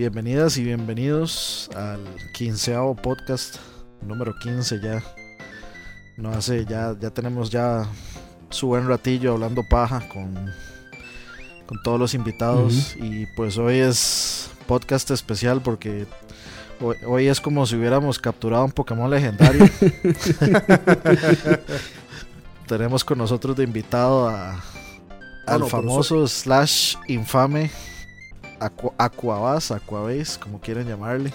bienvenidas y bienvenidos al quinceavo podcast, número 15 ya. No hace, ya, ya tenemos ya su buen ratillo hablando paja con, con todos los invitados. Y pues hoy es podcast especial porque hoy, hoy es como si hubiéramos capturado un Pokémon legendario. Tenemos con nosotros de invitado a, al Bueno, famoso slash infame Aqua- Aquabas, Aquabase, como quieren llamarle,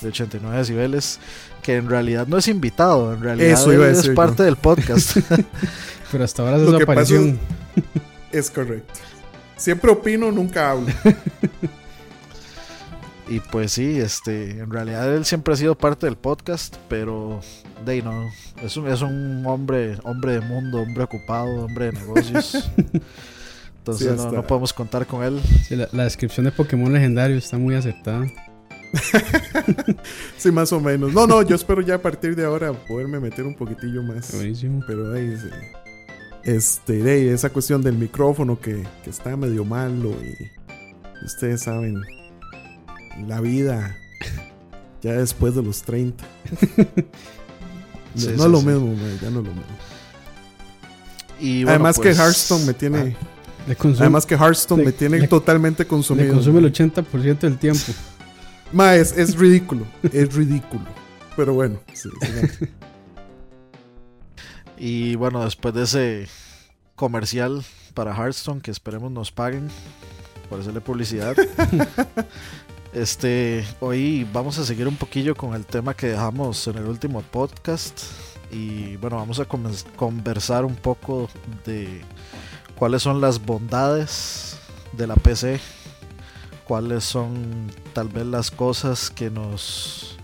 de 89 decibeles, que en realidad no es invitado, en realidad Eso iba a él es parte yo. del podcast. Pero hasta ahora es Lo su aparición. Es correcto. Siempre opino, nunca hablo. y pues sí, este, en realidad él siempre ha sido parte del podcast, pero de no, es un, es un hombre, hombre de mundo, hombre ocupado, hombre de negocios. Entonces Sí, no, podemos contar con él. Sí, la, la descripción de Pokémon legendario está muy acertada. Sí, más o menos. No, no, yo espero ya a partir de ahora poderme meter un poquitillo más. Buenísimo. Pero ahí, sí. este, de ahí, esa cuestión del micrófono que, que está medio malo y ustedes saben, la vida ya después de los 30. no Sí, no sí, es lo sí. mismo, mae, ya no es lo mismo. Y bueno, Además pues, que Hearthstone me tiene, Le consume, además que Hearthstone le- me tiene le- totalmente le consumido. consume el 80% del tiempo. Ma, es, es ridículo, es ridículo. Pero bueno, sí, sí, Y bueno, después de ese comercial para Hearthstone, que esperemos nos paguen por hacerle publicidad. este, hoy vamos a seguir un poquillo con el tema que dejamos en el último podcast. Y bueno, vamos a conversar un poco de cuáles son las bondades de la PC. Cuáles son tal vez las cosas que nos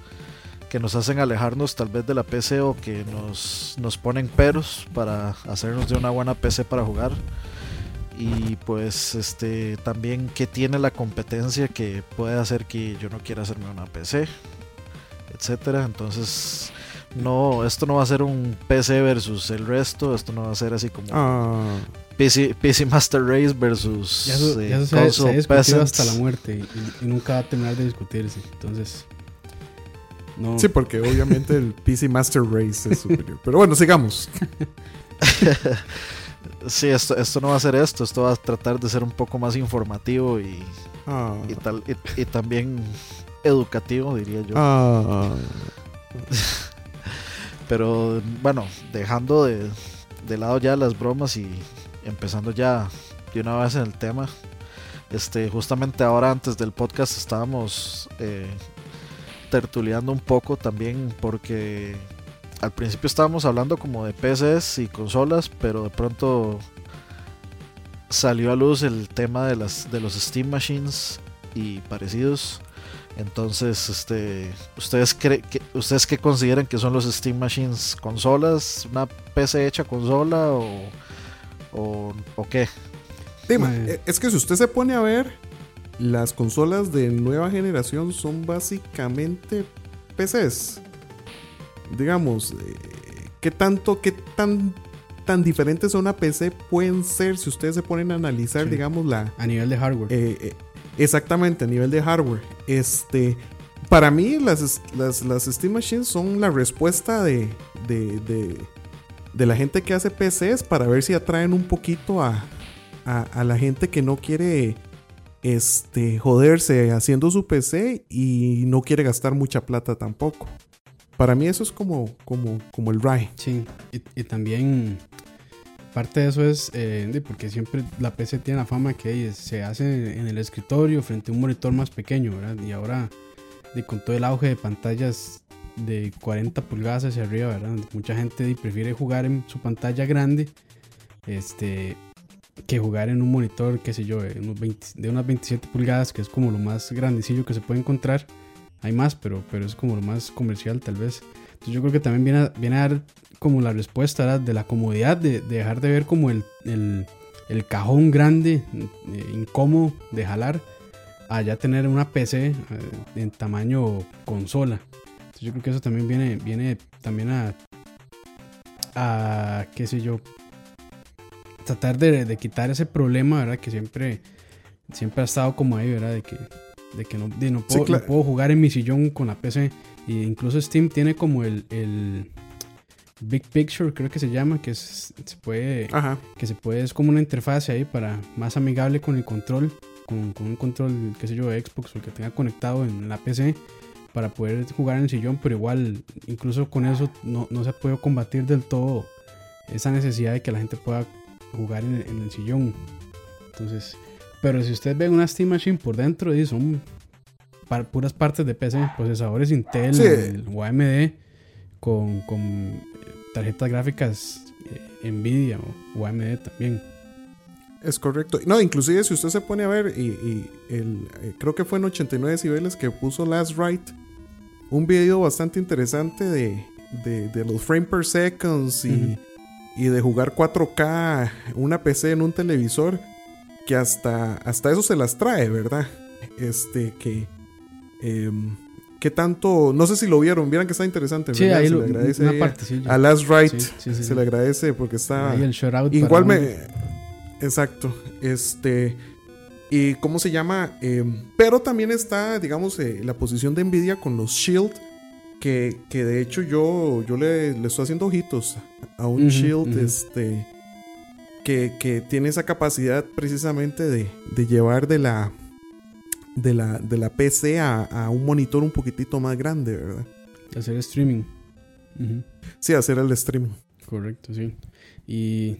que nos hacen alejarnos tal vez de la PC o que nos, nos ponen peros para hacernos de una buena PC para jugar. Y pues este también qué tiene la competencia que puede hacer que yo no quiera hacerme una PC, etcétera. Entonces, no, esto no va a ser un PC versus el resto, esto no va a ser así como Ah, PC, PC Master Race versus Ya eso, eh, ya eso se, se hasta la muerte y, y nunca va a terminar de discutirse. Entonces, no. sí, porque obviamente el PC Master Race es superior. Pero bueno, sigamos. Sí, esto, esto no va a ser esto, esto va a tratar de ser un poco más informativo y, Ah, y, tal, y, y también educativo, diría yo. ah, Pero bueno, dejando de, de lado ya las bromas y empezando ya de una vez en el tema. Este, justamente ahora antes del podcast estábamos eh, tertuleando un poco también porque al principio estábamos hablando como de PCs y consolas, pero de pronto salió a luz el tema de las de los Steam Machines y parecidos. Entonces, este, ¿ustedes, cre que, ¿ustedes qué consideran que son los Steam Machines? ¿Consolas? ¿Una PC hecha consola o, o, o qué? Dima, Mae. eh, es que si usted se pone a ver, las consolas de nueva generación son básicamente PCs. Digamos, eh, ¿qué tanto, qué tan, tan diferentes a una PC pueden ser si ustedes se ponen a analizar, Sí. digamos, la, A nivel de hardware. Eh, eh, exactamente, a nivel de hardware. Este, para mí, las, las, las Steam Machines son la respuesta de, de, de, de la gente que hace PCs para ver si atraen un poquito a, a, la gente que no quiere este, joderse haciendo su PC y no quiere gastar mucha plata tampoco. Para mí eso es como, como, como el RAI. Sí, y también parte de eso es eh, porque siempre la PC tiene la fama que se hace en el escritorio frente a un monitor más pequeño. Y ahora de, con todo el auge de pantallas de 40 pulgadas hacia arriba, ¿verdad? Mucha gente prefiere jugar en su pantalla grande este, que jugar en un monitor, qué sé yo, de, unos 20 de unas 27 pulgadas, que es como lo más grandecillo que se puede encontrar. Hay más, pero, pero es como lo más comercial tal vez. Entonces yo creo que también viene viene a dar como la respuesta ¿verdad? de la comodidad, de, de dejar de ver como el, el, el cajón grande, eh, incómodo de jalar, a ya tener una PC eh, en tamaño consola. Entonces yo creo que eso también viene, viene también a, a, qué sé yo, tratar de, de quitar ese problema, ¿verdad? Que siempre, siempre ha estado como ahí, ¿verdad? De que De que no, de no, puedo, no puedo jugar en mi sillón con la PC. Y incluso Steam tiene como el, el Big Picture, creo que se llama, que es, se puede, Ajá. que se puede, es como una interfaz ahí para más amigable con el control, con, con un control, qué sé yo, de Xbox o el que tenga conectado en la PC para poder jugar en el sillón, pero igual, incluso con eso no, no se puede combatir del todo esa necesidad de que la gente pueda jugar en, en el sillón. Entonces, pero si ustedes ven una Steam Machine por dentro, y son par- puras partes de PC, procesadores Intel Sí. o AMD con, con tarjetas gráficas eh, Nvidia o, o AMD también. Es correcto. No, inclusive si usted se pone a ver, y, y el, eh, creo que fue en 89 decibeles que puso Last Right, un video bastante interesante de, de, de los frame per seconds y, y de jugar 4K una PC en un televisor, que hasta, hasta eso se las trae, ¿verdad? Este, que... em, tanto, no sé si lo vieron, vieran que está interesante. Sí, ¿verdad? ahí se lo- le agradece una a- Last Right, Sí, se le agradece porque está... Ahí el Igual me. Exacto. Este. ¿Y cómo se llama? Eh, pero también está, digamos, eh, la posición de Nvidia con los Shield. Que, que de hecho yo, yo le, le estoy haciendo ojitos a un Shield. Este. Que, que tiene esa capacidad precisamente de, de llevar de la. De la, de la PC a, a un monitor un poquitito más grande, ¿verdad? hacer streaming. Sí, hacer el streaming. Correcto, sí. Y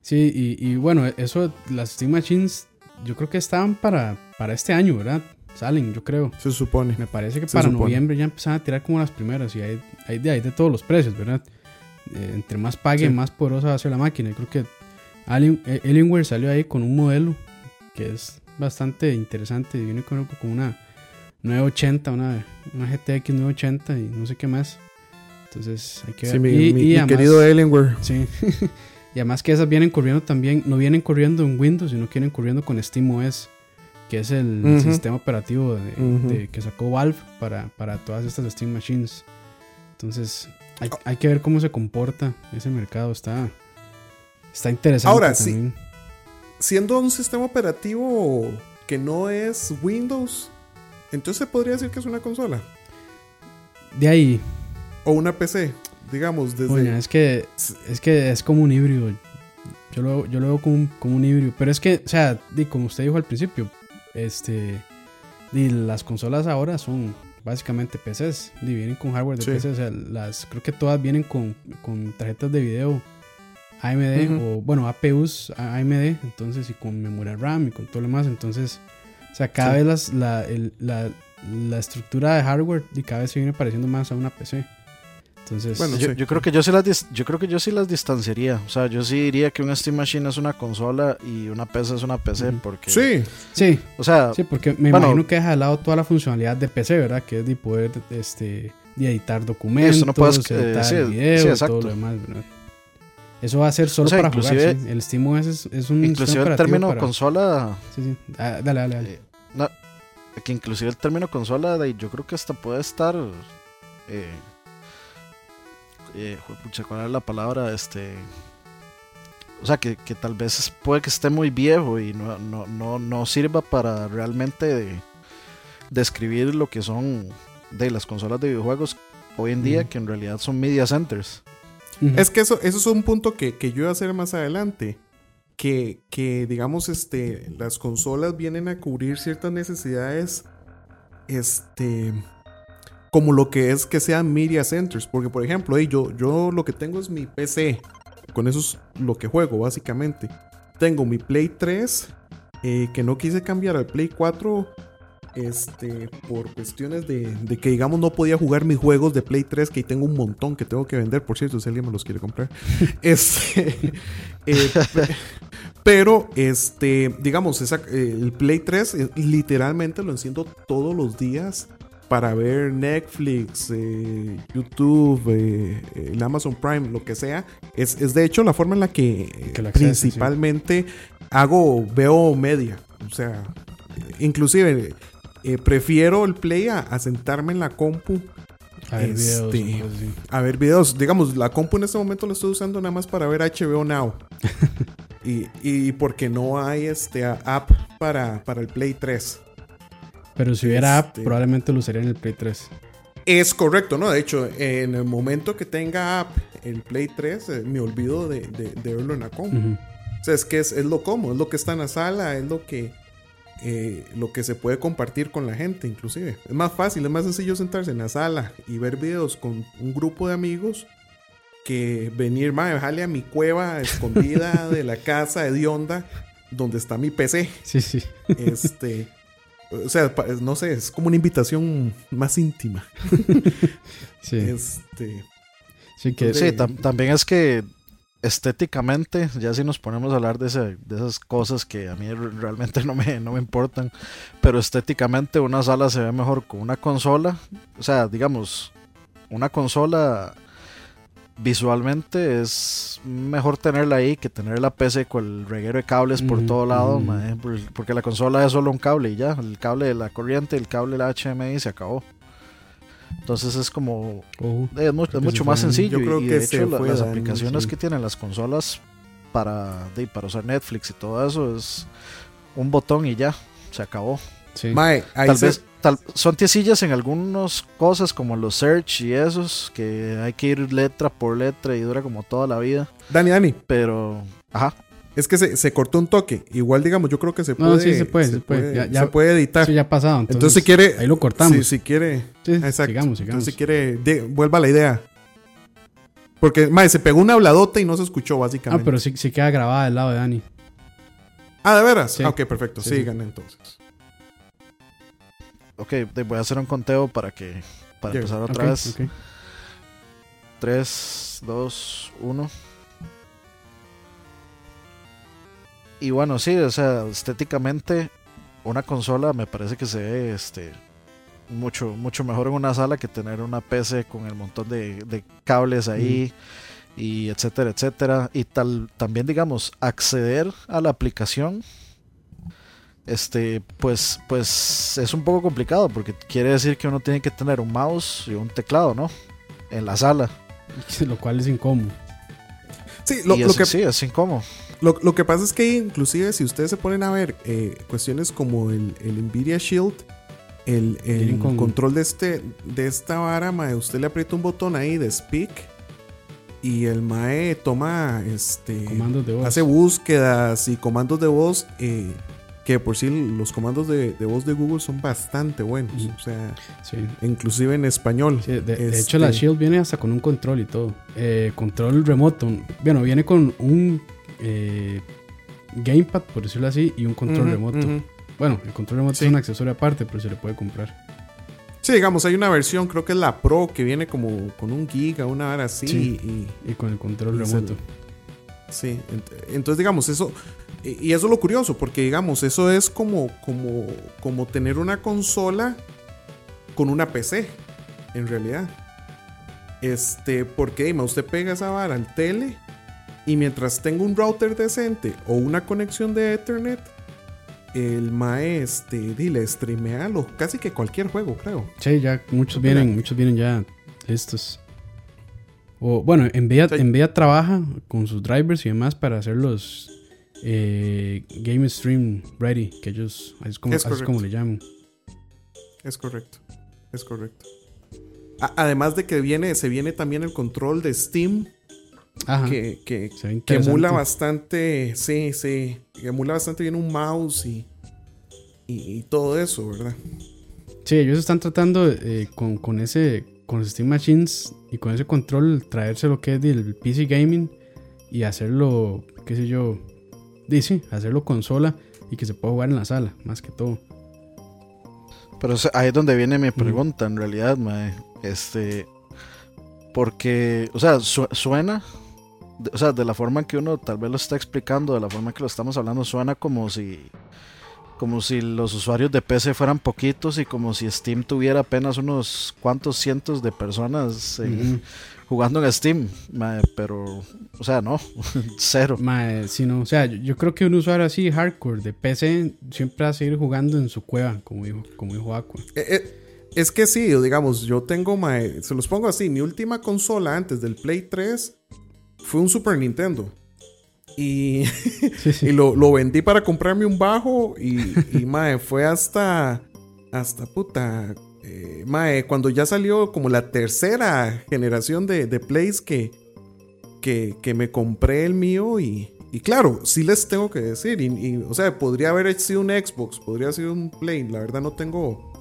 sí, y, y bueno, eso, las Steam Machines, yo creo que estaban para, para este año, ¿verdad? Salen, yo creo. Se supone. Me parece que Se para supone. noviembre ya empezaban a tirar como las primeras y hay, hay, de, hay de todos los precios, ¿verdad? Eh, entre más pague, Sí. más poderosa va a ser la máquina. Yo creo que Alien- eh, Alienware salió ahí con un modelo que es bastante interesante. Viene con, con una 980, una, una GTX 980 y no sé qué más. Entonces hay que ver. Sí, mi, Y- mi- y mi además- querido Alienware. Sí. y además que esas vienen corriendo también, no vienen corriendo en Windows, sino que vienen corriendo con SteamOS, que es el Ujú. sistema operativo de, Ujú. de- que sacó Valve para, para todas estas Steam Machines. Entonces, hay, hay que ver cómo se comporta ese mercado. Está, está interesante. Ahora, sí. Siendo un sistema operativo que no es Windows, entonces se podría decir que es una consola De ahí, o una PC, digamos, desde coño, es que es que es como un híbrido. Yo lo, yo lo veo como un, como un híbrido. Pero es que, o sea, di, como usted dijo al principio, este, di, las consolas ahora son básicamente PCs. Di, vienen con hardware de Sí. PC. O sea, las, creo que todas vienen con, con tarjetas de video AMD o, bueno, APUs AMD. Entonces, y con memoria RAM y con todo lo demás. Entonces, o sea, cada Sí. vez las, la, el- la, la estructura de hardware y cada vez se viene pareciendo más a una PC. Entonces, Bueno, Yo, sí. yo creo que yo sí las dis- yo creo que yo sí las distanciaría. O sea, yo sí diría que una Steam Machine es una consola y una PC es una PC porque Sí, sí, o sea, Sí, porque me Bueno. imagino que deja de lado toda la funcionalidad de PC, ¿verdad? Que es de poder este, de editar documentos, Eso no puedes- eh, editar sí, video, sí, todo lo demás, ¿verdad? Eso va a ser solo O sea, para jugar, sí. El SteamOS es, es un inclusive el término para- consola Sí, sí. Ah, dale, dale, dale. eh, no, que inclusive el término consola de- yo creo que hasta puede estar eh, eh, ¿cuál era la palabra? Este o sea que, que tal vez puede que esté muy viejo y no, no, no, no sirva para realmente describir lo que son de las consolas de videojuegos hoy en día, que en realidad son media centers. Es que eso, eso es un punto que, que yo iba a hacer más adelante. Que, que, digamos, este, las consolas vienen a cubrir ciertas necesidades, este, como lo que es que sean media centers. Porque, por ejemplo, yo, yo lo que tengo es mi PC. Con eso es lo que juego, básicamente. Tengo mi Play 3, eh, que no quise cambiar al Play 4 este, por cuestiones de, de que, digamos, no podía jugar mis juegos de Play 3, que ahí tengo un montón que tengo que vender, por cierto, si alguien me los quiere comprar. este, eh, pe- pero, este, digamos, esa- eh, el Play 3 eh, literalmente lo enciendo todos los días para ver Netflix, eh, YouTube, eh, el Amazon Prime, lo que sea. Es, es de hecho la forma en la que, acceso, sí. principalmente hago, veo media. O sea, inclusive eh, prefiero el Play a, a sentarme en la compu a ver videos, este, a ver videos. Digamos, la compu en este momento la estoy usando nada más para ver HBO Now. y, y porque no hay este app para, para el Play 3. Pero si hubiera app, Este- probablemente lo usaría en el Play 3. Es correcto, ¿no? De hecho, en el momento que tenga app el Play 3, eh, me olvido de, de- de verlo en la compu. O sea, es que es, es lo cómodo, es lo que está en la sala, es lo que, eh, lo que se puede compartir con la gente, inclusive. Es más fácil, es más sencillo sentarse en la sala y ver videos con un grupo de amigos que venir, más dejarle a mi cueva escondida de la casa hedionda donde está mi PC. Sí, sí. Este. O sea, no sé, es como una invitación más íntima. Sí, Este. sí que Sí, tam- también es que estéticamente, ya si nos ponemos a hablar de, ese- de esas cosas que a mí re- realmente no me, no me importan, pero estéticamente una sala se ve mejor con una consola, o sea, digamos, una consola visualmente es mejor tenerla ahí que tener la PC con el reguero de cables por Ujú, todo lado, mae, porque la consola es solo un cable y ya, el cable de la corriente, el cable de la HMI se acabó. Entonces es como Ojo. es, mu- es mucho más sencillo yo creo y, que de hecho la- las Dani, aplicaciones sí. que tienen las consolas para, de, para usar Netflix y todo eso es un botón y ya, se acabó. Sí. Mae, ahí Tal se- vez tal, son tiecillas en algunas cosas como los search y esos que hay que ir letra por letra y dura como toda la vida, Dani, Dani, pero ajá, es que se, se cortó un toque. Igual, digamos, yo creo que se No, puede. sí, se puede, se puede. Ya- ya- se puede editar. Eso ya ha pasado. Entonces, Entonces, si quiere. Ahí lo cortamos. Si, si quiere. Sí, Exacto. sigamos, sigamos. Entonces, si quiere. de- vuelva a la idea. Porque, mae, se pegó una habladota y no se escuchó, ah, básicamente. pero sí, sí queda grabada del lado de Dani. Ah, ¿de veras? Sí. Ah, ok, perfecto. Sí, sí. Sigan entonces. ok, voy a hacer un conteo para que para empezar otra Ok, vez. ok. 3, 2, 1. Y bueno, sí, o sea, estéticamente una consola me parece que se ve este mucho mucho mejor en una sala que tener una PC con el montón de, de cables ahí y etcétera, etcétera. Y tal también digamos acceder a la aplicación este pues pues es un poco complicado porque quiere decir que uno tiene que tener un mouse y un teclado, ¿no? En la sala. Lo cual es incómodo. Sí, lo, y lo eso que, sí, es incómodo. Lo, lo que pasa es que, inclusive, si ustedes se ponen a ver eh, cuestiones como el, el Nvidia Shield, el, el con- control de, este, de esta vara, mae, usted le aprieta un botón ahí de speak y el mae toma este Comandos de voz. hace búsquedas y comandos de voz eh, que por sí los comandos de, de voz de Google son bastante buenos o sea Sí. inclusive en español Sí, de, de Este- hecho, la Shield viene hasta con un control y todo. Eh, control remoto. Bueno, viene con un eh, gamepad, por decirlo así, y un control remoto. Bueno, el control remoto Sí. es un accesorio aparte, pero se le puede comprar. sí digamos hay una versión creo que es la Pro que viene como con un giga una hora así Sí. y Y con el control Y se remoto. Sí, ent- entonces digamos eso, y eso es lo curioso, porque digamos, eso es como, como, como tener una consola con una PC, en realidad. Este, porque dime, usted pega esa vara al tele y mientras tenga un router decente o una conexión de Ethernet, el mae, este, dile, streamea lo- casi que cualquier juego, creo. Sí, ya muchos vienen, muchos vienen ya listos. O bueno, Nvidia, Sí. Nvidia trabaja con sus drivers y demás para hacer los eh, Game Stream Ready, que ellos así es como, Es así es como le llaman. Es correcto, es correcto. A- además de que viene, se viene también el control de Steam, Ajá. que, que, que emula bastante, sí, sí, que emula bastante bien un mouse y, y, y todo eso, ¿verdad? Sí, ellos están tratando eh, con, con ese con los Steam Machines y con ese control traerse lo que es del PC Gaming y hacerlo, qué sé yo, dice, hacerlo consola y que se pueda jugar en la sala, más que todo. Pero o sea, ahí es donde viene mi pregunta, en realidad, mae. Este. Porque, o sea, su- suena. De- O sea, de la forma en que uno tal vez lo está explicando, de la forma en que lo estamos hablando, suena como si. Como si los usuarios de PC fueran poquitos y como si Steam tuviera apenas unos cuantos cientos de personas Ujú. jugando en Steam. mae, pero, o sea, no, cero. Mae, si no, o sea, yo, yo creo que un usuario así hardcore de PC siempre va a seguir jugando en su cueva, como dijo, como dijo Aqua. Eh, eh, es que sí, digamos, yo tengo, mae, se los pongo así, mi última consola antes del Play 3 fue un Super Nintendo. Y, Sí, sí. y lo, lo vendí para comprarme un bajo y, y mae, fue hasta hasta puta. eh, mae, cuando ya salió como la tercera generación de, de Plays que, que, que me compré el mío y, y claro, sí les tengo que decir, y, y, o sea, podría haber sido un Xbox, podría haber sido un Play, la verdad no tengo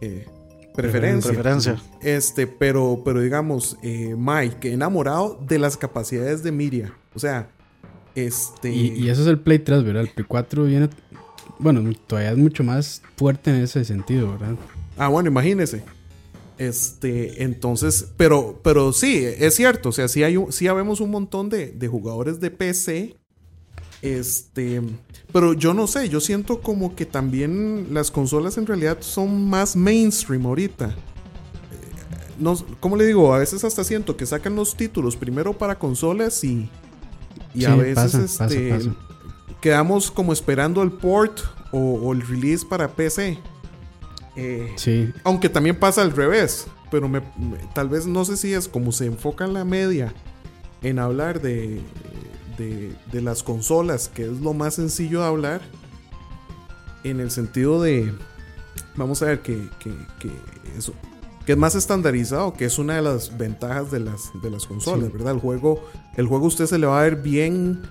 eh, preferencia. Preferencia. Este, pero, pero digamos, eh, Mike, enamorado de las capacidades de Miria. O sea, este. Y, y eso es el Play 3, ¿verdad? El Play 4 viene. Bueno, todavía es mucho más fuerte en ese sentido, ¿verdad? Ah, bueno, imagínese. Este, entonces, pero, pero sí, es cierto. O sea, sí, hay un, sí habemos un montón de, de jugadores de PC. Este, pero yo no sé, yo siento como que también las consolas en realidad son más mainstream ahorita. Eh, No, ¿Cómo le digo? A veces hasta siento que sacan los títulos primero para consolas y, y a veces pasa, este, pasa, pasa. quedamos como esperando el port o, o el release para PC. Eh, Sí, aunque también pasa al revés. Pero me, me- tal vez no sé si es como se enfoca en la media en hablar de, de, de las consolas, que es lo más sencillo de hablar. En el sentido de. Vamos a ver que, que, que eso. Que es más estandarizado, que es una de las ventajas de las, de las consolas, Sí. ¿verdad? El juego, el juego a usted se le va a ver bien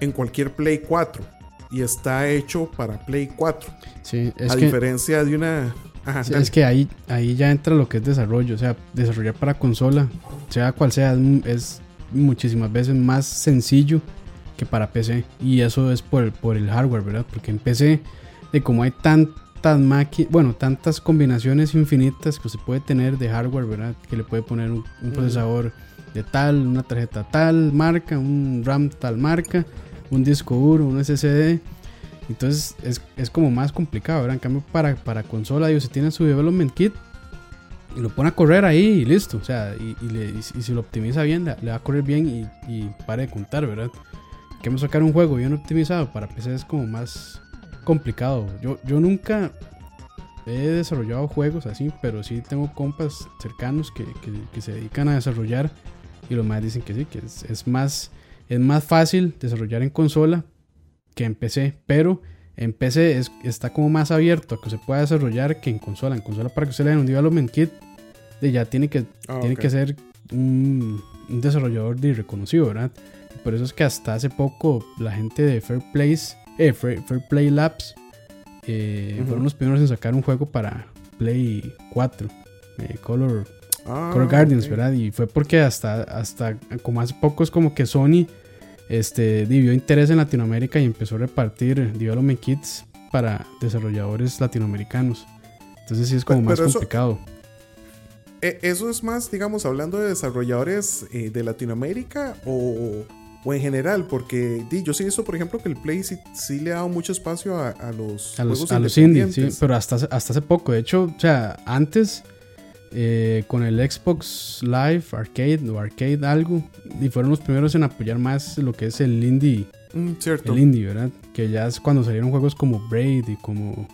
en cualquier Play 4. Y está hecho para Play 4. sí. Es a que, diferencia de una. Ajá, sí, dale. es que ahí, ahí ya entra lo que es desarrollo. O sea, desarrollar para consola, sea cual sea, es muchísimas veces más sencillo que para PC. Y eso es por, el- por el hardware, ¿verdad? Porque en PC, de como hay tantas máquinas, bueno, tantas combinaciones infinitas que se puede tener de hardware, ¿verdad? Que le puede poner un, un procesador de tal, una tarjeta tal marca, un RAM tal marca, un disco duro, un SSD. Entonces es, es como más complicado, ¿verdad? En cambio, para, para consola, Dios, se tiene su development kit y lo pone a correr ahí y listo. O sea, y, si- lo optimiza bien, le, va a correr bien y, y pare de contar, ¿verdad? Que me sacar un juego bien optimizado para PC es como más complicado. Yo, yo nunca he desarrollado juegos así, pero sí tengo compas cercanos que, que- que se dedican a desarrollar y los más dicen que sí, que es, es más, es más fácil desarrollar en consola que en PC, pero en PC es- está como más abierto a que se pueda desarrollar que en consola. En consola para que usted le den un development kit, de ya tiene que, Ah, tiene que ser un, un desarrollador de reconocido, ¿verdad? Por eso es que hasta hace poco la gente de Fair, Place, eh, Fair, Fair Play Labs eh, fueron los primeros en sacar un juego para Play 4, eh, Color, Ah, Color Guardians. ¿verdad? Y fue porque hasta, hasta como hace poco es como que Sony este, dio interés en Latinoamérica y empezó a repartir development kits para desarrolladores latinoamericanos. Entonces sí es como más pero eso- complicado. Eh, ¿Eso es más, digamos, hablando de desarrolladores eh, de Latinoamérica o, o en general? Porque di, yo sí visto, por ejemplo, que el Play sí, sí le ha dado mucho espacio a, a los A los, juegos a los indies, sí, pero hasta, hasta hace poco. De hecho, o sea, antes eh, con el Xbox Live Arcade o Arcade algo, y fueron los primeros en apoyar más lo que es el indie, Mm, cierto. el indie, ¿verdad? Que ya es cuando salieron juegos como Braid y como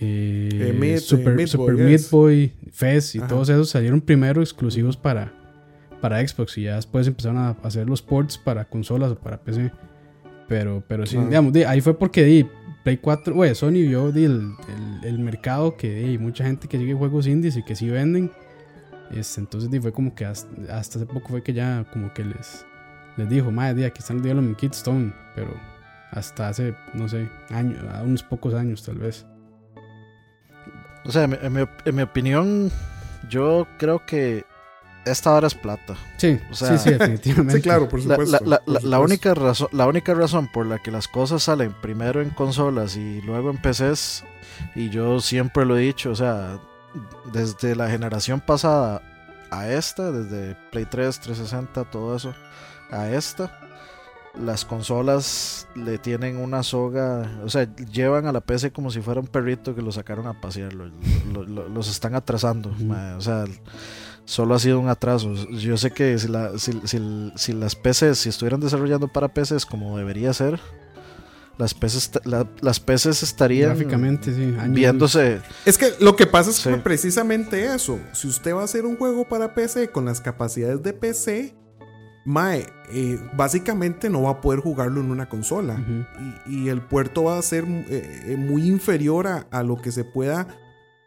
eh, Eh, Super, Meat Super Boy, Meat. Boy, Fez y Ajá. todos esos salieron primero exclusivos para, para Xbox y ya después empezaron a hacer los ports para consolas o para PC. Pero, pero sí, Ah. digamos, di, ahí fue porque di, Play 4, güey, Sony vio el, el- el mercado que hay mucha gente que sigue juegos indies y que sí venden. Este, entonces fue como que hasta, hace poco fue que ya como que les, les dijo, madre, aquí están los Development Kit Stone, pero hasta hace, no sé, años, unos pocos años tal vez. O sea, en mi, en en mi opinión, yo creo que esta hora es plata. Sí, O sea, sí, sí, definitivamente. Sí, claro, por La, supuesto. la- la- por la- la supuesto. única razón, la única razón por la que las cosas salen primero en consolas y luego en PCs, y yo siempre lo he dicho, o sea, desde la generación pasada a esta, desde Play 3, 360, todo eso, a esta, las consolas le tienen una soga, o sea, llevan a la PC como si fuera un perrito que lo sacaron a pasear, lo- lo- lo- los están atrasando, o sea, solo ha sido un atraso. Yo sé que si, la- si, si- si las PCs, si estuvieran desarrollando para PCs como debería ser, las la- las PCs estarían Gráficamente, sí. viéndose. Es que lo que pasa es Sí. que precisamente eso. Si usted va a hacer un juego para PC con las capacidades de PC, Mae, eh, básicamente no va a poder jugarlo en una consola. Y el puerto va a ser eh, eh, muy inferior a, a lo que se pueda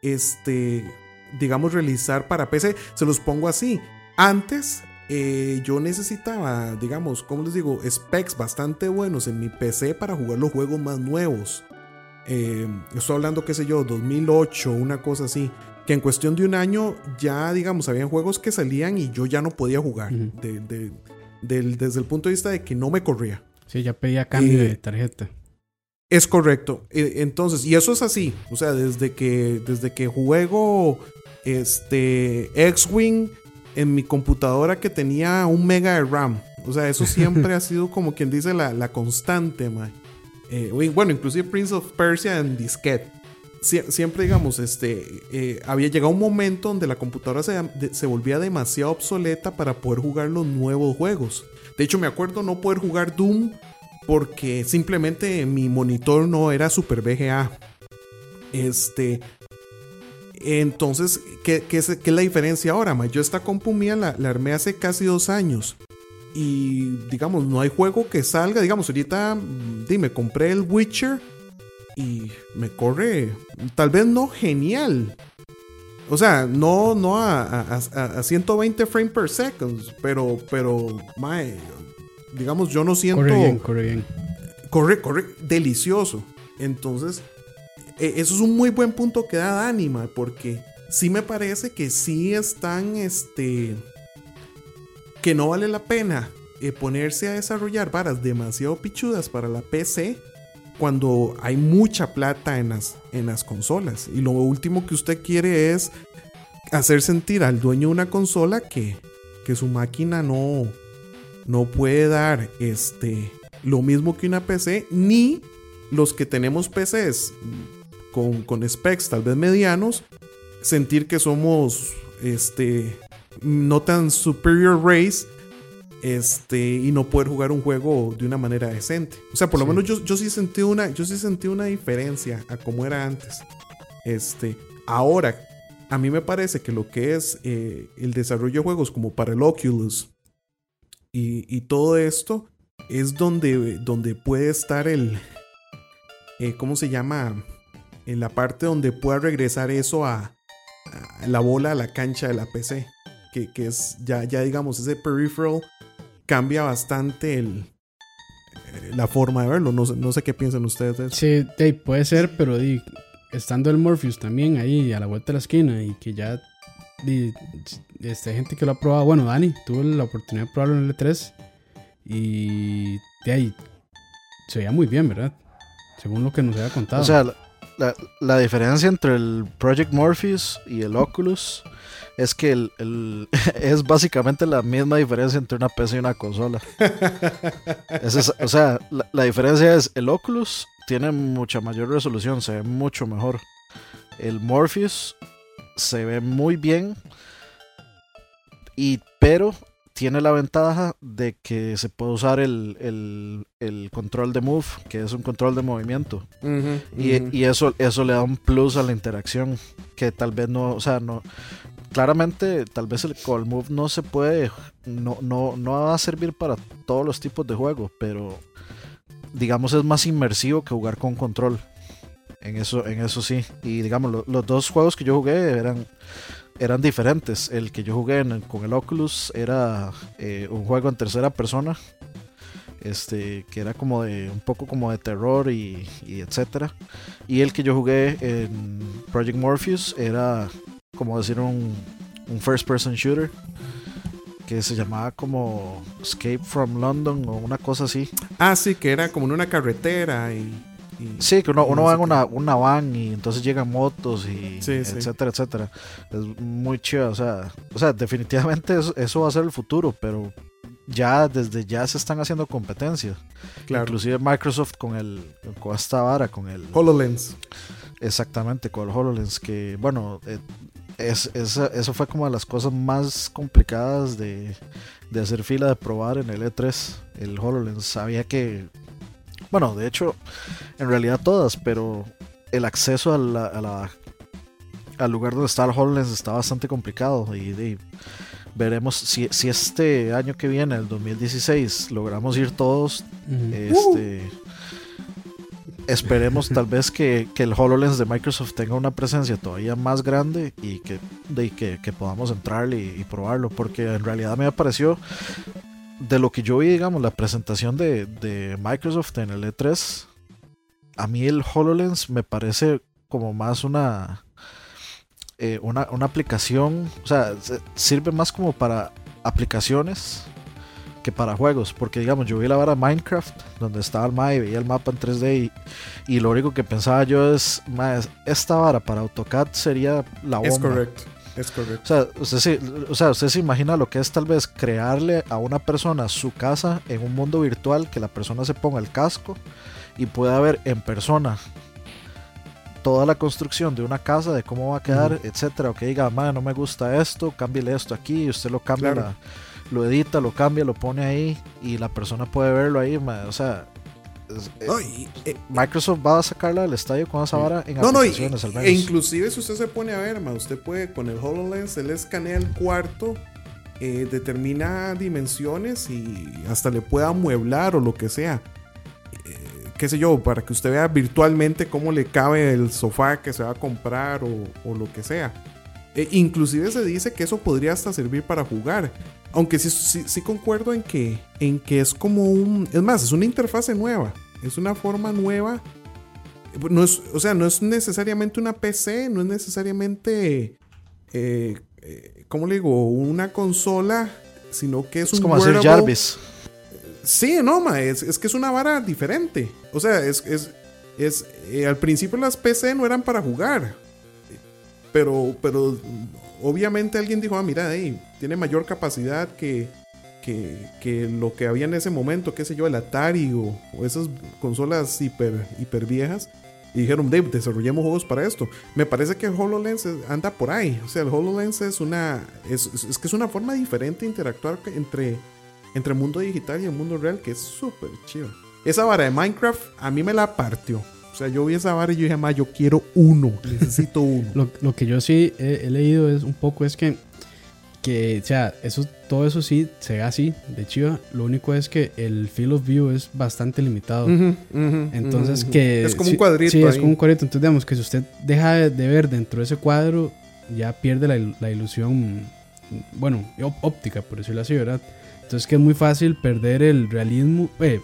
este, digamos, realizar para PC. Se los pongo así. Antes eh, yo necesitaba, digamos, como les digo, specs bastante buenos en mi PC para jugar los juegos más nuevos. Eh, estoy hablando, qué sé yo, 2008, una cosa así. Que en cuestión de un año ya, digamos, habían juegos que salían y yo ya no podía jugar. desde el punto de vista de que no me corría. Sí, ya pedía cambio de tarjeta. Es correcto. Eh, entonces, y eso es así. O sea, desde que, desde que juego este X-Wing en mi computadora que tenía un mega de RAM. O sea, eso siempre ha sido como quien dice la, constante, man. Eh, bueno, inclusive Prince of Persia en disquete. siempre, digamos, este, eh, había llegado un momento donde la computadora se, se, volvía demasiado obsoleta para poder jugar los nuevos juegos. De hecho, me acuerdo no poder jugar Doom porque simplemente mi monitor no era super VGA. Este, entonces, ¿qué, es, la diferencia ahora? Yo esta compu mía la, armé hace casi dos años. Y digamos, no hay juego que salga. Digamos, ahorita dime, compré el Witcher y me corre, tal vez no genial. O sea, no, no a, 120 frames per second, pero, pero, digamos, yo no siento. Corre bien, corre bien. Corre, corre, delicioso. Entonces, e, eso es un muy buen punto que da Anima, porque sí me parece que sí están, este, que no vale la pena eh, ponerse a desarrollar varas demasiado pichudas para la PC cuando hay mucha plata en las, en las consolas. Y lo último que usted quiere es hacer sentir al dueño de una consola que, que su máquina no, no puede dar este, lo mismo que una PC, ni los que tenemos PCs con, con specs tal vez medianos, sentir que somos este, no tan superior race este, y no poder jugar un juego de una manera decente. O sea, por lo menos yo, yo, sí sentí una, yo sí sentí una diferencia a como era antes. Este, ahora, a mí me parece que lo que es eh, el desarrollo de juegos como para el Oculus y, todo esto es donde, donde puede estar el, eh, ¿cómo se llama? en la parte donde pueda regresar eso a, la bola a la cancha de la PC. Que, es ya, ya digamos, ese peripheral cambia bastante el, eh, la forma de verlo. No, no sé qué piensan ustedes. Sí, puede ser, pero estando el Morpheus también ahí a la vuelta de la esquina y que ya este, gente que lo ha probado. Bueno, Dani tuvo la oportunidad de probarlo en el E3 y de ahí se veía muy bien, ¿verdad? Según lo que nos había contado. O sea, la, diferencia entre el Project Morpheus y el Oculus es que el, es básicamente la misma diferencia entre una PC y una consola. o sea, la, diferencia es el Oculus tiene mucha mayor resolución, se ve mucho mejor. El Morpheus se ve muy bien, y, pero tiene la ventaja de que se puede usar el, control de move, que es un control de movimiento. y, eso, eso le da un plus a la interacción, que tal vez no, o sea, no, claramente tal vez el call move no se puede, no, no, no va a servir para todos los tipos de juegos, pero digamos es más inmersivo que jugar con control. En eso, en eso sí. Y digamos, los dos juegos que yo jugué eran eran diferentes. El que yo jugué con el Oculus era eh, un juego en tercera persona. Este, que era como de un poco como de terror y, etcétera. Y el que yo jugué en Project Morpheus era como decir un, un first person shooter que se llamaba como Escape from London o una cosa así. Ah, sí, que era como en una carretera y sí, que uno, uno va en una, una, van y entonces llegan motos y etcétera, etcétera. Es muy chido, o sea, o sea definitivamente eso, va a ser el futuro, pero ya desde ya se están haciendo competencias. Inclusive Microsoft con el con esta vara, con el HoloLens. Exactamente, con el HoloLens, que bueno, eh, es, eso fue como de las cosas más complicadas de, de hacer fila de probar en el E3, el HoloLens. Sabía que bueno, de hecho, en realidad todas, pero el acceso a la, al lugar donde está el HoloLens está bastante complicado y, veremos si, este año que viene, el 2016, logramos ir todos. Este, esperemos tal vez que, que, el HoloLens de Microsoft tenga una presencia todavía más grande y que, de, que, que podamos entrar y, y, probarlo, porque en realidad me pareció, de lo que yo vi, digamos, la presentación de, de Microsoft en el E3, a mí el HoloLens me parece como más una, eh, una, una, aplicación, o sea, sirve más como para aplicaciones que para juegos, porque digamos, yo vi la vara Minecraft, donde estaba el MAE, veía el mapa en 3D y, y lo único que pensaba yo es, esta vara para AutoCAD sería la bomba. Es correcto. Es correcto. O sea, usted se, o sea, usted se imagina lo que es tal vez crearle a una persona su casa en un mundo virtual, que la persona se ponga el casco y pueda ver en persona toda la construcción de una casa, de cómo va a quedar, uh -huh. etcétera, o que diga, madre, no me gusta esto, cámbiale esto aquí, y usted lo cambia, claro. la, lo edita, lo cambia, lo pone ahí, y la persona puede verlo ahí, madre, o sea, no, y, eh, Microsoft va a sacarla del estadio con esa vara en no, no, y, aplicaciones al menos. E inclusive si usted se pone a ver, ma, usted puede con el HoloLens, él escanea el cuarto, eh, determina dimensiones y hasta le pueda amueblar o lo que sea. Eh, qué sé yo, para que usted vea virtualmente cómo le cabe el sofá que se va a comprar o, o lo que sea. Eh, inclusive se dice que eso podría hasta servir para jugar. Aunque sí, sí, sí, concuerdo en que, en que es como un... Es más, es una interfase nueva. Es una forma nueva. No es, o sea, no es necesariamente una PC, no es necesariamente... Eh, eh, ¿Cómo le digo? Una consola, sino que es, es un como hacer Jarvis. Sí, no, ma, es, es, que es una vara diferente. O sea, es... es, es eh, al principio las PC no eran para jugar. Pero, pero obviamente alguien dijo, ah, mira, hey, tiene mayor capacidad que, que, que, lo que había en ese momento, qué sé yo, el Atari o, esas consolas hiper, hiper viejas. Y dijeron, Dave, desarrollemos juegos para esto. Me parece que HoloLens anda por ahí. O sea, el HoloLens es una. Es que es una forma diferente de interactuar entre, entre el mundo digital y el mundo real que es súper chido. Esa vara de Minecraft a mí me la partió. O sea, yo vi esa vara y yo dije, más, yo quiero uno, necesito uno. lo, lo, que yo sí he, he, leído es un poco es que, que, o sea, eso, todo eso sí se ve así, de chiva. Lo único es que el field of view es bastante limitado. Uh -huh, uh -huh, entonces, uh -huh. que. Es como un cuadrito. Sí, ahí. es como un cuadrito. Entonces, digamos que si usted deja de ver dentro de ese cuadro, ya pierde la, la ilusión, bueno, óptica, por decirlo así, ¿verdad? Entonces, que es muy fácil perder el realismo. Eh,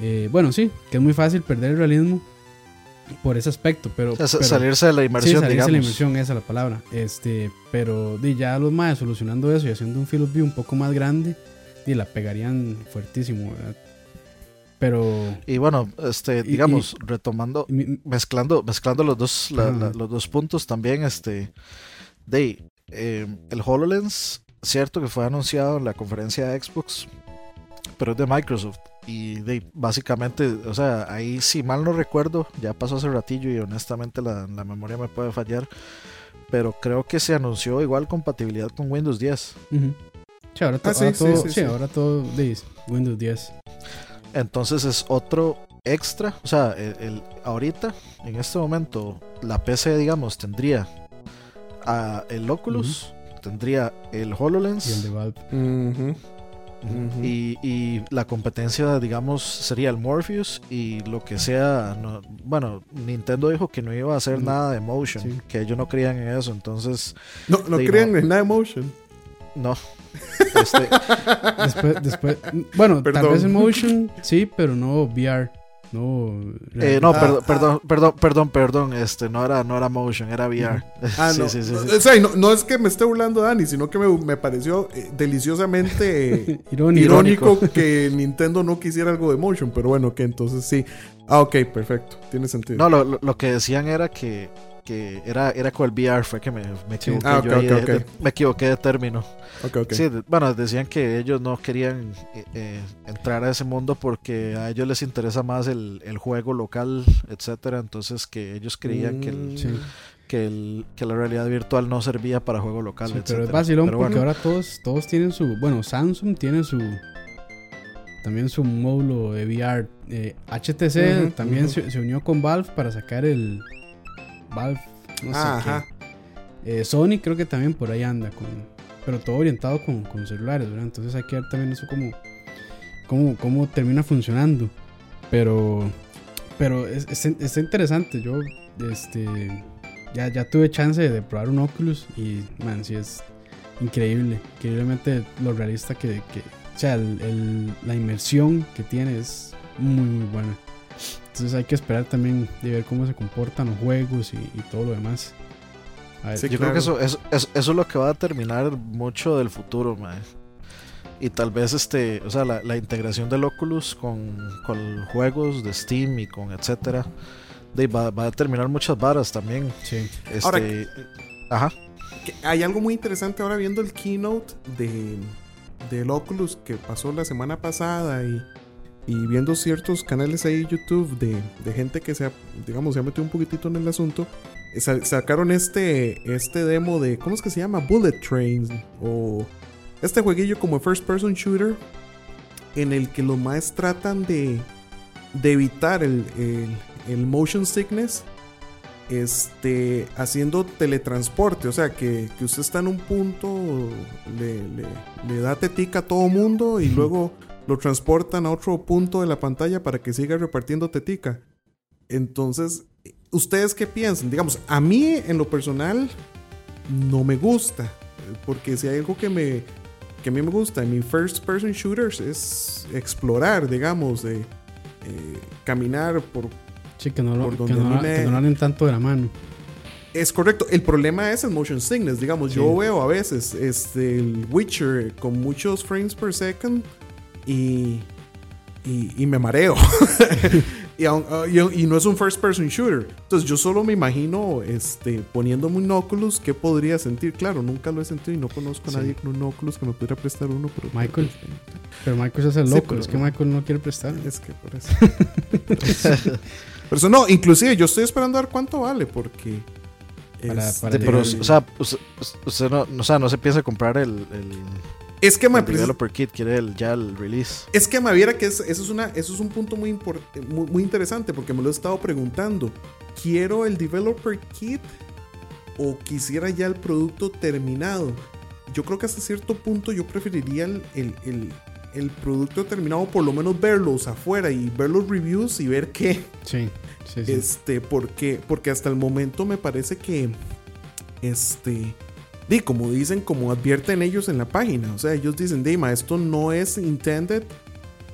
eh, bueno, sí, que es muy fácil perder el realismo por ese aspecto, pero, o sea, pero salirse de la inmersión, sí, salirse digamos. de la inmersión, esa es la palabra. Este, pero di, ya los más solucionando eso y haciendo un field of view un poco más grande, di, la pegarían fuertísimo, ¿verdad? Pero y bueno, este, digamos, y, retomando, y, mezclando, mezclando los dos, la, la, los dos puntos también, este, de eh, el Hololens, cierto que fue anunciado en la conferencia de Xbox, pero es de Microsoft. Y de, básicamente, o sea, ahí si mal no recuerdo, ya pasó hace ratillo y honestamente la, la, memoria me puede fallar, pero creo que se anunció igual compatibilidad con Windows 10. Uh -huh. sí, ahora, to ah, sí, ahora, todo, sí, sí, ahora todo dice Windows 10. Entonces es otro extra, o sea, el, el, ahorita, en este momento, la PC, digamos, tendría a el Oculus, uh -huh. tendría el HoloLens y el de Valve. Uh -huh. Uh -huh. y, y, la competencia, digamos, sería el Morpheus y lo que sea. No, bueno, Nintendo dijo que no iba a hacer uh -huh. nada de motion, sí. que ellos no creían en eso, entonces. No, no creían no, en nada de motion. No. Este, después, después, bueno, Perdón. tal vez en motion, sí, pero no VR. No, eh, no, ah, perdón, ah, perdón, perdón, perdón, perdón, este, no era, no era motion, era VR. Ah, sí, no. Sí, sí, sí. O sea, no, no, es que me esté burlando Dani, sino que me, me pareció eh, deliciosamente irónico. irónico que Nintendo no quisiera algo de motion, pero bueno, que entonces sí. Ah, ok, perfecto, tiene sentido. No, lo, lo que decían era que, que era, era con el VR, fue que me, me equivoqué. Ah, okay, yo okay, de, okay. De, me equivoqué de término. Sí, bueno, decían que ellos no querían eh, eh, entrar a ese mundo porque a ellos les interesa más el, el juego local, etcétera. Entonces que ellos creían mm, que, el, sí. que, el, que la realidad virtual no servía para juego local, sí. Pero es vacilón pero porque bueno. ahora todos, todos tienen su. Bueno, Samsung tiene su. También su módulo de VR. Eh, HTC uh -huh, también uh -huh. se, se, unió con Valve para sacar el Valve, no sé Ajá. qué. Eh, Sony creo que también por ahí anda con, pero todo orientado con, con celulares, ¿verdad? Entonces hay que ver también eso como, cómo, cómo termina funcionando. Pero, Pero es, es- está interesante. Yo este, ya, ya tuve chance de probar un Oculus y, man, sí es increíble. Increíblemente lo realista que. que- o sea, el- el- la inmersión que tiene es muy, muy buena. Entonces hay que esperar también de ver cómo se comportan los juegos y, y todo lo demás. A ver, Sí, Yo claro. creo que eso, eso, eso, eso es lo que va a determinar mucho del futuro, mae. Y tal vez este, o sea, la, la integración del Oculus con, con juegos de Steam y con etcétera, de, va, va a determinar muchas varas también. sí. Este, Ahora- ajá. Que hay algo muy interesante ahora viendo el keynote de, del Oculus que pasó la semana pasada y, y viendo ciertos canales ahí YouTube de, de gente que se ha, digamos, se ha metido un poquitito en el asunto. sa- Sacaron este, este demo de, ¿cómo es que se llama? Bullet Trains o este jueguillo como first person shooter en el que los más tratan de, de evitar el, el- el motion sickness este, haciendo teletransporte. O sea, que, que usted está en un punto, le, le- le da tetica a todo mundo y luego lo transportan a otro punto de la pantalla para que siga repartiendo tetica. Entonces, ¿ustedes qué piensan? Digamos, a mí en lo personal no me gusta. Porque si hay algo que me que a mí me gusta en mi first person shooters es explorar, digamos, de eh, caminar por Sí, que no, lo, Por que donde no, que lo tanto de la mano. Es correcto. El problema es el motion sickness. Digamos, yo veo a veces este, el Witcher con muchos frames per second y, y, y me mareo. y, ah, y- y no es un first person shooter. Entonces yo solo me imagino este, poniéndome un Oculus qué podría sentir. Claro, nunca lo he sentido y no conozco a Sí. nadie con un Oculus que me pudiera prestar uno. Pero, Michael. Pero Michael se hace el Sí, loco. pero- es que Michael no quiere prestar. Es que por eso. Pero eso no, inclusive yo estoy esperando a ver cuánto vale porque... Para- para De- pero, o sea, usted, usted no, o sea, no se piensa comprar el, el, es que me el developer kit, quiere el, ya el release. Es que me viera que es- eso, es una, eso es un punto muy, import- muy, muy interesante porque me lo he estado preguntando. ¿Quiero el developer kit o quisiera ya el producto terminado? Yo creo que hasta cierto punto yo preferiría el, el- el- el producto terminado, por lo menos verlos afuera y ver los reviews y ver qué. Sí, sí, sí. Este, porque, porque hasta el momento me parece que, este, di, como dicen, como advierten ellos en la página, o sea, ellos dicen, Dima, esto no es intended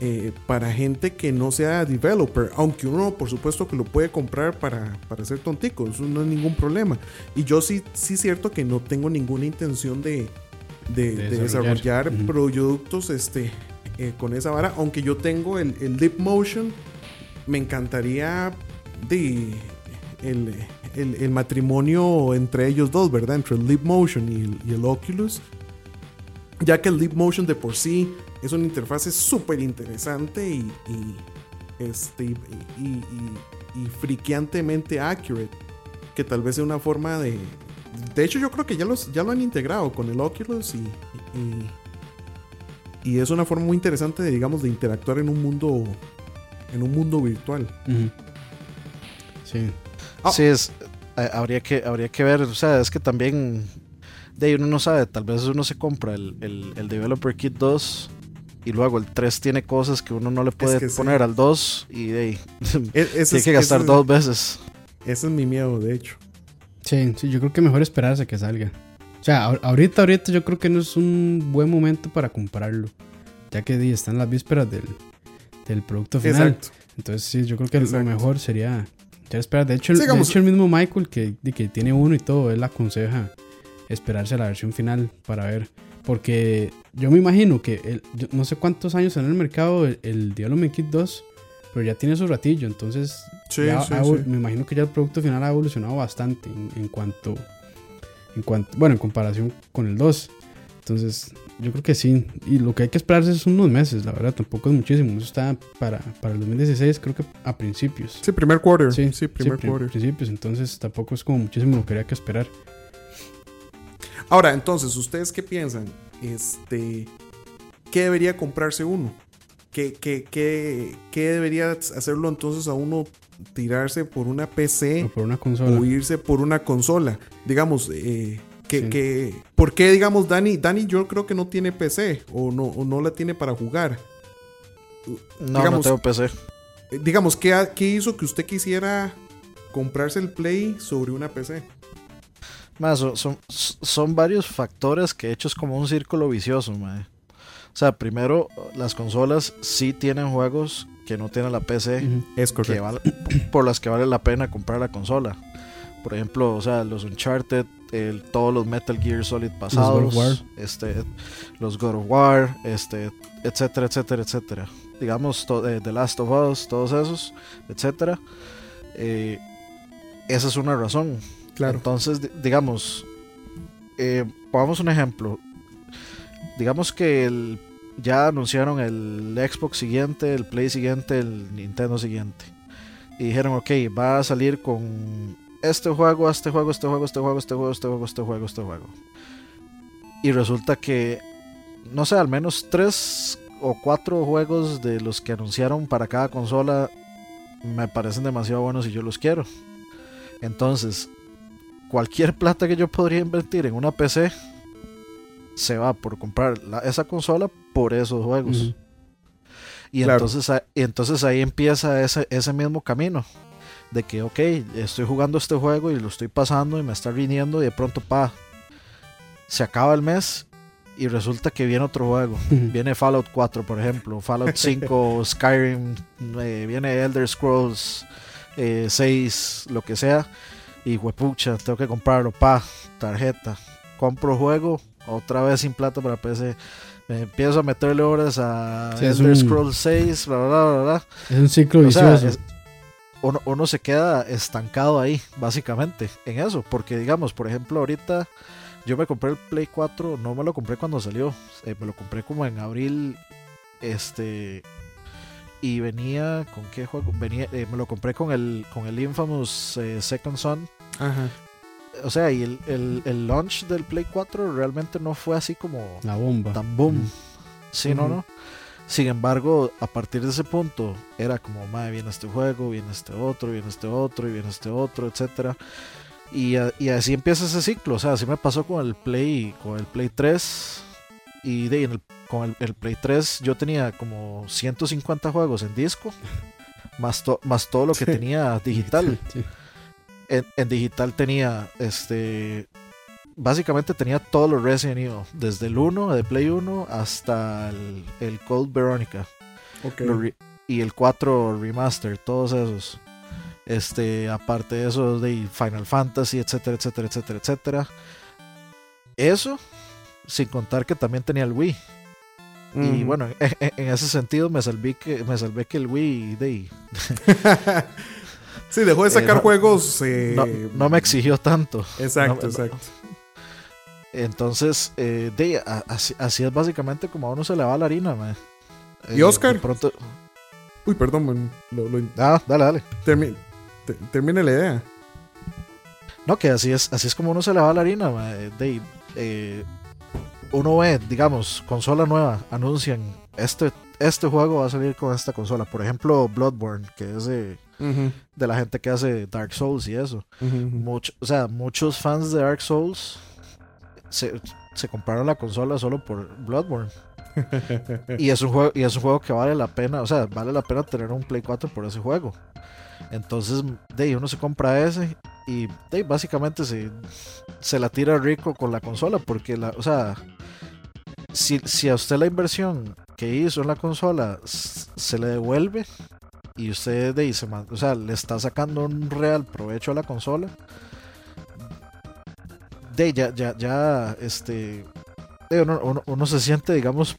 eh, para gente que no sea developer, aunque uno, por supuesto, que lo puede comprar para, para hacer tontico, eso no es ningún problema. Y yo sí, sí es cierto que no tengo ninguna intención de, de, De de desarrollar. productos este, eh, con esa vara, aunque yo tengo el, el Deep Motion, me encantaría de el, el- el matrimonio entre ellos dos, ¿verdad? Entre el Leap Motion y el, y el Oculus. Ya que el Leap Motion de por sí es una interfase súper interesante y, y, este, y, y- y- y friqueantemente accurate. Que tal vez sea una forma de... De hecho, yo creo que ya, los, ya lo han integrado con el Oculus y, y, y es una forma muy interesante de, digamos, de interactuar en un mundo, en un mundo virtual. Sí. Ah. Sí, es, habría, que, habría que ver, o sea, es que también, de ahí uno no sabe, tal vez uno se compra el, el, el Developer Kit 2 y luego el 3 tiene cosas que uno no le puede que sí. poner al 2 y de ahí E- tiene que gastar dos veces. Ese es mi miedo, de hecho. Sí, sí, yo creo que mejor esperarse a que salga. O sea, ahor- ahorita, ahorita yo creo que no es un buen momento para comprarlo. Ya que están las vísperas del, del producto final. Exacto. Entonces sí, yo creo que Exacto. lo mejor sería ya esperar. De hecho, el, Sí, de digamos- hecho, el mismo Michael que, que tiene uno y todo, él aconseja esperarse a la versión final para ver. Porque yo me imagino que el- yo no sé cuántos años en el mercado el, el Development Kit 2, pero ya tiene su ratillo. Entonces Sí, ya sí, ha evol- sí. me imagino que ya el producto final ha evolucionado bastante en, en cuanto, en cuanto, bueno, en comparación con el 2. Entonces, yo creo que sí. Y lo que hay que esperarse es unos meses, la verdad, tampoco es muchísimo. Eso está para, para el 2016, creo que a principios. Sí, primer quarter. Sí, Sí, primer sí, quarter. principios. Entonces, tampoco es como muchísimo lo que habría que esperar. Ahora, entonces, ¿ustedes qué piensan? Este, ¿Qué debería comprarse uno? ¿Qué, qué, qué, qué debería hacerlo entonces a uno tirarse por una PC O por una consola. o irse por una consola? Digamos, eh, que, Sí. que- ¿por qué, digamos, Dani? Dani yo creo que no tiene PC o no, o no la tiene para jugar. No, no Digamos- tengo PC. eh, digamos, ¿qué, qué hizo que usted quisiera comprarse el Play sobre una PC? Más, son, son, son varios factores que hechos como un círculo vicioso, mae. O sea, primero, las consolas sí tienen juegos que no tiene la PC. Es que correcto. vale- por las que vale la pena comprar la consola. Por ejemplo, o sea, los Uncharted, el- todos los Metal Gear Solid pasados, God of War. este, los God of War, este, etcétera, etcétera, etcétera. Digamos, eh, The Last of Us, todos esos, etcétera. Eh, esa es una razón. Claro. Entonces, di- digamos, eh, pongamos un ejemplo. Digamos que el- ya anunciaron el Xbox siguiente, el Play siguiente, el Nintendo siguiente. Y dijeron, ok, va a salir con este juego, este juego, este juego, este juego, este juego, este juego, este juego, este juego. Y resulta que, no sé, al menos tres o cuatro juegos de los que anunciaron para cada consola me parecen demasiado buenos y yo los quiero. Entonces, cualquier plata que yo podría invertir en una PC se va por comprar la- esa consola por esos juegos. Y Claro. entonces, y entonces ahí empieza ese, ese mismo camino. De que, ok, estoy jugando este juego y lo estoy pasando y me está rindiendo y de pronto, pa, se acaba el mes y resulta que viene otro juego. Viene Fallout 4, por ejemplo, Fallout 5, Skyrim, eh, viene Elder Scrolls eh, 6, lo que sea. Y huepucha, tengo que comprarlo, pa, tarjeta. Compro juego, otra vez sin plata para PC. Me empiezo a meterle horas a Sí, Elder un- Scrolls 6, bla, bla, bla, bla. Es un ciclo O sea, vicioso. es- uno, uno se queda estancado ahí, básicamente, en eso. Porque, digamos, por ejemplo, ahorita yo me compré el Play 4, no me lo compré cuando salió, eh, me lo compré como en abril, este. Y venía, ¿con qué juego? Venía, eh, me lo compré con el, con el Infamous eh, Second Son. Ajá. O sea, y el, el, el launch del Play 4 realmente no fue así como La bomba. tan boom. Ujú. Sí, no, no. Sin embargo, a partir de ese punto, era como, madre, viene este juego, viene este otro, viene este otro, y viene este otro, etcétera. Y, y así empieza ese ciclo. O sea, así me pasó con el Play, con el Play 3. Y de, en el- con el, el Play 3 yo tenía como 150 juegos en disco. Más, to- más todo lo que tenía digital. Sí. En, en digital tenía este básicamente tenía todos los Resident Evil desde el 1 de Play 1 hasta el, el Cold Veronica. Y el 4 remaster todos esos. Este aparte de eso de Final Fantasy etcétera etcétera etcétera etcétera. Eso sin contar que también tenía el Wii. Y bueno en, en- en ese sentido me salvé que me salvé que el Wii de, sí, dejó de sacar eh, no- juegos. eh, no, no me exigió tanto. Exacto, no- exacto. Entonces, eh, de, a- así, así es básicamente como a uno se le va la harina, mae. ¿Y Eh, Oscar? pronto... Uy, perdón, man, lo, lo- Ah, dale, dale. termi- te- termine la idea. No, que así es, así es como uno se le va la harina, mae. De, eh, uno ve, digamos, consola nueva, anuncian, este, este juego va a salir con esta consola. Por ejemplo, Bloodborne, que es de, de la gente que hace Dark Souls y eso. Mucho, o sea, muchos fans de Dark Souls se, se compraron la consola solo por Bloodborne. y es un juego y es un juego que vale la pena, o sea, vale la pena tener un Play 4 por ese juego. Entonces, de ahí uno se compra ese y de básicamente se, se la tira rico con la consola porque la, o sea, si, si a usted la inversión que hizo en la consola se le devuelve y usted de ahí se o sea, le está sacando un real provecho a la consola, de ya, ya, ya, este, de uno, uno- uno se siente, digamos,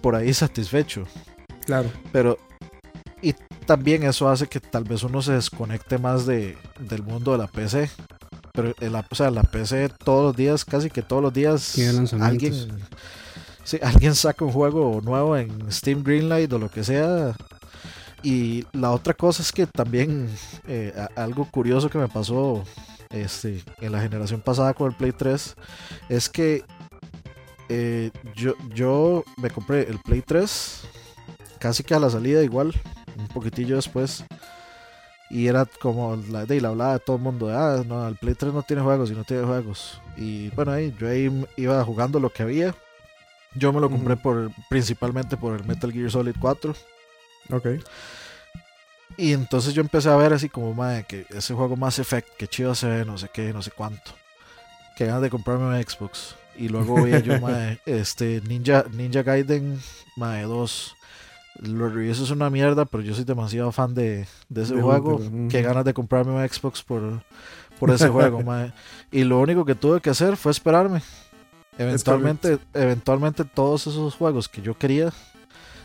por ahí satisfecho. Claro. Pero, y también eso hace que tal vez uno se desconecte más de, del mundo de la PC. Pero, en la, o sea, la PC todos los días, casi que todos los días, alguien, sí, alguien saca un juego nuevo en Steam Greenlight o lo que sea. Y la otra cosa es que también eh, algo curioso que me pasó este, en la generación pasada con el Play 3 es que eh, yo, yo me compré el Play 3 casi que a la salida igual, un poquitillo después. Y era como la de la hablaba de todo el mundo, de, ah, no, el Play 3 no tiene juegos y no tiene juegos. Y bueno, ahí yo ahí iba jugando lo que había. Yo me lo compré por principalmente por el Metal Gear Solid 4. Ok. Y entonces yo empecé a ver así como, madre, que ese juego Mass Effect, que chido se ve, no sé qué, no sé cuánto. Que ganas de comprarme un Xbox. Y luego veía yo, madre, este, Ninja, Ninja Gaiden, madre, 2. Los reviews es una mierda, pero yo soy demasiado fan de, de ese De juego. Que ganas de comprarme un Xbox por, por ese juego, madre. Y lo único que tuve que hacer fue esperarme. Eventualmente, eventualmente todos esos juegos que yo quería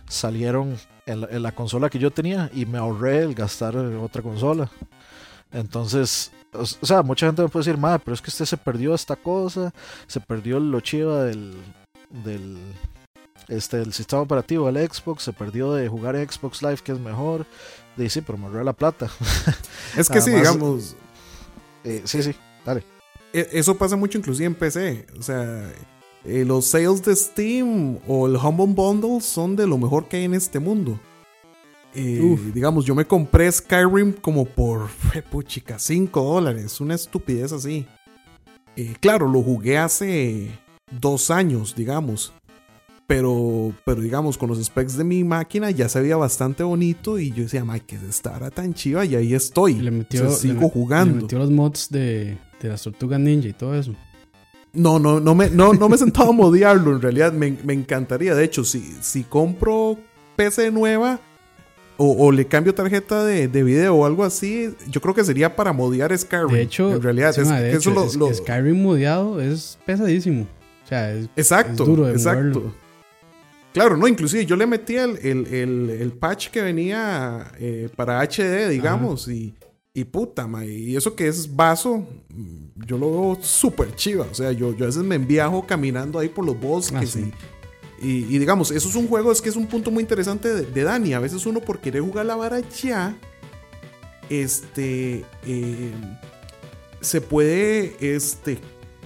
salieron en la, en la consola que yo tenía y me ahorré el gastar en otra consola. Entonces, o, o sea, mucha gente me puede decir, madre, pero es que usted se perdió esta cosa, se perdió lo chiva del, del, este, del sistema operativo del Xbox, se perdió de jugar en Xbox Live, que es mejor. Dice, sí, pero me ahorré la plata. Es que sí, digamos, Eh, sí, sí, dale. e- eso pasa mucho inclusive en PC. O sea, eh, los sales de Steam o el Humble Bundle son de lo mejor que hay en este mundo. Eh, digamos, yo me compré Skyrim como por, puchica, 5 dólares. Una estupidez así. Eh, claro, lo jugué hace dos años, digamos. Pero, pero digamos, con los specs de mi máquina ya se veía bastante bonito. Y yo decía, Mike, que estará tan chiva. Y ahí estoy. Le metió, O sea, le sigo me- jugando. Le metió los mods de, de las tortugas ninja y todo eso. No, no, no me, no, no me he sentado a modiarlo. En realidad me, me encantaría. De hecho, si, si compro PC nueva o, o le cambio tarjeta de, de video o algo así, yo creo que sería para modiar Skyrim. De hecho, en realidad, sí, es- ma, de eso hecho, lo- Skyrim modeado es pesadísimo. O sea, es, Exacto, es duro de exacto. moverlo. Claro, no, inclusive yo le metí el, el, el- el patch que venía eh, para HD, digamos, y, y puta, ma, y eso que es vaso, mm, yo lo veo súper chiva. O sea, yo, yo a veces me enviajo caminando ahí por los bosques Ah, sí. y, y, y digamos, eso es un juego, es que es un punto muy interesante de, de Dani. A veces uno por querer jugar la vara ya, este, eh, se puede, este,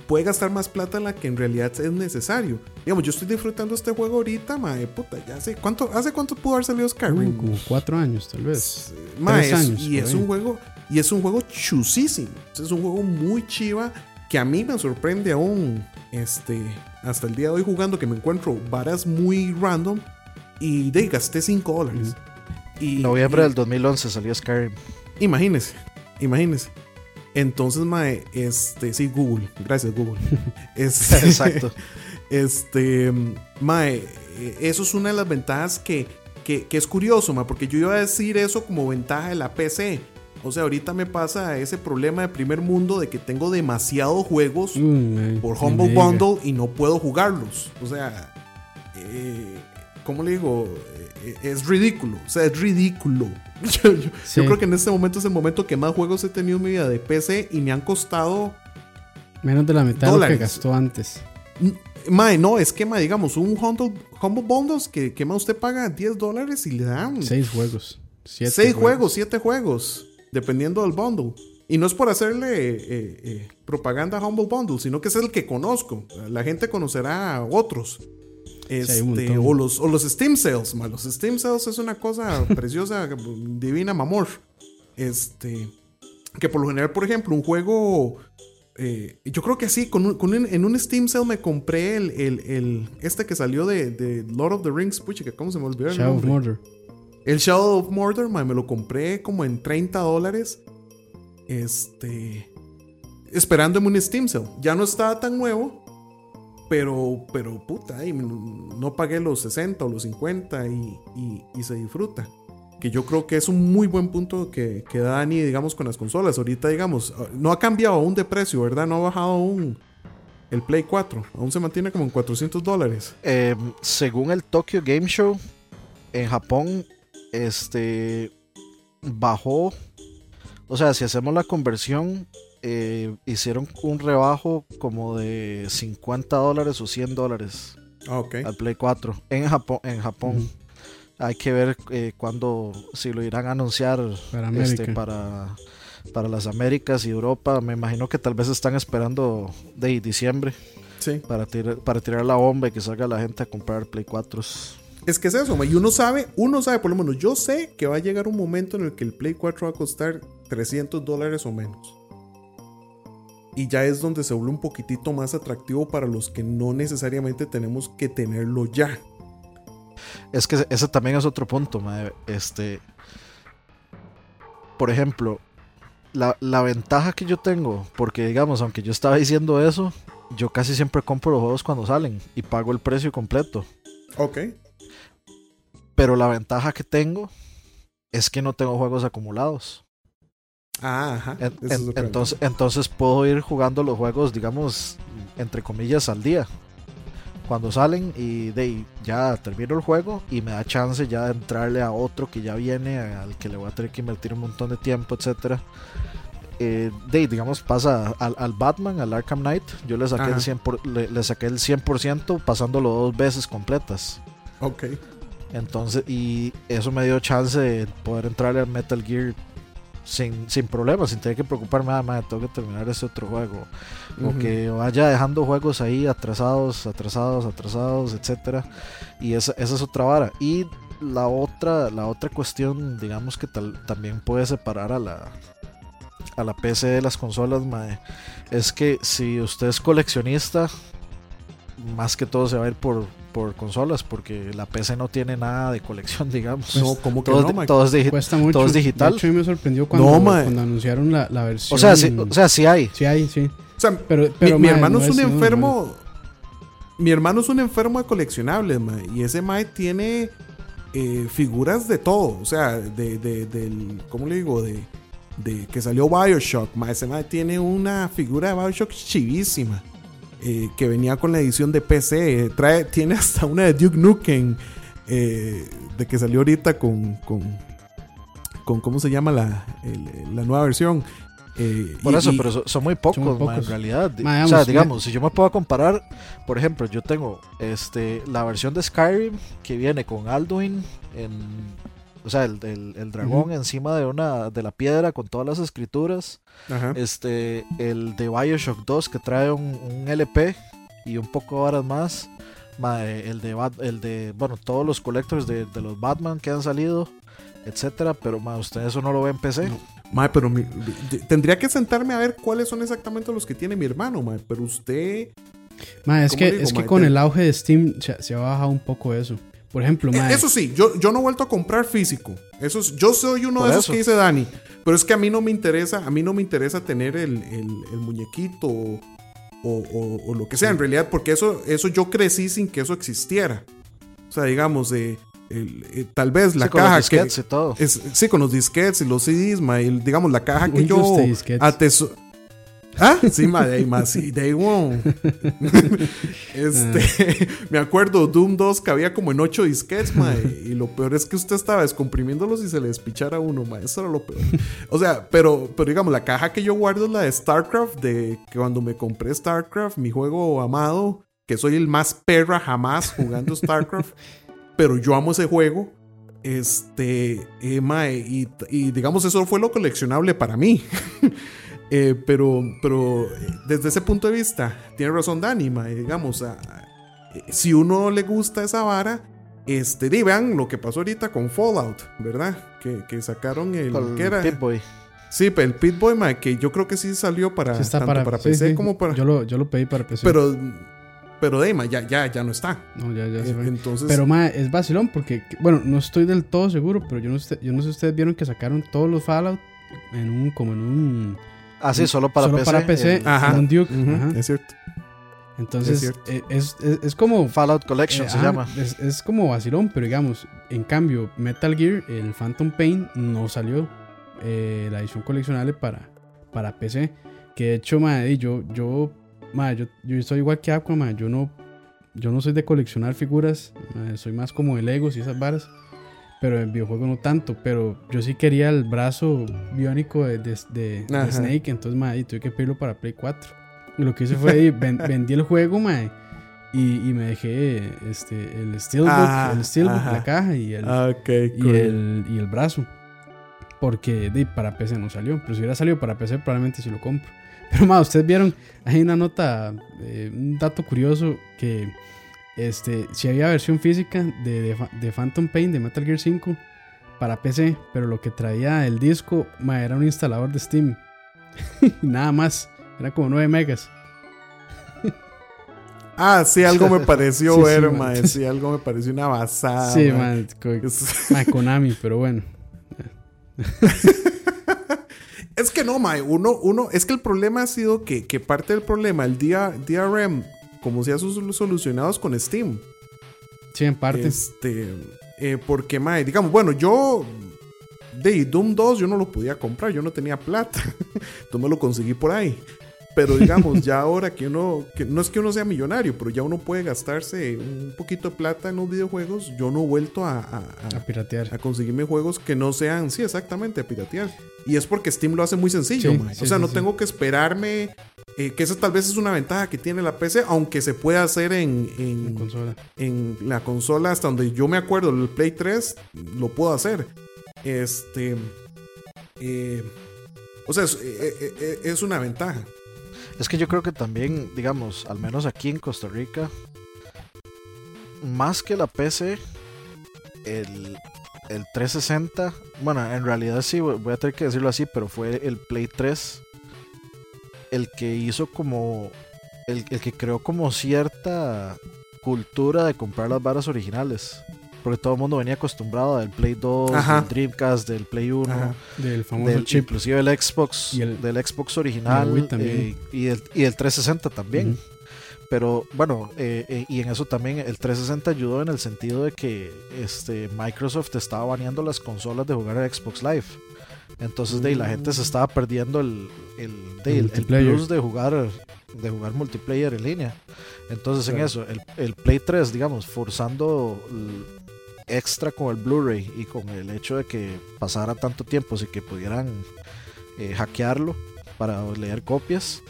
puede gastar más plata en la que en realidad es necesario. Digamos, yo estoy disfrutando este juego ahorita, mae, puta, ya sé, ¿cuánto, ¿hace cuánto pudo haber salido Skyrim? Uh, como cuatro años, tal vez. Mae, tres es- años, y es ahí. un juego y es un juego chusísimo es un juego muy chiva que a mí me sorprende aún este hasta el día de hoy jugando que me encuentro varas muy random y de gasté 5 dólares y Noviembre y- del 2011 salió Skyrim. imagínese imagínese entonces mae este sí Google gracias Google Este- Exacto. este, Mae, eso es una de las ventajas que, que, que es curioso, mae, porque yo iba a decir eso como ventaja de la PC. O sea, ahorita me pasa ese problema de primer mundo de que tengo demasiados juegos Mm, eh, por Humble. Bundle y no puedo jugarlos. O sea, eh, ¿cómo le digo? Eh, es ridículo. O sea, es ridículo. Yo, yo- Sí. yo creo que en este momento es el momento que más juegos he tenido en mi vida de PC y me han costado Menos de la mitad de lo que gastó antes. Mae, no, es que, mae, digamos, un Humble, humble Bundles que, que más usted paga 10 dólares y le dan Seis juegos. Siete 6 juegos, 7 juegos, dependiendo del bundle. Y no es por hacerle eh, eh, propaganda a Humble Bundle, sino que es el que conozco. La gente conocerá a otros. Este, o, los, o los Steam Sales, mae. Los Steam Sales es una cosa preciosa, divina, mamor. Este, que por lo general, por ejemplo, un juego eh, yo creo que sí, con un- con un- en un Steam Sale me compré el, el- el- este que salió de, de Lord of the Rings, pucha, que ¿cómo se me olvidó el Shadow of? Mordor. El Shadow of Mordor, me lo compré como en 30 dólares. Este. Esperándome un Steam Sale. Ya no estaba tan nuevo. Pero, pero puta, no pagué los 60 o los 50 y, y- se disfruta. Que yo creo que es un muy buen punto que, que da Dani, digamos, con las consolas. Ahorita, digamos, no ha cambiado aún de precio, ¿verdad? No ha bajado aún el Play 4. Aún se mantiene como en 400 dólares. Eh, según el Tokyo Game Show, en Japón, este bajó. O sea, si hacemos la conversión, eh, hicieron un rebajo como de 50 dólares o 100 dólares Ah, al Play 4 en Japón. En Japón. Ujú. Hay que ver eh, cuándo, si lo irán a anunciar Para este, para, para las Américas y Europa. Me imagino que tal vez están esperando de diciembre Sí. para, tirar, para tirar la bomba y que salga la gente a comprar Play 4. Es que es eso, y uno sabe, uno sabe, por lo menos yo sé que va a llegar un momento en el que el Play 4 va a costar 300 dólares o menos. Y ya es donde se vuelve un poquitito más atractivo para los que no necesariamente tenemos que tenerlo ya. Es que ese también es otro punto, mae. Este. por ejemplo, la, la ventaja que yo tengo, porque digamos, aunque yo estaba diciendo eso, yo casi siempre compro los juegos cuando salen y pago el precio completo. Ok. Pero la ventaja que tengo es que no tengo juegos acumulados. Ah, ajá. En- en- entonces, entonces puedo ir jugando los juegos, digamos, entre comillas, al día. Cuando salen y de ya termino el juego y me da chance ya de entrarle a otro que ya viene, al que le voy a tener que invertir un montón de tiempo, etcétera. Eh, de digamos, pasa al, al Batman, al Arkham Knight, yo le saqué, Ajá. el 100 por- le, le saqué el 100% pasándolo dos veces completas. Ok. Entonces, y eso me dio chance de poder entrarle al Metal Gear sin, sin problemas, sin tener que preocuparme, ah, madre, tengo que terminar ese otro juego. O que vaya dejando juegos ahí atrasados, atrasados, atrasados, etcétera. Y esa, esa es otra vara. Y la otra, la otra cuestión, digamos que tal, también puede separar a la a la PC de las consolas, mae, es que si usted es coleccionista, más que todo se va a ir por, por consolas, porque la PC no tiene nada de colección, digamos. No, como que todo, no, Mike? todo es digi- Cuesta mucho. todo es digital. De hecho, a mí me sorprendió cuando, No, mae. cuando anunciaron la, la versión. O sea, sí, o sea, sí hay. Sí hay, sí. O sea, Pero, mi, pero mi mae, hermano no es un enfermo. Mi hermano es un enfermo de coleccionables, mae, Y ese mae tiene eh, figuras de todo. O sea, de, de- del. ¿Cómo le digo? De, de que salió Bioshock. mae. Ese mae tiene una figura de Bioshock chivísima. Eh, que venía con la edición de PC. trae, tiene hasta una de Duke Nukem. eh, de que salió ahorita con. con, con ¿Cómo se llama la, el- la nueva versión? Eh, Por y- eso, y- pero so- son muy pocos, muy ma, pocos. en realidad. Ma, o sea, digamos, digamos, si yo me puedo comparar, por ejemplo, yo tengo este la versión de Skyrim que viene con Alduin en o sea, el, el- el dragón encima de una de la piedra con todas las escrituras. Ajá. Este, el de BioShock 2 que trae un, un LP y un poco horas más. Ma, el de Bat- el de bueno, todos los collectors de, de los Batman que han salido, etcétera, pero ma, usted eso no lo ve en PC. No. Mae, pero mi- de- tendría que sentarme a ver cuáles son exactamente los que tiene mi hermano, mae. Pero usted. Mae, es ¿Cómo que, digo, es que con Te- el auge de Steam se, se ha bajado un poco eso. Por ejemplo, Eh, mae, Eso sí, yo, yo no he vuelto a comprar físico. Eso es- yo soy uno Por de esos eso. que dice Dani. Pero es que a mí no me interesa, a mí no me interesa tener el, el- el muñequito o, o- o lo que sea, en realidad, porque eso, eso yo crecí sin que eso existiera. O sea, digamos, el- eh, tal vez la Sí, con los caja que. y todo. Es, sí, con los disquetes y los CDs, ma, y el- digamos, la caja que yo de ateso- Ah, sí, ma, ahí, ma, sí, ahí, wow. Este, me acuerdo Doom 2 que había como en 8 disquets, ma, y lo peor es que usted estaba descomprimiéndolos y se le despichara uno, ma, eso era lo peor. O sea, pero, pero digamos, la caja que yo guardo es la de StarCraft, de que cuando me compré StarCraft, mi juego amado, que soy el más perra jamás jugando StarCraft, pero yo amo ese juego. Este, eh, mae, y, y digamos, eso fue lo coleccionable para mí. Eh, pero, pero eh, desde ese punto de vista, tiene razón Dani, digamos, a- eh, si uno le gusta esa vara, este, di, vean lo que pasó ahorita con Fallout, ¿verdad? Que, que sacaron el, Con ¿qué era? Pip-Boy. Sí, pero el Pit-Boy, mae, que yo creo que sí salió para, sí está tanto para, sí, PC sí. como para... Yo lo, yo lo pedí para PC. Pero, pero de, mae, ya, ya, ya no está. no, ya, ya se Eh, fue. Entonces, Pero es vacilón porque, bueno, no estoy del todo seguro, pero yo no, sé- yo no sé si ustedes vieron que sacaron todos los Fallout en un, como en un, Ah, sí, solo para solo PC. para PC, el Ajá. Duke. ujú, ajá. es cierto. Entonces, es eh, es, es, es como... Fallout Collection eh, se ajá, llama. Es, es como vacilón, pero digamos, en cambio, Metal Gear, el Phantom Pain, no salió eh, la edición coleccionable para, para PC. Que de hecho, mae, yo, yo, mae, yo, yo soy igual que Aqua, mae, yo no, yo no soy de coleccionar figuras, mae, soy más como de Legos y esas varas. Pero en videojuegos no tanto, pero yo sí quería el brazo biónico de, de- de- de. Snake, entonces mae, tuve que pedirlo para Play 4. Y lo que hice fue ven- vendí el juego, mae, y, y me dejé este, el Steelbook, Ah, el Steelbook, la caja y el, Ah, Ok, y cool. el, y el brazo. Porque de, para PC no salió. Pero si hubiera salido para PC, probablemente sí lo compro. Pero más, ustedes vieron, hay una nota, eh, un dato curioso que este, si había versión física de, de, de Phantom Pain de Metal Gear 5 para PC, pero lo que traía el disco ma, era un instalador de Steam. Nada más, era como 9 megas. Ah, sí, algo me pareció Sí, sí, ver, man. Sí, algo me pareció una basada. sí, mae. man, ma, Konami, pero bueno. Es que no, mae. Uno, uno, es que el problema ha sido que, que parte del problema, el DRM, como se ha solucionado es con Steam. Sí, en parte. Este, eh, porque, mae, digamos, bueno, yo de Doom 2 yo no lo podía comprar, yo no tenía plata. Entonces me lo conseguí por ahí. Pero digamos, ya ahora que uno, que no es que uno sea millonario, pero ya uno puede gastarse un poquito de plata en los videojuegos, yo no he vuelto a, a, piratear. A conseguirme juegos que no sean, sí, exactamente, a piratear. Y es porque Steam lo hace muy sencillo, o sea, no tengo que esperarme, eh, que esa tal vez es una ventaja que tiene la PC, aunque se puede hacer en, en, consola. en la consola hasta donde yo me acuerdo, el Play 3, lo puedo hacer. Este... Eh, o sea, es, eh, es una ventaja. Es que yo creo que también, digamos, al menos aquí en Costa Rica, más que la PC, el, el 360, bueno, en realidad sí, voy a tener que decirlo así, pero fue el Play 3 el que hizo como, el, el que creó como cierta cultura de comprar las varas originales porque todo el mundo venía acostumbrado del Play 2, del Dreamcast, del Play 1, del famoso chip. inclusive el Xbox, y el, del Xbox original eh, y, el, y el 360 también. Pero bueno, eh, eh, y en eso también el 360 ayudó en el sentido de que este, Microsoft estaba baneando las consolas de jugar a Xbox Live. Entonces de la gente se estaba perdiendo el, el, el, plus de jugar de jugar multiplayer en línea. Entonces en eso, el, el, Play 3, digamos, forzando extra con el Blu-ray y con el hecho de que pasara tanto tiempo y que pudieran eh, hackearlo para leer copias.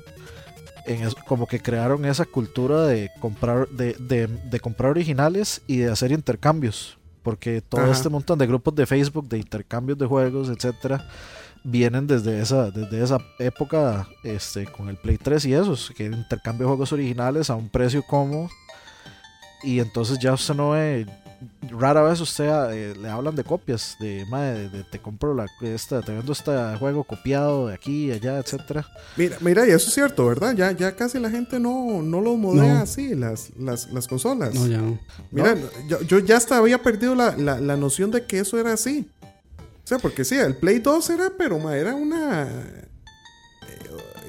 En como que crearon esa cultura de comprar, de, de, comprar originales y de hacer intercambios. Porque todo este montón de grupos de Facebook de intercambios de juegos, etcétera, vienen desde esa, desde esa época este, con el Play 3 y esos, que intercambio de juegos originales a un precio cómodo. Y entonces ya usted no ve rara vez usted eh, le hablan de copias, de, madre, de, te compro la esta, te vendo este juego copiado de aquí, allá, etcétera. Mira, mira, y eso es cierto, ¿verdad? Ya, ya casi la gente no, no lo modea así, las, las, las, consolas. No, ya no. Mira, Yo, yo, ya hasta había perdido la, la, la, noción de que eso era así. O sea, porque sí, el Play 2 era, pero ma, era una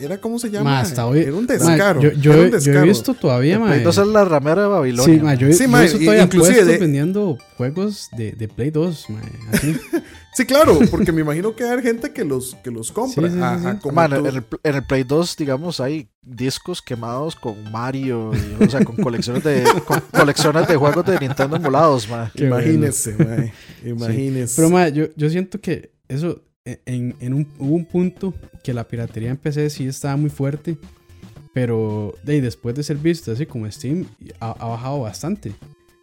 era como se llama. hasta hoy, era un descaro. yo, yo, he visto todavía, Play 2 es la ramera de Babilonia. Sí, ma, yo, sí, ma, he visto todavía inclusive de... vendiendo juegos de, de Play 2, ma, así. sí, claro, porque me imagino que hay gente que los, que los compra. Sí, en, el, en, el, Play 2, digamos, hay discos quemados con Mario, y, o sea, con colecciones de con colecciones de juegos de Nintendo emulados, ma. Imagínese, ma. Imagínese. Pero, ma, yo, yo siento que eso en, un, hubo un punto que la piratería en PC sí estaba muy fuerte, pero de, después de ser visto así como Steam, ha, bajado bastante.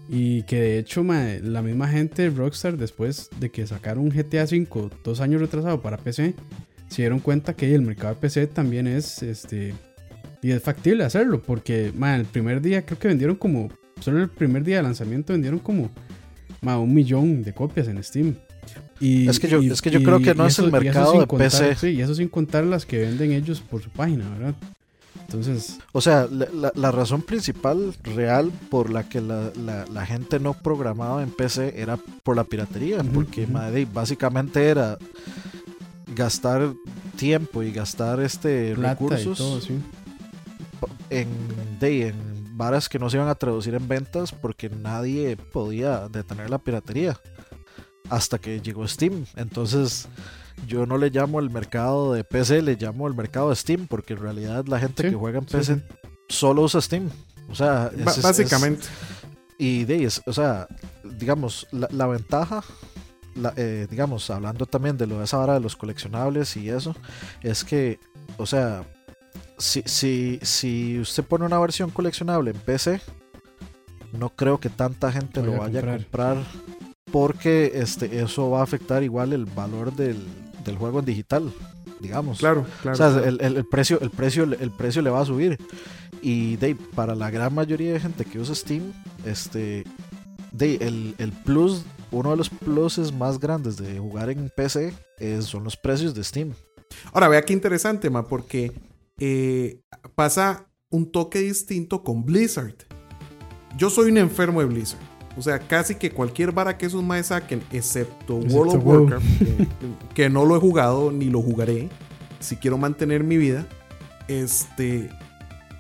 Y que de hecho la misma gente de Rockstar, después de que sacaron GTA V dos años retrasado para PC, se dieron cuenta que el mercado de PC también es, este, y es factible hacerlo, porque el primer día creo que vendieron como, solo el primer día de lanzamiento vendieron como un millón de copias en Steam es que yo, es que yo creo que no es el mercado de PC. Sí, y eso sin contar las que venden ellos por su página, ¿verdad? Entonces. O sea, la, la, razón principal real por la que la, la, gente no programaba en PC era por la piratería. porque básicamente era gastar tiempo y gastar este recursos en, de, en varas que no se iban a traducir en ventas porque nadie podía detener la piratería hasta que llegó Steam. Entonces yo no le llamo el mercado de PC, le llamo el mercado de Steam, porque en realidad la gente que juega en PC solo usa Steam. O sea, básicamente. y de o sea, digamos, la, ventaja, eh, digamos, hablando también de lo de esa hora de los coleccionables y eso, es que, o sea, si, si, si usted pone una versión coleccionable en PC, no creo que tanta gente lo vaya a comprar porque este, eso va a afectar igual el valor del, juego en digital, digamos. Claro, claro. O sea, El, precio, el, precio, el precio le va a subir. Y de, para la gran mayoría de gente que usa Steam, este, de, el, plus, uno de los pluses más grandes de jugar en PC es, son los precios de Steam. Ahora, vea qué interesante, ma, porque eh, pasa un toque distinto con Blizzard. Yo soy un enfermo de Blizzard. O sea, casi que cualquier vara que esos maes saquen, excepto, World of Warcraft, que, no lo he jugado ni lo jugaré. si quiero mantener mi vida, este,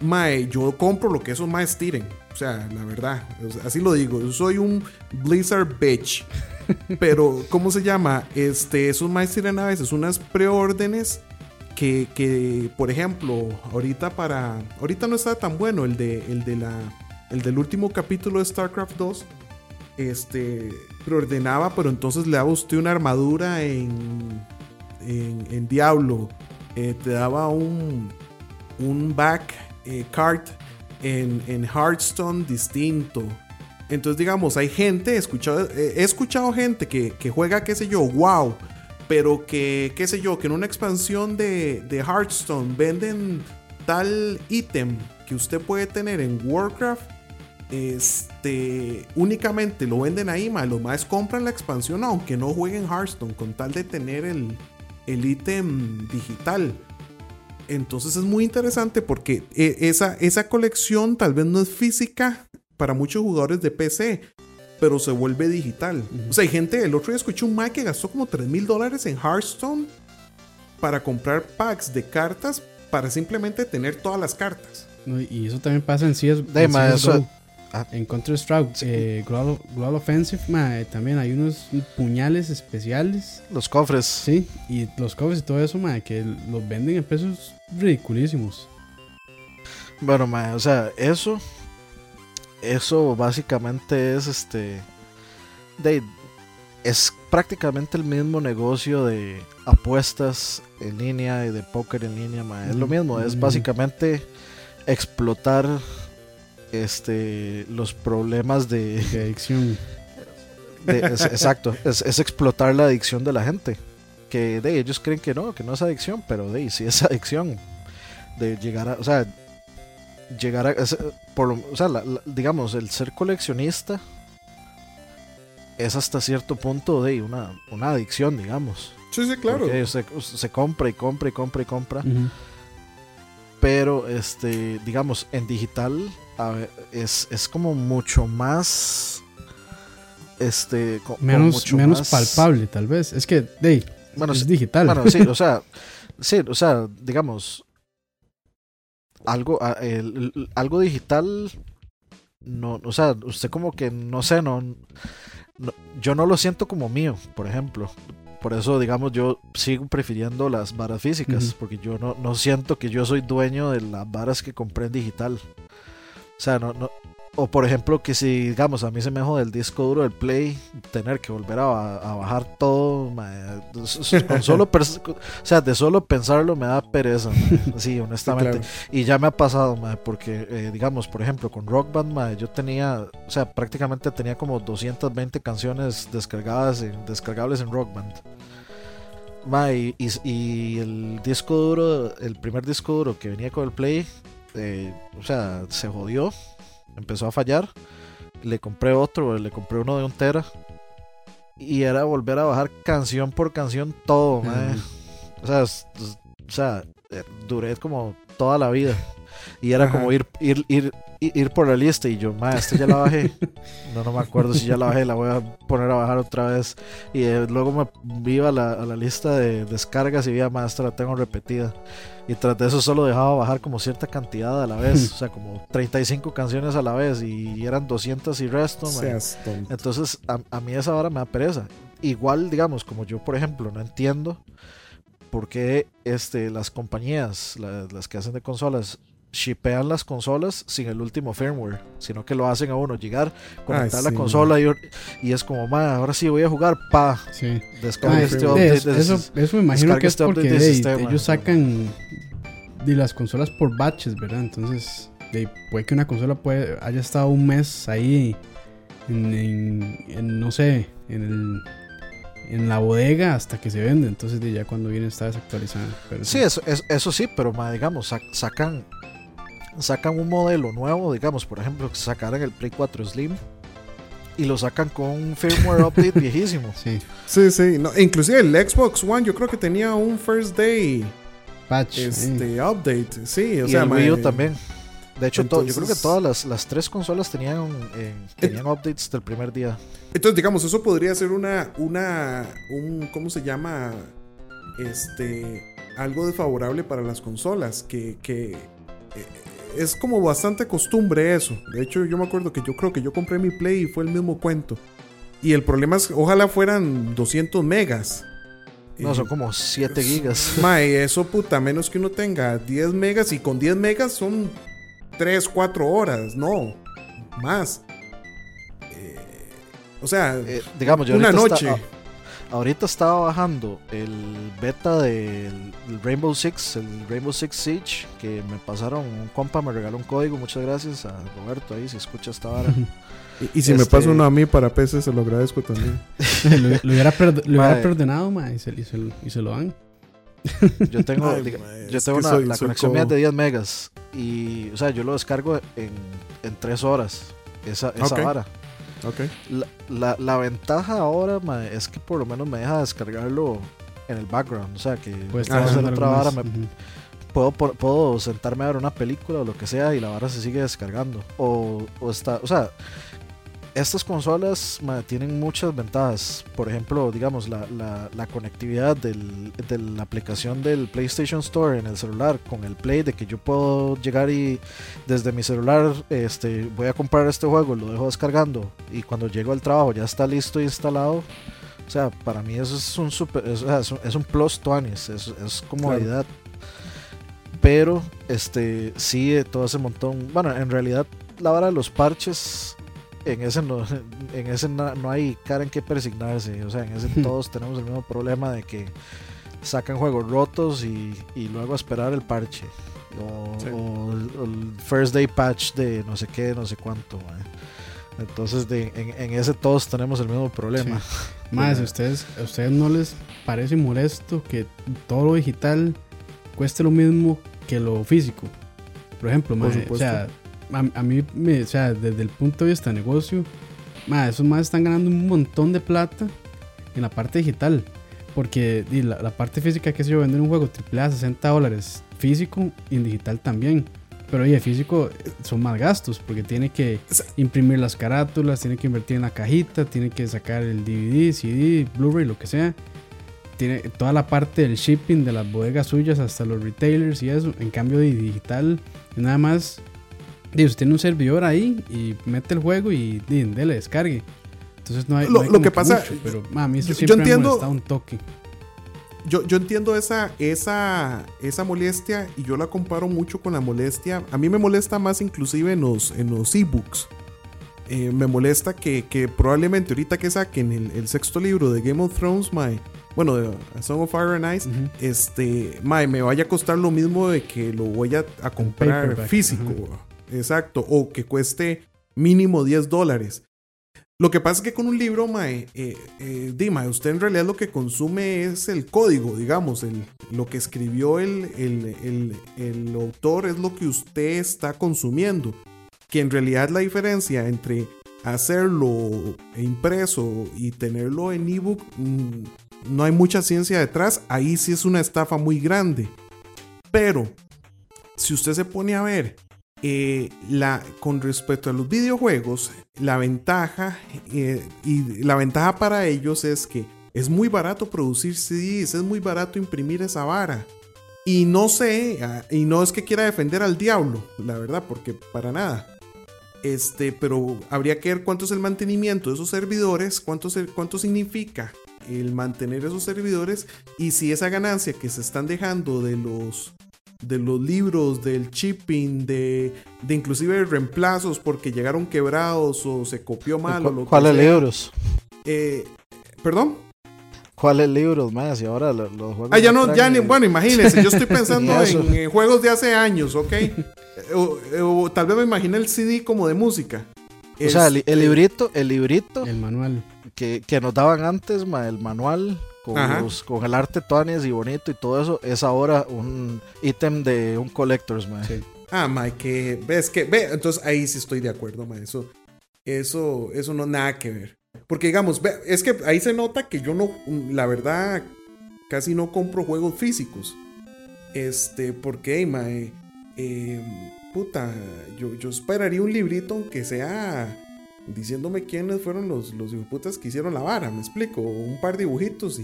mae, yo compro lo que esos maes tiren. O sea, la verdad, así lo digo, yo soy un Blizzard bitch. Pero, ¿cómo se llama? Este, esos maes tiran a veces unas preórdenes que, que, por ejemplo, ahorita para. Ahorita no está tan bueno el de, el de la. El del último capítulo de StarCraft 2. Este. Preordenaba, pero entonces le daba usted una armadura en. En, Diablo. Eh, te daba un. Un back eh, card en, en Hearthstone distinto. Entonces, digamos, hay gente, he escuchado, eh, he escuchado gente que, que, juega, qué sé yo, wow, pero que, qué sé yo, que en una expansión de, de Hearthstone venden tal ítem que usted puede tener en Warcraft, este, únicamente lo venden ahí, más los más compran la expansión aunque no jueguen Hearthstone, con tal de tener el ítem digital. Entonces es muy interesante porque eh, esa, esa colección tal vez no es física para muchos jugadores de PC, pero se vuelve digital. O sea, hay gente, el otro día escuché un Mike que gastó como 3 mil dólares en Hearthstone para comprar packs de cartas para simplemente tener todas las cartas. y eso también pasa en CS. Ah. En Counter Strike, eh, Global, Offensive, también hay unos puñales especiales. Los cofres. Sí, y los cofres y todo eso, que los venden en precios ridiculísimos. Bueno, o sea, eso. Eso básicamente es este. De, es prácticamente el mismo negocio de apuestas en línea y de póker en línea, Es lo mismo, es básicamente explotar este, los problemas de, adicción. exacto, es, explotar la adicción de la gente. Que de ellos creen que no, que no es adicción, pero de sí es adicción. De llegar a, o sea, llegar a, por, o sea, digamos, el ser coleccionista es hasta cierto punto de una, una adicción, digamos. Sí, sí, claro. Se, compra y compra y compra y compra. Pero, este, digamos, en digital es, es como mucho más. Este. menos menos palpable, tal vez. Es que, de, bueno, es digital. Bueno, sí, o sea. sí, o sea, digamos. Algo, algo digital. No, o sea, usted como que, no sé, no, yo no lo siento como mío, por ejemplo. Por eso, digamos, yo sigo prefiriendo las varas físicas, porque yo no, no siento que yo soy dueño de las varas que compré en digital. O sea, no, no, o por ejemplo que si digamos a mí se me jode el disco duro del play tener que volver a, bajar todo con solo o sea de solo pensarlo me da pereza sí honestamente. Y ya me ha pasado porque eh, digamos por ejemplo con Rock Band yo tenía o sea prácticamente tenía como 220 canciones descargadas en, descargables en Rock Band. Y, y, el disco duro el primer disco duro que venía con el play eh, o sea, se jodió, empezó a fallar. Le compré otro, le compré uno de un tera. Y era volver a bajar canción por canción todo, O sea, o sea, eh, duré como toda la vida. Y era como ir, ir, ir, ir por la lista y yo, ma, esta ya la bajé. No, no me acuerdo si ya la bajé, la voy a poner a bajar otra vez. Y eh, luego me iba a la, a la, lista de descargas y vi, ma, esta la tengo repetida. Y tras de eso solo dejaba bajar como cierta cantidad a la vez, o sea, como 35 canciones a la vez y eran 200 y resto. Entonces, a, a mí esa hora me da pereza. Igual, digamos, como yo, por ejemplo, no entiendo por qué este, las compañías, las que hacen de consolas, shipean las consolas sin el último firmware, sino que lo hacen a uno llegar, conectar la consola y, es como, ma, ahora sí voy a jugar, pa, sí. este update. eso, eso, me imagino que es este porque ellos sacan de las consolas por batches, ¿verdad? Entonces, puede que una consola puede, haya estado un mes ahí en, no sé, en el en la bodega hasta que se vende. Entonces ya cuando viene está desactualizada. sí, Eso, eso, sí, pero ma, digamos, sacan sacan un modelo nuevo, digamos, por ejemplo, que sacaran el Play 4 Slim y lo sacan con un firmware update viejísimo. Sí, sí, sí. No, inclusive el Xbox One yo creo que tenía un first day patch, este, update. Sí, o sea, el Wii U también. De hecho, yo creo que todas las, las tres consolas tenían, eh, tenían updates del primer día. Entonces, digamos, eso podría ser una, una, un, ¿cómo se llama? Este, algo desfavorable para las consolas, que, que eh, es como bastante costumbre eso. De hecho, yo me acuerdo que yo creo que yo compré mi Play y fue el mismo cuento. Y el problema es, ojalá fueran 200 megas. No, son como 7 gigas. Mae, eso puta, menos que uno tenga 10 megas y con 10 megas son 3, 4 horas, no, más. Eh, o sea, Eh, digamos, yo una noche. Ahorita estaba bajando el beta del el Rainbow Six, el Rainbow Six Siege, que me pasaron, un compa me regaló un código, muchas gracias a Roberto ahí, si escucha esta vara. y, y si me este- pasa uno a mí para PC, se lo agradezco también. lo, lo hubiera, lo perdonado, mae, y se, y se lo- y se lo dan. Yo tengo, Ay, diga- mae, yo tengo una- soy- la soy conexión mía de 10 megas y, o sea, yo lo descargo en, en 3 horas, esa, esa vara. Ok. La, la, la ventaja ahora ma, es que por lo menos me deja descargarlo en el background, o sea, que puedo hacer otra vara, puedo, por- puedo sentarme a ver una película o lo que sea y la vara se sigue descargando. O, o está, o sea, estas consolas tienen muchas ventajas. Por ejemplo, digamos, la, la, la conectividad del- de la aplicación del PlayStation Store en el celular con el Play, de que yo puedo llegar y desde mi celular este, voy a comprar este juego, lo dejo descargando y cuando llego al trabajo ya está listo e instalado. O sea, para mí eso es un super, es, es un, plus 20, es, es comodidad. Pero, este, sí, eh, todo ese montón. Bueno, en realidad, la vara de los parches, en ese no, en ese no, no hay cara en que persignarse. O sea, en ese todos tenemos el mismo problema de que sacan juegos rotos y, y luego esperar el parche. O, Sí. o el, o el first day patch de no sé qué, no sé cuánto. Entonces, de, en, en ese todos tenemos el mismo problema. Más, a ustedes, a ustedes no les parece molesto que todo lo digital cueste lo mismo que lo físico. Por ejemplo, Por mae, o sea, a, a mí, me, o sea, desde el punto de vista de negocio, mae, esos más están ganando un montón de plata en la parte digital. Porque la, la parte física, que sé yo, vender un juego AAA a 60 dólares físico y en digital también. Pero oye, físico eh, son más gastos porque tiene que imprimir las carátulas, tiene que invertir en la cajita, tiene que sacar el DVD, CD, Blu-ray, lo que sea. Tiene toda la parte del shipping de las bodegas suyas hasta los retailers y eso. En cambio, de digital, nada más. Di, usted tiene un servidor ahí y mete el juego y dele, descargue. Entonces no hay. Lo- no hay lo que pasa- mucho, pero a mí eso yo- yo siempre me ha entiendo- molestado un toque. Yo, yo entiendo esa, esa, esa molestia y yo la comparo mucho con la molestia. A mí me molesta más inclusive en los, en los ebooks. Eh, me molesta que, que probablemente ahorita que saquen el, el sexto libro de Game of Thrones, mae, bueno, de A Song of Fire and Ice, este, mae, me vaya a costar lo mismo de que lo voy a, a comprar paperback, físico. Exacto. O que cueste mínimo 10 dólares. Lo que pasa es que con un libro, mae, eh, eh, di, mae, usted en realidad lo que consume es el código, digamos, el, lo que escribió el, el, el- el autor es lo que usted está consumiendo. Que en realidad la diferencia entre hacerlo impreso y tenerlo en ebook, mm, no hay mucha ciencia detrás. Ahí sí es una estafa muy grande. Pero, si usted se pone a ver eh, con respecto a los videojuegos, la ventaja eh, y la ventaja para ellos es que es muy barato producir CDs, es muy barato imprimir esa vara. Y no sé, ah, y no es que quiera defender al diablo, la verdad, porque para nada. Este, pero habría que ver cuánto es el mantenimiento de esos servidores, cuánto, cuánto significa el mantener esos servidores y si esa ganancia que se están dejando de los de los libros, del shipping, de, de inclusive reemplazos porque llegaron quebrados o se copió mal o lo ¿Cu- que ¿Cuáles libros? Eh, ¿Perdón? ¿Cuáles libros más? Y ahora lo- los juegos. Ah, ya no, ya ni, bueno, imagínense, yo estoy pensando en, juegos de hace años, ¿ok? Eh, o, eh, o tal vez me imaginé el CD como de música. O sea, el, Este, el librito, el librito El manual. que, que nos daban antes, ma, el manual, con, los- con el arte y bonito y todo eso, es ahora un ítem de un collector's, ma. Sí. Ah, Mike, que ves que ve, entonces ahí sí estoy de acuerdo, ma, eso eso eso no nada que ver. Porque digamos, ve, es que ahí se nota que yo no la verdad casi no compro juegos físicos. Este, porque hey, mae, eh, puta, yo, yo esperaría un librito aunque sea diciéndome quiénes fueron los los putas que hicieron la vara, me explico, un par de dibujitos y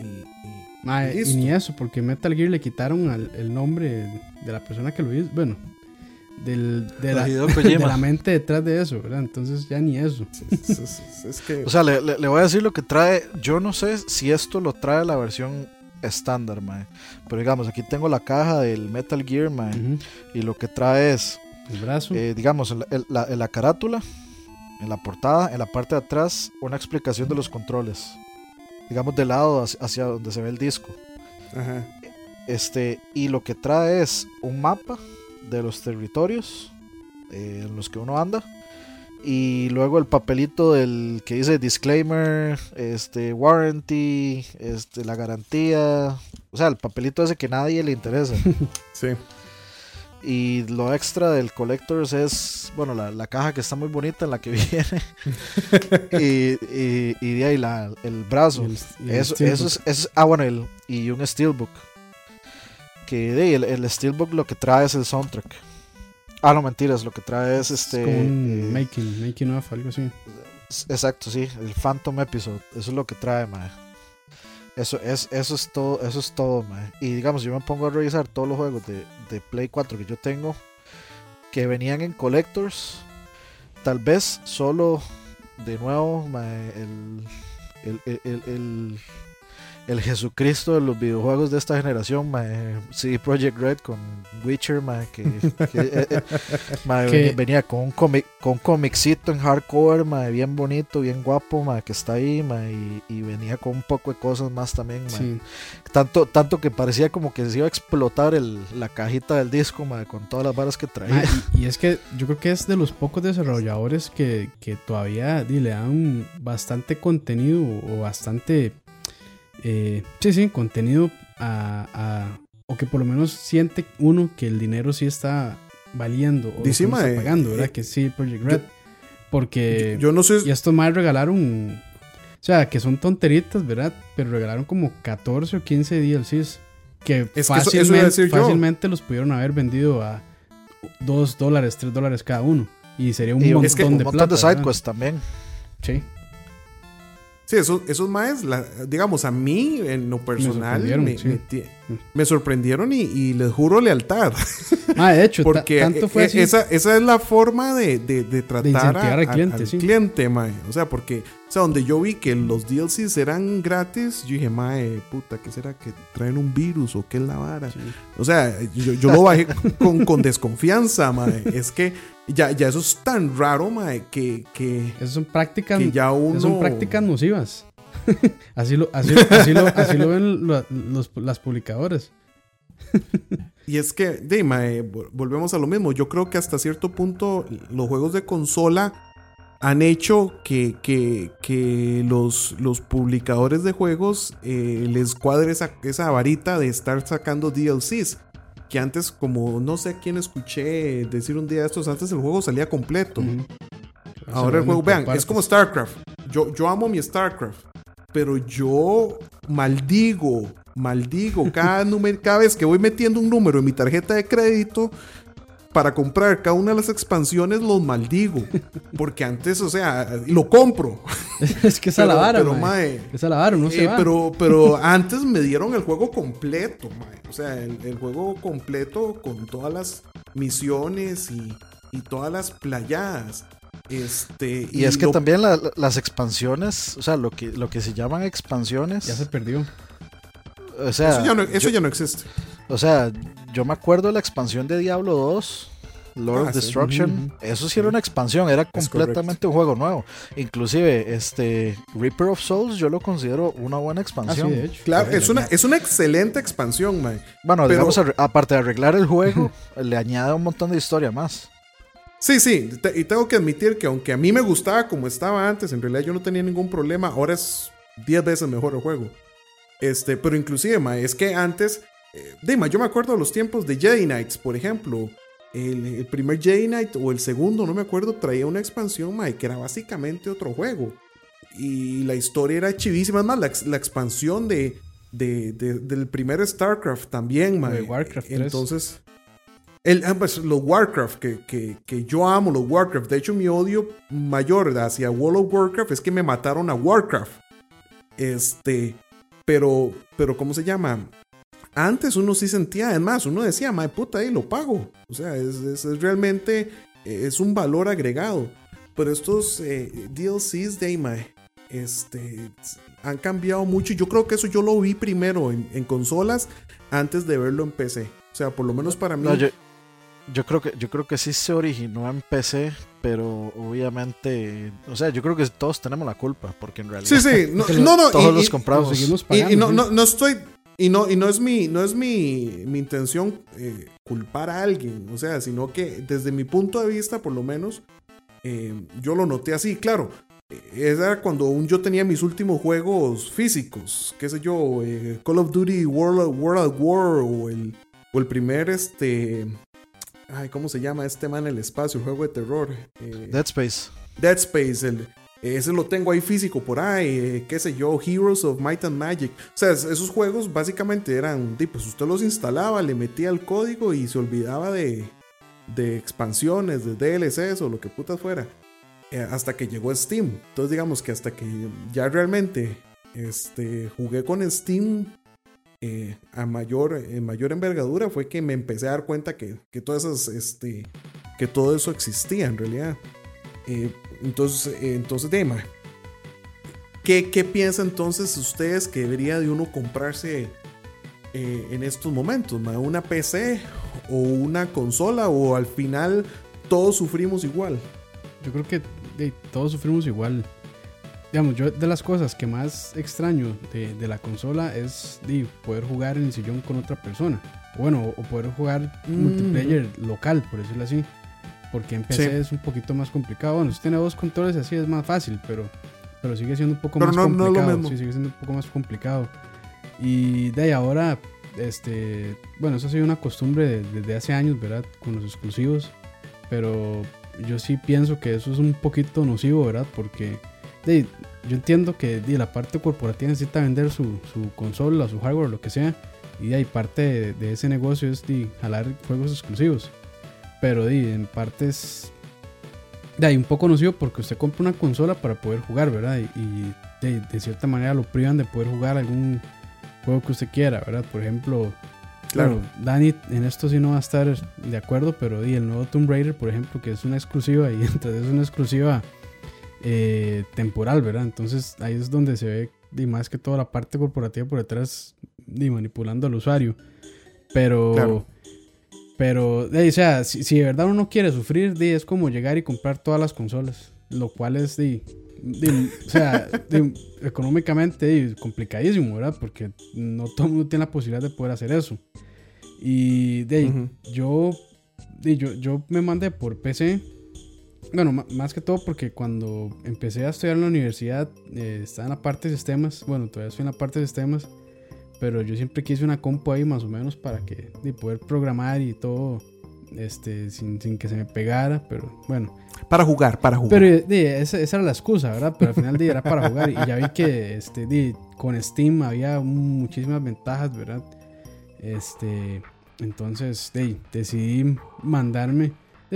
y, y- Mae, y y listo. ni eso, porque Metal Gear le quitaron al- el nombre de la persona que lo hizo. Bueno, del, de, la, de la mente detrás de eso, ¿verdad? Entonces ya ni eso. Es, es- es- es que O sea, le, le- le voy a decir lo que trae. Yo no sé si esto lo trae la versión estándar, mae. Pero digamos, aquí tengo la caja del Metal Gear, mae. Y lo que trae es, El brazo. eh, digamos, en la, en la- en la carátula, en la portada, en la parte de atrás, una explicación de los controles. Digamos, de lado hacia, hacia donde se ve el disco. ajá. Este, y lo que trae es un mapa de los territorios eh, en los que uno anda. Y luego el papelito del que dice disclaimer, este, warranty, este, la garantía. O sea, el papelito ese que nadie le interesa. Sí. Y lo extra del Collectors es, bueno, la, la caja que está muy bonita en la que viene. y, y, y de ahí la, el brazo. y el- y el Eso, eso es, eso es- ah, bueno, el, y un Steelbook. Que de ahí, el, el Steelbook lo que trae es el soundtrack. Ah, no, mentiras, lo que trae es Es este. como un eh, making, making of, algo así. exacto, sí, el Phantom Episode. Eso es lo que trae, mae. Eso es, eso es todo, eso es todo. Y digamos, yo me pongo a revisar todos los juegos de, de Play 4 que yo tengo que venían en Collectors. Tal vez solo de nuevo, el, el, el- Jesucristo de los videojuegos de esta generación, mae, CD Projekt Red con Witcher, mae, que, que, eh, eh, mae, venía, con un cómic, con un comicito en hardcore, mae, bien bonito, bien guapo, mae, que está ahí, mae, y, y venía con un poco de cosas más también, mae. Sí. Tanto, tanto que parecía como que se iba a explotar el, la cajita del disco, mae, con todas las varas que traía. Y, y es que yo creo que es de los pocos desarrolladores que, que todavía di, le dan bastante contenido o bastante. Eh, sí, sí, contenido a, a- O que por lo menos siente uno que el dinero sí está valiendo o que Dice, está mae, pagando, ¿verdad? eh, que sí, Project Red. Porque. Yo no sé. Y estos más regalaron. O sea, que son tonteritas, ¿verdad? Pero regalaron como 14 o 15 DLCs. Que, Es que eso- eso fácilmente, yo. fácilmente los pudieron haber vendido a 2 dólares, 3 dólares cada uno. Y sería un Y montón es que de un montón plata. de sidequests también. Sí. Sí, esos, esos maes, la- digamos, a mí, en lo personal, sorprendieron, me, sí. me ti- me sorprendieron y, y les juro lealtad. Ah, de hecho, Porque tanto fue e- así. esa, esa es la forma de, de- de tratar a- al cliente, al sí. cliente, mae. O sea, porque, o sea, donde yo vi que los DLCs eran gratis, yo dije, mae, puta, ¿qué será? ¿Que traen un virus o qué es la vara? Sí. O sea, yo, yo lo bajé con, con desconfianza, mae. Es que ya, ya eso es tan raro, mae, que, que, Esas son prácticas. que ya uno... son prácticas nocivas. así, lo, así, así, lo, así lo ven lo- los- las publicadoras. Y es que, de, mae, vol- volvemos a lo mismo. Yo creo que hasta cierto punto los juegos de consola han hecho que, que, que los, los publicadores de juegos eh, les cuadre esa, esa varita de estar sacando DLCs. Que antes, como no sé a quién escuché decir un día de estos, antes el juego salía completo. Ahora el juego, vean, es como. StarCraft. Yo, yo amo mi StarCraft, pero yo maldigo, maldigo cada, número, cada vez que voy metiendo un número en mi tarjeta de crédito para comprar cada una de las expansiones, los maldigo. Porque antes, o sea, lo compro. es que esa la Pero- vara, pero, mae. la vara, no se eh, pero, pero antes me dieron el juego completo, mae. O sea, el, el juego completo con todas las misiones y, y todas las playadas. Este, Y, es que lo- también la- la- las expansiones, o sea, lo que, lo que se llaman expansiones, Ya se perdió. o sea, eso, ya no, eso yo, ya no existe. o sea, yo me acuerdo de la expansión de Diablo 2, Lord Ah, of sí. Destruction, eso sí era una expansión, era Es completamente un juego nuevo. Inclusive, este Reaper of Souls yo lo considero una buena Ah, sí, expansión. de hecho. Claro, es una, es una excelente expansión, mae. bueno, pero- digamos, aparte de arreglar el juego, le añade un montón de historia más. Sí, sí, te- y tengo que admitir que aunque a mí me gustaba como estaba antes, en realidad yo no tenía ningún problema, ahora es 10 veces mejor el juego. Este, pero inclusive, ma, es que antes, eh, de, ma, yo me acuerdo de los tiempos de Jedi Knights, por ejemplo. El, el primer Jedi Knight o el segundo, no me acuerdo, traía una expansión, ma, que era básicamente otro juego. Y la historia era chivísima. Es más, la, ex- la expansión de, de- de- del primer StarCraft también, ma. De Warcraft 3. Entonces, el, ah, pues, los Warcraft, que, que- que yo amo los Warcraft. De hecho, mi odio mayor hacia World of Warcraft es que me mataron a Warcraft. Este. pero, pero, ¿cómo se llama? Antes uno sí sentía, además, uno decía, mae puta, ahí lo pago. O sea, es, es, es realmente, es un valor agregado. Pero estos eh, DLCs de mae, este, han cambiado mucho. Yo creo que eso yo lo vi primero en, en consolas antes de verlo en PC. O sea, por lo menos para mí. No, yo, yo creo que yo creo que sí se originó en PC, pero obviamente, o sea, yo creo que todos tenemos la culpa, porque en realidad Sí, sí, no, no, no, todos y- los compramos. Y, pagando, y no, no, no estoy. Y no, y no es mi, no es mi, mi intención eh, culpar a alguien. O sea, sino que desde mi punto de vista, por lo menos, eh, yo lo noté así. Claro, eh, era cuando aún yo tenía mis últimos juegos físicos. Qué sé yo, eh, Call of Duty World, World at War o el, o el primer este. Ay, ¿cómo se llama este man en el espacio? El juego de terror. Eh, Dead Space. Dead Space, el, ese lo tengo ahí físico por ahí, eh, qué sé yo, Heroes of Might and Magic. O sea, es- esos juegos básicamente eran, pues usted los instalaba, le metía el código y se olvidaba de, de expansiones, de DLCs o lo que putas fuera. eh, hasta que llegó Steam. Entonces digamos que hasta que ya realmente este, jugué con Steam eh, a mayor, en mayor envergadura fue que me empecé a dar cuenta que, que todas esas, este, que todo eso existía en realidad. Entonces, eh, entonces, Dema, ¿qué, ¿qué piensa entonces ustedes que debería de uno comprarse eh, en estos momentos? ma? ¿Una PC o una consola o al final todos sufrimos igual? Yo creo que de, todos sufrimos igual. Digamos, yo de las cosas que más extraño de, de la consola es de, poder jugar en el sillón con otra persona. Bueno, o poder jugar Mm. multiplayer local, por decirlo así. Porque en PC Sí. es un poquito más complicado. Bueno, si tiene dos controles así es más fácil, pero, pero sigue siendo un poco Pero más no- no es lo complicado. mismo. sí, sigue siendo un poco más complicado. Y de ahí ahora, este, bueno, eso ha sido una costumbre de- desde hace años, ¿verdad? Con los exclusivos. Pero yo sí pienso que eso es un poquito nocivo, ¿verdad? Porque de, yo entiendo que de, la parte corporativa necesita vender su, su consola, su hardware, lo que sea. Y de ahí parte de, de ese negocio es de jalar juegos exclusivos. Pero de, en parte es de ahí un poco nocivo porque usted compra una consola para poder jugar, ¿verdad? Y, y de, de cierta manera lo privan de poder jugar algún juego que usted quiera, ¿verdad? Por ejemplo, Claro. Dani en esto sí no va a estar de acuerdo, pero di, el nuevo Tomb Raider, por ejemplo, que es una exclusiva y entre es una exclusiva eh, temporal, ¿verdad? Entonces ahí es donde se ve di, más que toda la parte corporativa por detrás di, manipulando al usuario. Pero, Claro. Pero, di, o sea, si, si de verdad uno quiere sufrir, di, es como llegar y comprar todas las consolas, lo cual es, di, di, o sea, económicamente complicadísimo, ¿verdad? Porque no todo el mundo tiene la posibilidad de poder hacer eso. Y de ahí, Ujú. yo, de, yo, yo me mandé por PC. Bueno, más que todo porque cuando empecé a estudiar en la universidad, eh, estaba en la parte de sistemas. Bueno, todavía estoy en la parte de sistemas. Pero yo siempre quise una compu ahí más o menos para que de poder programar y todo este, sin, sin que se me pegara. Pero bueno, Para jugar, para jugar. pero di, esa, esa era la excusa, ¿verdad? Pero al final di, era para jugar. Y ya vi que este, di, con Steam había muchísimas ventajas, ¿verdad? Este, entonces decidí mandarme,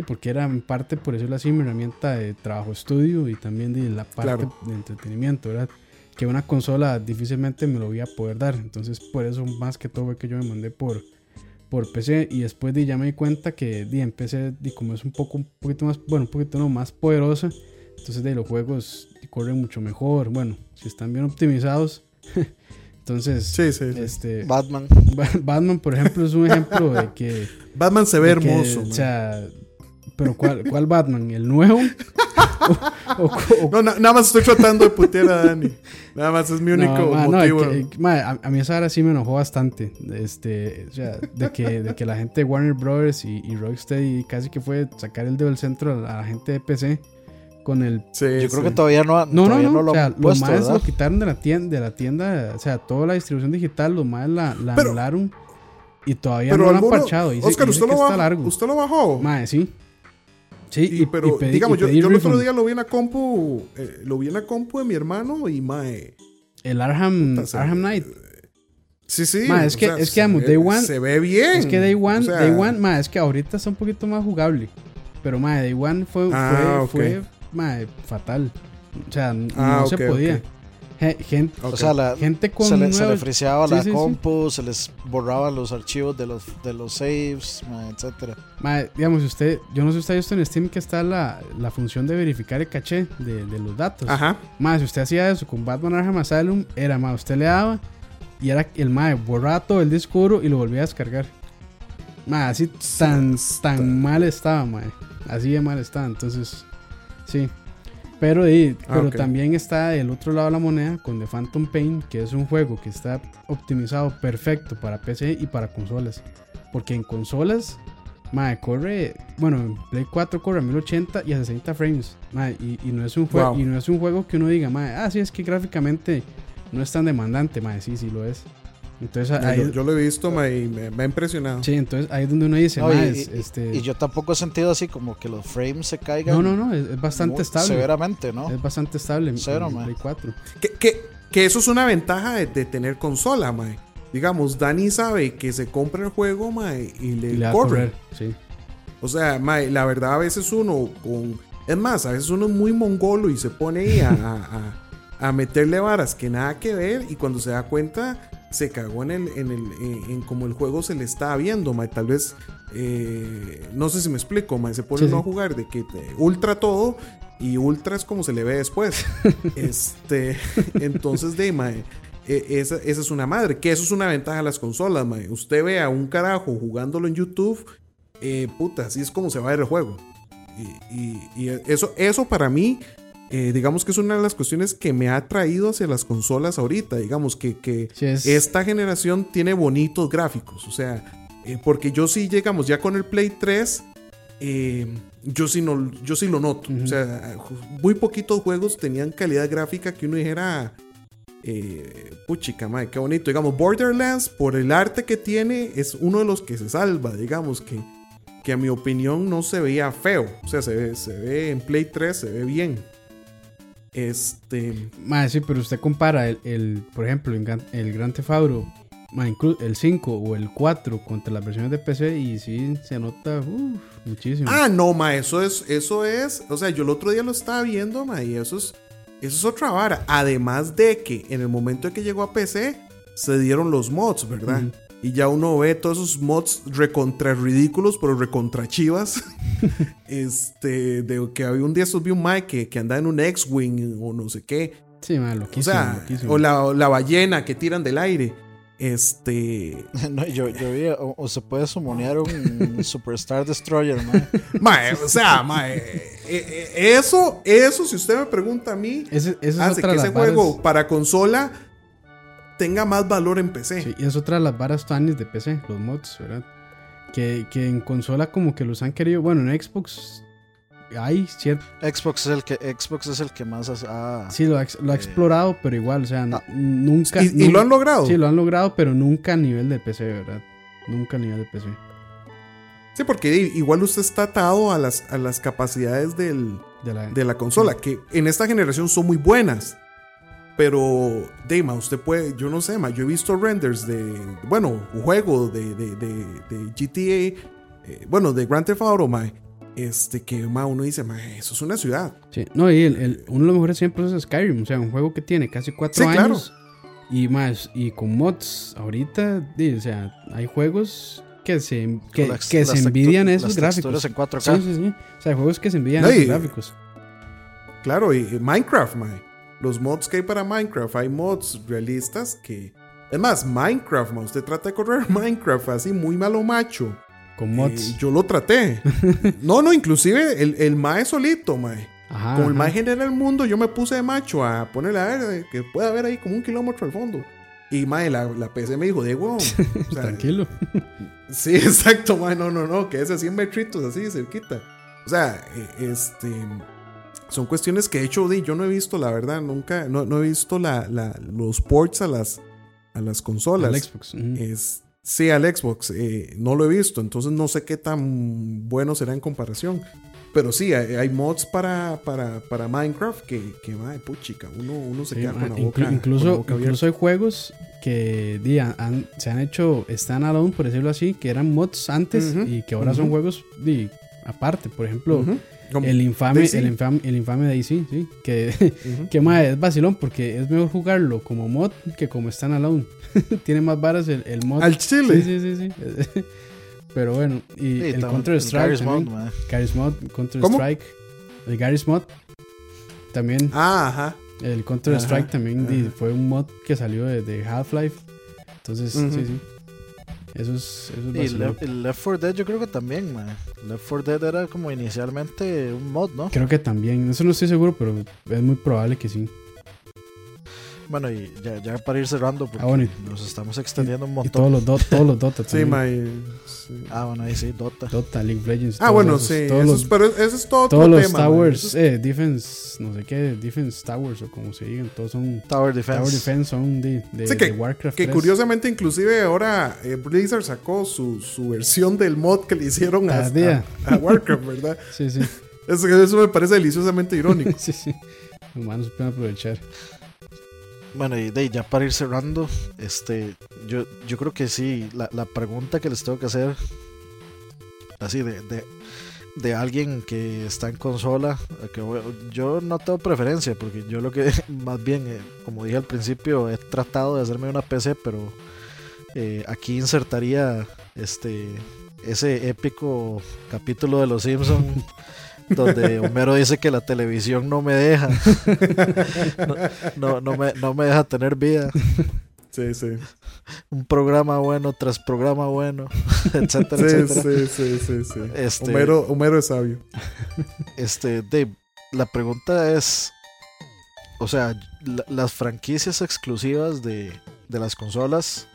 porque era en parte, por decirlo así, mi herramienta de trabajo-estudio y también de la parte Claro. de entretenimiento, ¿verdad? Que una consola difícilmente me lo voy a poder dar. Entonces, por eso, más que todo, fue que yo me mandé por, por PC y después de ya me di cuenta que di, en PC di, como es un poco un poquito más bueno un poquito no más poderosa entonces de los juegos di, corren mucho mejor bueno si están bien optimizados entonces sí, sí, sí. este Batman. Ba- Batman por ejemplo es un ejemplo de que, Batman se ve de que, hermoso. o sea pero cuál, cuál Batman el nuevo o, o- o- No, na- nada más estoy tratando de putear a Dani. Nada más es mi único No, ma, no, motivo. que- que- ma, a, a mí esa hora sí me enojó bastante. Este, o sea, de que, de que la gente de Warner Brothers y, y Rocksteady casi que fue sacar el dedo del centro a la, gente de PC con el. Sí, Yo sí. creo que todavía no, ha- No, no, no. lo o sea, han los puesto, más ¿verdad? lo quitaron de la tienda, de la tienda, o sea, toda la distribución digital, los más la, la Pero- anularon y todavía Pero no lo han parchado. Dice, Oscar, dice usted lo, bajó, largo. usted lo bajó. Mae, sí. Sí, Y, pero, pedí- digamos, y yo, yo el otro día lo vi en la compu, eh, lo vi en la compu de mi hermano y mae. El Arham, puta, Arham Knight. Sí, sí. Ma, es que- sea, es que, ve- Day One- Se ve bien. Es que Day One, O sea, Day One, ma, es que ahorita está un poquito más jugable. Pero ma, Day One fue, Ah, fue, ok. fue ma, fatal. O sea, Ah, no ok, se podía. ok. Gente. O sea, la, gente con se, le, se le nuevos- friseaba Sí, la sí, sí. compu, se les borraban los archivos de los, de los saves, ma, etcétera. Digamos, usted, yo no sé si usted ha visto en Steam que está la, la función de verificar el caché de, de los datos. Ajá. Mae, si usted hacía eso con Batman Arkham Asylum, era más, usted le daba y era el mae borraba todo el disco duro y lo volvía a descargar. Mae, así tan, tan mal estaba, mae. Así de mal estaba, entonces, sí. Pero, Ah, pero también está el otro lado de la moneda con The Phantom Pain, que es un juego que está optimizado perfecto para PC y para consolas. Porque en consolas, mae, corre, bueno, en Play 4 corre a 1080 y a 60 frames. mae, y, y no es un juego Wow. y no es un juego que uno diga, mae, ah, sí, es que gráficamente no es tan demandante, mae, sí, sí lo es. Entonces ahí, yo, yo lo he visto ma, y me, me ha impresionado. sí, entonces ahí es donde uno dice, No, mae, y, es- y- este, y yo tampoco he sentido así como que los frames se caigan. no, no, no, es, es bastante muy estable. Severamente, ¿no? Es bastante estable Cero, en mae. Play 4. Que, que, que eso es una ventaja de, de tener consola, mae. Digamos, Dani sabe que se compra el juego, mae, y le, Y le va a corre. correr, sí. O sea, mae, la verdad a veces uno con... Es más, a veces uno es muy mongolo y se pone ahí a, a- a- a meterle varas que nada que ver y cuando se da cuenta se cagó en el en el en, en como el juego se le está viendo, mae. Tal vez eh, no sé si me explico, mae. Se pone Sí, a jugar de que te- ultra todo y ultra es como se le ve después. este, entonces de mae. eh, Esa, esa es una madre, que eso es una ventaja de las consolas, mae. Usted ve a un carajo jugándolo en YouTube eh, puta, así es como se va a ver el juego. Y, y- y eso, eso para mí, eh, digamos que es una de las cuestiones que me ha traído hacia las consolas ahorita. Digamos que, que esta generación tiene bonitos gráficos. O sea, eh, porque yo sí, llegamos ya con el Play 3. eh, yo sí, no, yo sí lo noto. O sea, muy poquitos juegos tenían calidad gráfica que uno dijera. Eh, puchica, madre, qué bonito. Digamos, Borderlands, por el arte que tiene, es uno de los que se salva. Digamos que, que a mi opinión no se veía feo. O sea, se ve, se ve en Play 3, se ve bien. Este. Mae, sí, pero usted compara el, el, por ejemplo, el, Gran- inclu- el 5 o el 4 contra las versiones de PC y sí se nota muchísimo. Ah, no, ma, eso es, eso es. O sea, yo el otro día lo estaba viendo, ma, y eso es, eso es otra vara. Además de que en el momento en que llegó a PC, se dieron los mods, ¿verdad? Y ya uno ve todos esos mods recontra ridículos, pero recontra chivas. este, de que había un día estos vi un Mike que, que andaba en un X-Wing o no sé qué. Sí, mae, O loquísimo, sea, loquísimo. o la, o la ballena que tiran del aire. Este. No, yo, yo vi, o, o se puede sumonear un Superstar Destroyer, ma. Mae, o sea, mae, eh, eh, eso, eso, si usted me pregunta a mí, Ese, hace otra que de ese juego para consola tenga más valor en PC. Sí, y es otra de las varas tuanis de PC, los mods, ¿verdad? Que, que en consola como que los han querido, bueno, en Xbox hay cierto, Xbox es el que Xbox es el que más ha sí lo ha, ex- lo ha Eh, explorado, pero igual, o sea, ah. nunca... Y, y lo han logrado. Sí, lo han logrado, pero nunca a nivel de PC, ¿verdad? Nunca a nivel de PC. Sí, porque igual usted está atado a las, a las capacidades del, De la, de la consola, que en esta generación son muy buenas. Pero, Dema, usted puede, yo no sé, ma, yo he visto renders de, bueno, un juego de, de, de, de GTA, eh, bueno, de Grand Theft Auto, ma, este, que ma, uno dice, ma, eso es una ciudad. Sí, no, y el, el- uno de los mejores ejemplos es Skyrim, o sea, un juego que tiene casi cuatro Sí, claro. años. Y más, y con mods, ahorita, di, o sea, hay juegos que se, que, las- que las se envidian esos las gráficos. en 4K. Sí, sí, sí. O sea, hay juegos que se envidian No, esos y- gráficos. Claro, y, y Minecraft, ma, los mods que hay para Minecraft, hay mods realistas que, es más, Minecraft, ma, usted trata de correr Minecraft así muy malo macho. Con Eh, mods. yo lo traté. no, no, inclusive el, el mae solito, mae. Ajá. Como el mae genera el mundo, yo me puse de macho a ponerle a ver eh, que pueda haber ahí como un kilómetro al fondo. Y mae, la, la PC me dijo, de. O sea, Tranquilo. Sí, exacto, mae. No, no, no, que es a 100 metritos así cerquita. O sea, eh, este. Son cuestiones que de hecho yo no he visto, la verdad, nunca, no, no he visto la, la- los ports a las, a las consolas. Al Xbox. Es, sí, al Xbox. eh, no lo he visto, entonces no sé qué tan bueno será en comparación. Pero sí, hay, hay mods para, para, para Minecraft que, que madre, puchica, uno, uno se Sí, queda con la boca. con la incluso, boca incluso hay juegos que di, han- se han hecho standalone, por decirlo así, que eran mods antes Ujú, y que ahora son ujú. juegos di, aparte. Por ejemplo. Como El infame, Daisy. el infame, el infame Daisy, sí. Que, que mae, es vacilón porque es mejor jugarlo como mod que como standalone. Tiene más varas el, el mod. Al chile. Sí, sí, sí, sí. Pero bueno, y Sí, el Counter Strike Garry's Mod, Counter ¿Cómo? Strike. El Garry's Mod. También. Ah, ajá. El Counter Ajá, Strike también ajá. fue un mod que salió de, de Half-Life. Entonces, sí, sí. Eso es, eso es Y. Left, el Left 4 Dead yo creo que también, mae. Left 4 Dead era como inicialmente un mod, ¿no? Creo que también. Eso no estoy seguro, pero es muy probable que sí. Bueno, y ya, ya para ir cerrando, porque Ah, bueno, y- nos estamos extendiendo un Y montón. todos los, do- todos los Dota Sí, sí. Ah, bueno, ahí sí, Dota. Dota, League of Legends. Ah, bueno, esos, sí. Todos eso los, pero eso es todo otro todos los tema. towers, eh, defense, no sé qué, defense towers o como se digan, todos son Tower Defense. tower defense, son de, de, Sí, que- de Warcraft. Que 3. curiosamente, inclusive ahora eh, Blizzard sacó su, su versión del mod que le hicieron a, Tardía. a- a Warcraft, ¿verdad? Sí, sí, Eso, eso me parece deliciosamente irónico. sí, sí. Los humanos pueden aprovechar. Bueno, y de ya para ir cerrando, este, yo, yo creo que sí, la, la pregunta que les tengo que hacer, así de, de, de alguien que está en consola, que voy- yo no tengo preferencia, porque yo lo que, más bien, eh, como dije al principio, he tratado de hacerme una PC, pero eh, aquí insertaría este ese épico capítulo de Los Simpson donde Homero dice que la televisión no me deja, no, no, no me, no me deja tener vida Sí, sí. un programa bueno tras programa bueno, etcétera, Sí, etcétera. sí, sí, sí, sí. Este- Homero, Homero es sabio. Este, Dave, la pregunta es, o sea, la- las franquicias exclusivas de, de las consolas,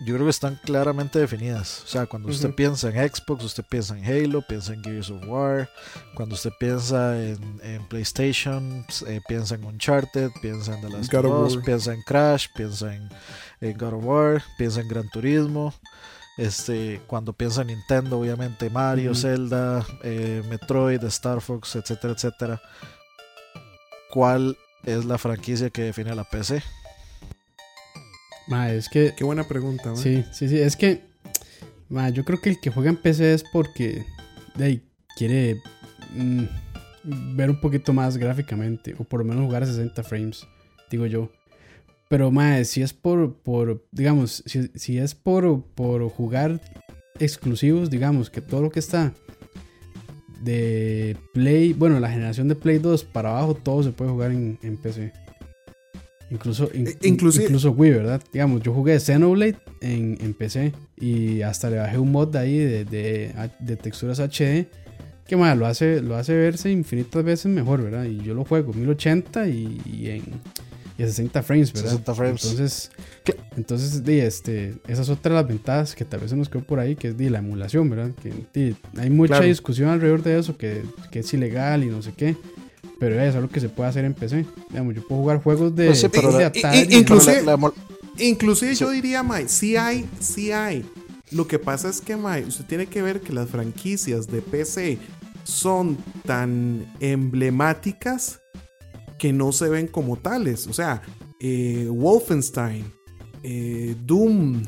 yo creo que están claramente definidas. O sea, cuando usted piensa en Xbox, usted piensa en Halo, piensa en Gears of War. Cuando usted piensa en, en PlayStation, eh, piensa en Uncharted, piensa en The Last God of Us, piensa en Crash, piensa en, en God of War, piensa en Gran Turismo. Este, cuando piensa en Nintendo, obviamente Mario. Zelda, eh, Metroid, Star Fox, etcétera, etcétera. ¿Cuál es la franquicia que define a la PC? Ma, es que Qué buena pregunta. Sí, sí, sí. Es que, ma, yo creo que el que juega en PC es porque ahí, quiere mm, ver un poquito más gráficamente, o por lo menos jugar a 60 frames, digo yo. Pero, ma, si es por, por digamos, si, si es por, por jugar exclusivos, digamos, que todo lo que está de Play, bueno, la generación de Play 2 para abajo, todo se puede jugar en, en PC. Incluso, in- Eh, inclusive- incluso Wii, ¿verdad? Digamos, yo jugué Xenoblade en, en PC y hasta le bajé un mod de ahí de, de, de texturas HD que más lo hace, lo hace verse infinitas veces mejor, ¿verdad? Y yo lo juego 1080 y, y en y a 60 frames, ¿verdad? 60 frames. Entonces, entonces di, este, esa es otra de las ventajas que tal vez se nos quedó por ahí, que es di, la emulación, ¿verdad? Que di, hay mucha Claro. discusión alrededor de eso, que, que es ilegal y no sé qué. Pero es algo que se puede hacer en PC. Digamos, yo puedo jugar juegos de, Pues sí, pero de la- Atari. y- y- inclusive- Pero la- la- Inclusive Sí. yo diría, Mae, sí hay, sí hay. Lo que pasa es que, Mae, usted tiene que ver que las franquicias de PC son tan emblemáticas que no se ven como tales. O sea, eh, Wolfenstein, eh, Doom,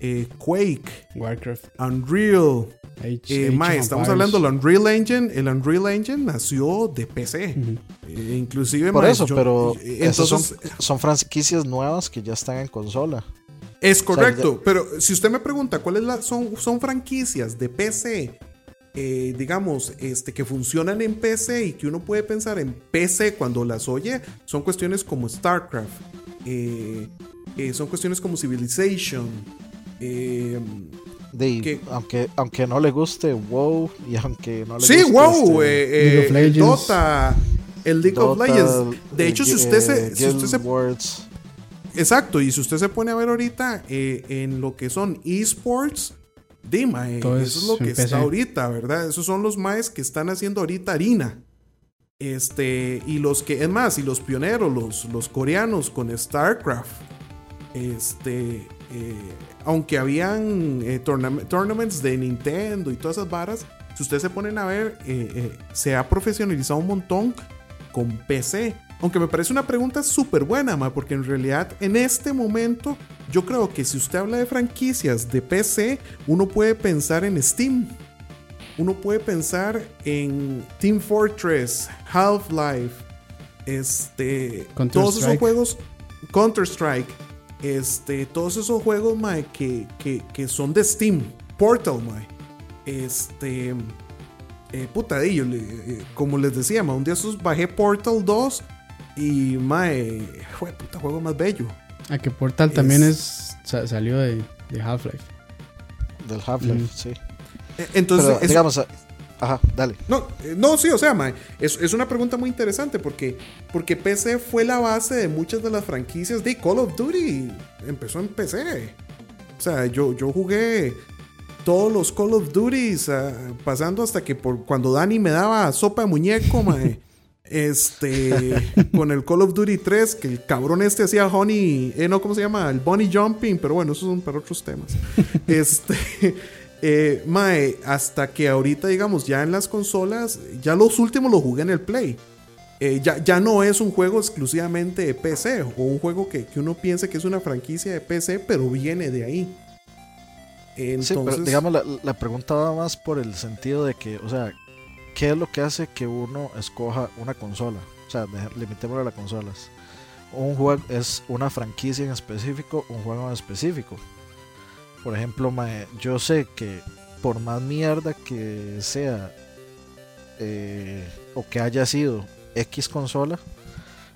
eh, Quake, Warcraft. Unreal. Age- Eh, Age mae, estamos Empires. hablando del Unreal Engine. El Unreal Engine nació de PC. Ujú. Eh, inclusive, Por mae, eso, yo- pero eh, son, entonces, son franquicias nuevas que ya están en consola. Es correcto, ya- pero si usted me pregunta cuáles son, son franquicias de PC, eh, digamos, este, que funcionan en PC y que uno puede pensar en PC cuando las oye, son cuestiones como StarCraft, eh, eh, son cuestiones como Civilization, eh, De, ¿Qué? aunque, aunque no le guste WoW y aunque no le sí, guste wow, este, eh, League of eh, Legends. Dota, el League of Legends. De eh, hecho, si usted se, si usted se Exacto, y si usted se pone a ver ahorita eh, en lo que son esports, dime, Todo eso es lo que está ahorita, ¿verdad? Esos son los maes que están haciendo ahorita harina. Este, y los que, es más, y los pioneros, los, los coreanos con StarCraft. Este, eh, aunque habían eh, tournam- tournaments de Nintendo y todas esas varas, si ustedes se ponen a ver, eh, eh, se ha profesionalizado un montón con PC. Aunque me parece una pregunta súper buena, ma, porque en realidad en este momento yo creo que si usted habla de franquicias de PC, uno puede pensar en Steam. uno puede pensar en Team Fortress, Half-Life, este, todos esos juegos, Counter-Strike, este, todos esos juegos mae, que, que, son de Steam, Portal, mae. Este, eh, puta, yo, eh, como les decía, un día esos bajé Portal 2 y mae, fue puta juego más bello. Ah, que Portal también es salió de, de Half-Life. Del Half-Life, sí. Eh, entonces, digamos, Ajá, dale. No, eh, no sí, o sea, mae, es, es, una pregunta muy interesante porque, porque PC fue la base de muchas de las franquicias de Call of Duty. Empezó en PC. O sea, yo, yo jugué todos los Call of Duty ah, pasando hasta que por cuando Dani me daba sopa de muñeco, mae, este, con el Call of Duty 3, que el cabrón este hacía Honey, eh, no, ¿cómo se llama? El Bunny Jumping, pero bueno, esos son para otros temas. Este. Eh, mae, hasta que ahorita, digamos, ya en las consolas, ya los últimos los jugué en el Play. Eh, ya, ya, no es un juego exclusivamente de PC o un juego que, uno piense que es una franquicia de PC, pero viene de ahí. Entonces, digamos, la, pregunta va más por el sentido de que, o sea, ¿qué es lo que hace que uno escoja una consola? O sea, limitémoslo a las consolas. Un juego es una franquicia en específico, un juego en específico. Por ejemplo, yo sé que por más mierda que sea eh, o que haya sido X consola,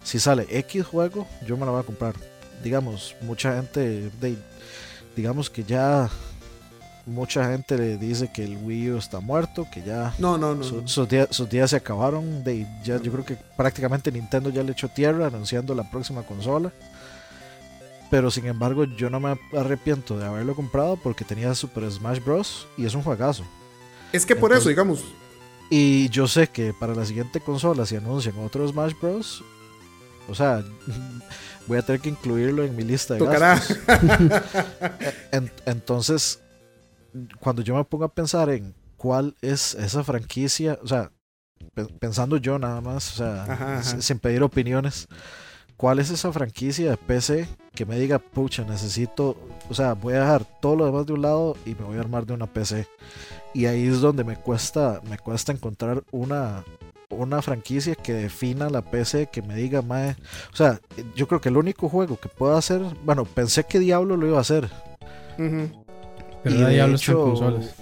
si sale X juego, yo me la voy a comprar. Digamos, mucha gente, digamos que ya mucha gente le dice que el Wii U está muerto, que ya no, no, no, sus, días, sus, días, se acabaron. De, ya, yo creo que prácticamente Nintendo ya le echó tierra anunciando la próxima consola. Pero sin embargo, yo no me arrepiento de haberlo comprado porque tenía Super Smash Bros. y es un juegazo. Es que por eso, digamos. Y yo sé que para la siguiente consola, si anuncian otro Smash Bros., o sea, voy a tener que incluirlo en mi lista de gastos. entonces, cuando yo me pongo a pensar en cuál es esa franquicia, o sea, pensando yo nada más, o sea, sin pedir opiniones ¿Cuál es esa franquicia de PC que me diga, pucha, necesito, o sea, voy a dejar todo lo demás de un lado y me voy a armar de una PC? Y ahí es donde me cuesta, me cuesta encontrar una, una franquicia que defina la PC, que me diga, mae, o sea, yo creo que el único juego que puedo hacer, bueno, pensé que Diablo lo iba a hacer. Pero Diablo está en consolas.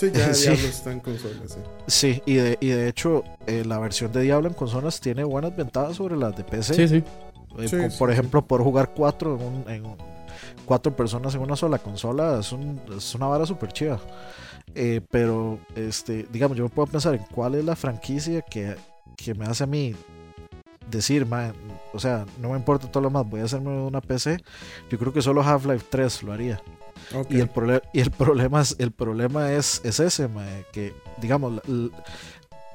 Sí, ya Diablo está en consolas, sí. Sí, y de, y de hecho, eh, la versión de Diablo en consolas tiene buenas ventajas sobre las de PC. Sí, sí. Eh, por ejemplo, por jugar cuatro en, cuatro personas en una sola consola es, es una vara súper chiva. Eh, pero, este, digamos, yo me puedo pensar en cuál es la franquicia que, que me hace a mí decir, man, o sea, no me importa todo lo más, voy a hacerme una PC. Yo creo que solo Half-Life 3 lo haría. Y, el y el problema es, el problema es, es ese, que digamos,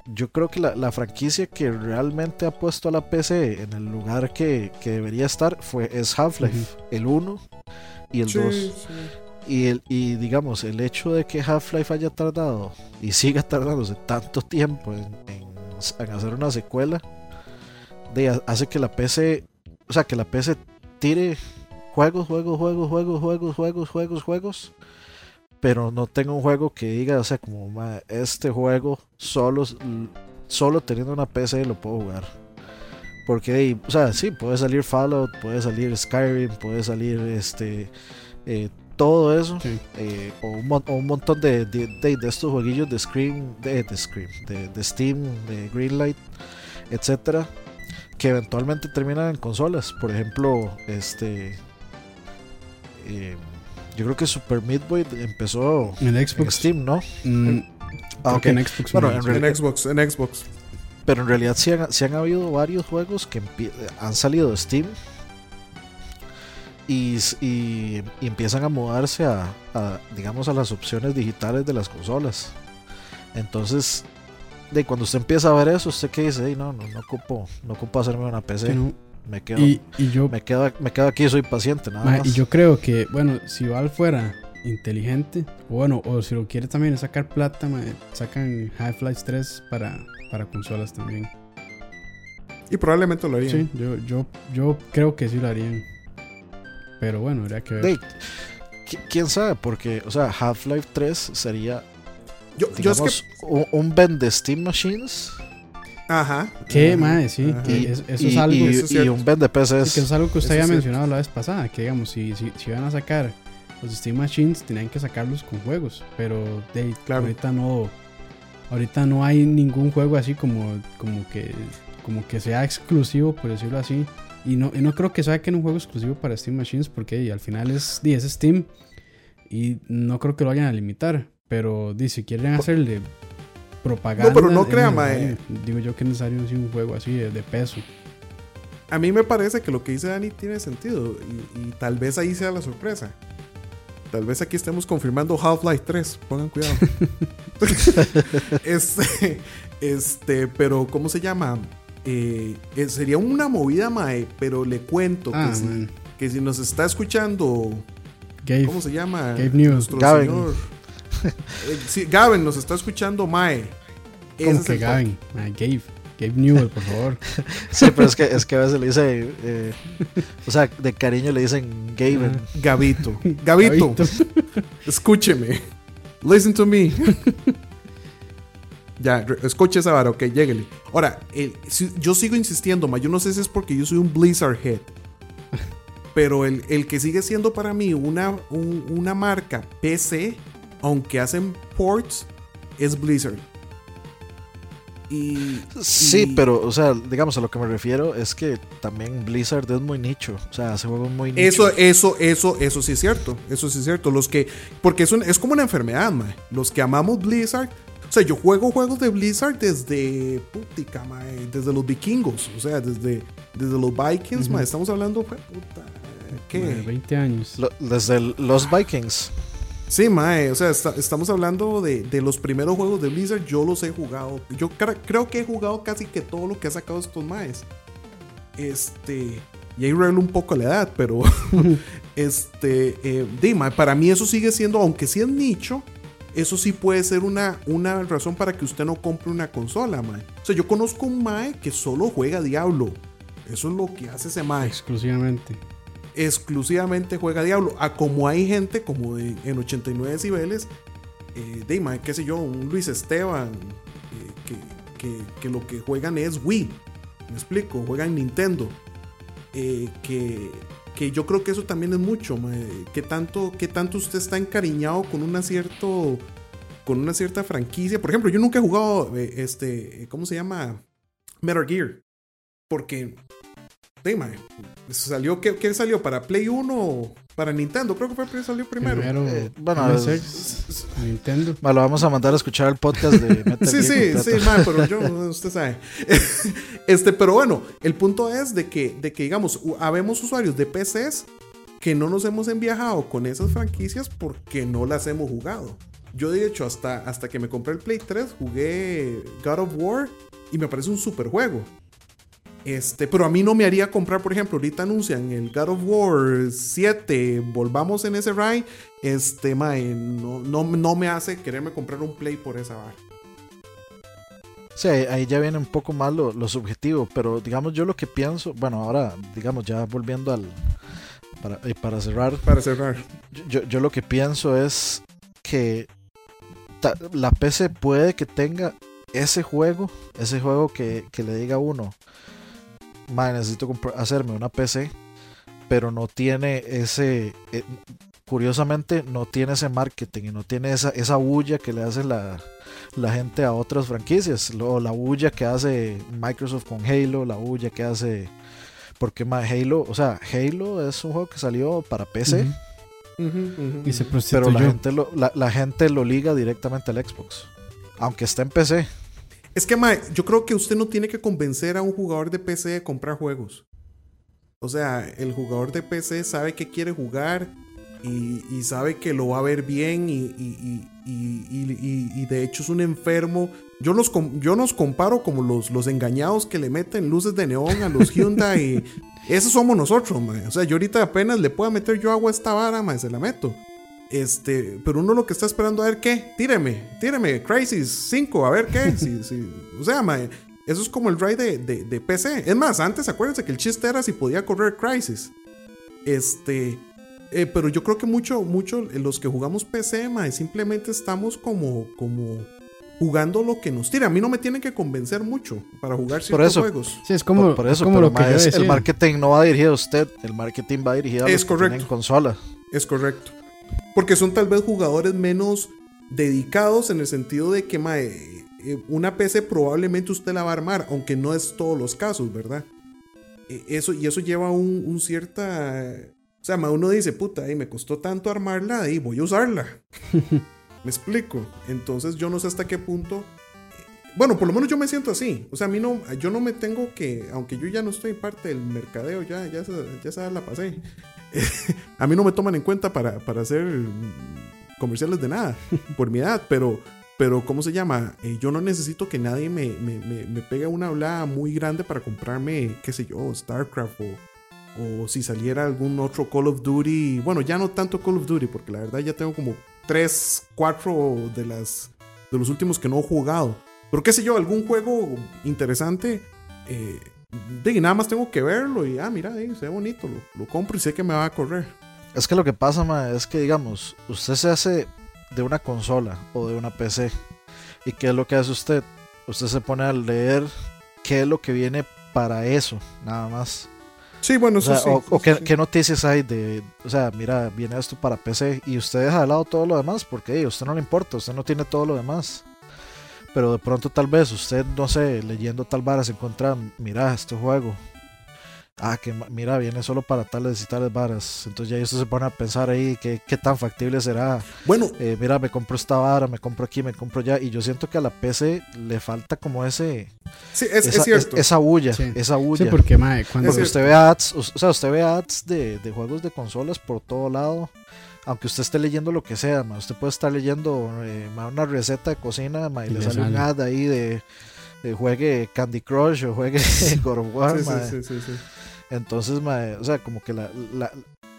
yo creo que la, franquicia que realmente ha puesto a la PC en el lugar que, debería estar fue, es Half-Life, el 1 y el 2. Y, el, y digamos, el hecho de que Half-Life haya tardado y siga tardándose tanto tiempo en, en hacer una secuela, de, hace que la PC, o sea, que la PC tire juegos, juegos, juegos, juegos, juegos, juegos, juegos, juegos. Pero no tengo un juego que diga, o sea, como este juego solo, solo teniendo una PC lo puedo jugar. Porque, o sea, sí, puede salir Fallout, puede salir Skyrim, puede salir este eh, todo eso. Eh, o, un, montón de, de, estos jueguillos de Scream, de, de Scream, de, de Steam, de Greenlight, etcétera que eventualmente terminan en consolas. Por ejemplo, este eh, yo creo que Super Meat Boy empezó en Xbox. Steam, ¿no? Mm, ah, en Xbox. Bueno, en, Xbox, en Xbox. Pero en realidad sí han, han habido varios juegos que han salido de Steam y, y, empiezan a mudarse a, digamos, a las opciones digitales de las consolas. Entonces, de cuando usted empieza a ver eso, usted que dice, no, no, no ocupo, no ocupo hacerme una PC me quedo, y, yo, me quedo, me quedo aquí, soy paciente, nada más. Y yo creo que, bueno, si Val fuera inteligente, o bueno, o si lo quiere también sacar plata, sacan Half-Life 3 para, para consolas también. Y probablemente lo harían. Sí, yo, yo, yo creo que sí lo harían. Pero bueno, habría que ver. ¿Quién sabe? Porque, o sea, Half-Life 3 sería Yo, yo es que. digamos, un, un vende Steam Machines Ajá. ¿Qué, mae? Sí, Ajá. que y, es- eso y- es algo. y- eso es y un vende que PCs. eso es algo que usted había mencionado la vez pasada. Que digamos, si, si, si van a sacar los Steam Machines, tenían que sacarlos con juegos. Pero de, Claro. ahorita no. Ahorita no hay ningún juego así como, como que como que sea exclusivo, por decirlo así. Y no, y no creo que saquen un juego exclusivo para Steam Machines porque al final es, es Steam y no creo que lo vayan a limitar. Pero di, si quieren hacerle propaganda. No, pero no crea, necesario. Digo yo que es necesario un juego así de, de peso. A mí me parece que lo que dice Dani tiene sentido. Y, y tal vez ahí sea la sorpresa. Tal vez aquí estemos confirmando Half-Life 3. Pongan cuidado. este, este, pero ¿cómo se llama? Eh, eh, sería una movida, Mae, pero le cuento Ah, que, si, man. que si nos está escuchando, Gabe, ¿cómo se llama? Gabe News. Nuestro Gavin. señor. Sí, Gavin nos está escuchando, Mae. Como es que Gavin, Ah, Gabe, Gabe Newell, por favor. Sí, pero es que, es que a veces le dice. eh, o sea, de cariño le dicen Gaben. Gavito. Gavito, Gabito. escúcheme. Listen to me. ya, escuche esa vara, ok, lléguele. Ahora, el- si- yo sigo insistiendo, ma. Yo no sé si es porque yo soy un Blizzard head. Pero el, el que sigue siendo para mí una, un- una marca PC, aunque hacen ports, es Blizzard. Y. Sí, y- pero, o sea, digamos, a lo que me refiero es que también Blizzard es muy nicho. O sea, hace juegos muy nicho. Eso, eso, eso, eso sí es cierto. Eso sí es cierto. Los que. Porque es, un- es como una enfermedad, mae. Los que amamos Blizzard. O sea, yo juego juegos de Blizzard desde. Putica, mae. Desde los vikingos. O sea, desde, desde los Vikings, mae. Estamos hablando. Puta, ¿Qué? Madre, 20 años. Lo- desde el- los Vikings. Sí, mae. O sea, está- estamos hablando de, de los primeros juegos de Blizzard. Yo los he jugado. Yo creo que he jugado casi que todo lo que ha sacado estos maes. Este. Y ahí revelo un poco la edad, pero. este. Eh, para mí eso sigue siendo, aunque sí es nicho. Eso sí puede ser una, una razón para que usted no compre una consola, mae. O sea, yo conozco un mae que solo juega Diablo. Eso es lo que hace ese mae Exclusivamente. Exclusivamente juega Diablo. A como hay gente como de- en 89 decibeles, eh, de qué sé yo, un Luis Esteban, eh, que, que- que lo que juegan es Wii. Me explico, juegan Nintendo. Eh, que, que yo creo que eso también es mucho. mae. ¿Qué tanto, qué tanto usted está encariñado con una cierto con una cierta franquicia? Por ejemplo, yo nunca he jugado eh, este, eh, ¿cómo se llama? Metal Gear. Porque mae. Salió, ¿qué, qué salió? ¿Para Play 1 o para Nintendo? Creo que fue salió primero. Primero, Eh, bueno, MSX, Nintendo. Bueno, vamos a mandar a escuchar el podcast de Metal Sí, sí, completo. sí, mae, pero yo, usted sabe. Este, pero bueno, el punto es de que, de que digamos, habemos usuarios de PCs que no nos hemos enviajado con esas franquicias porque no las hemos jugado. Yo, de hecho, hasta, hasta que me compré el Play 3, jugué God of War y me parece un super juego. Este, pero a mí no me haría comprar, por ejemplo, ahorita anuncian el God of War 7, volvamos en ese ride. Este, mae, no, no, no me hace quererme comprar un Play por esa vara. Sí, ahí ya viene un poco más lo, lo subjetivo, pero digamos yo lo que pienso, bueno, ahora digamos ya volviendo al... Para, para cerrar, Para cerrar. yo, yo lo que pienso es que ta- la PC puede que tenga ese juego, ese juego que, que le diga a uno, "Mae, necesito hacerme una PC, pero no tiene ese, eh, curiosamente no tiene ese marketing y no tiene esa, esa bulla que le hace la, la gente a otras franquicias, o la bulla que hace Microsoft con Halo, la bulla que hace... Porque ma, Halo, o sea, Halo es un juego que salió para PC, Y se pero la gente, lo, la, la gente lo liga directamente al Xbox. Aunque esté en PC. Es que, mae, yo creo que usted no tiene que convencer a un jugador de PC de comprar juegos. O sea, el jugador de PC sabe que quiere jugar y, y sabe que lo va a ver bien y, y- y- y- y- y- y de hecho es un enfermo. Yo los, yo nos comparo como los, los engañados que le meten luces de neón a los Hyundai. Esos somos nosotros, mae. O sea, yo ahorita apenas le puedo meter yo agua a esta vara, mae, se la meto. Este, pero uno lo que está esperando a ver qué, tíreme, tíreme, Crisis 5, a ver qué. Sí, sí. O sea, mae, eso es como el ride de, de- de PC. Es más, antes acuérdense que el chiste era si podía correr Crisis. Este, Eh, pero yo creo que mucho, mucho, los que jugamos PC, mae, simplemente estamos como, como jugando lo que nos tira. A mí no me tienen que convencer mucho para jugar ciertos eso. juegos. Sí, es como, por, por eso, es como pero, lo que mae, yo es- decía. el marketing no va dirigido a usted, el marketing va dirigido a Es los que correcto. tienen consola. Es correcto. Porque son tal vez jugadores menos dedicados en el sentido de que mae, eh, una PC probablemente usted la va a armar, aunque no es todos los casos, ¿verdad? Eh, Eso, y eso lleva un, un cierta... O sea, mae, uno dice, puta, ahí me costó tanto armarla y voy a usarla. me explico. Entonces yo no sé hasta qué punto... Bueno, por lo menos yo me siento así. O sea, a mí no, yo no me tengo que, aunque yo ya no estoy parte del mercadeo, ya, ya, ya esa la pasé. a mí no me toman en cuenta para, para hacer comerciales de nada, por mi edad, pero, pero ¿cómo se llama? Eh, yo no necesito que nadie me, me, me, me pegue una hablada muy grande para comprarme, qué sé yo, StarCraft o, o si saliera algún otro Call of Duty. Bueno, ya no tanto Call of Duty, porque la verdad ya tengo como 3, 4 de, las, de los últimos que no he jugado. Pero qué sé yo, algún juego interesante. Eh, de, nada más tengo que verlo y, ah, mira, eh, se ve bonito, lo, lo compro y sé que me va a correr. Es que lo que pasa, ma, es que digamos, usted se hace de una consola o de una PC. ¿Y qué es lo que hace usted? Usted se pone a leer qué es lo que viene para eso, nada más. Sí, bueno, O, eso sea, sí. o- o eso qué, sí. qué noticias hay de, o sea, mira, viene esto para PC y usted deja de lado todo lo demás porque hey, a usted no le importa, usted no tiene todo lo demás. Pero de pronto tal vez usted, no sé, leyendo tal vara se encuentra, mira, este juego. Ah, que ma- mira, viene solo para tales y tales varas. Entonces ya usted se pone a pensar ahí qué, qué tan factible será. Bueno, Eh, mira, me compro esta vara, me compro aquí, me compro allá. Y yo siento que a la PC le falta como ese... sí, es, esa, es cierto. esa bulla, Sí. esa bulla. Sí, porque, mae, cuando... Porque cierto. usted ve ads, o o sea, usted ve ads de, de juegos de consolas por todo lado. Aunque usted esté leyendo lo que sea, ma, usted puede estar leyendo eh, ma, una receta de cocina ma, y, Y le le sale un ad ahí de, de juegue Candy Crush o juegue God of War. Sí, sí, sí. Entonces, ma, o sea, como que la, la-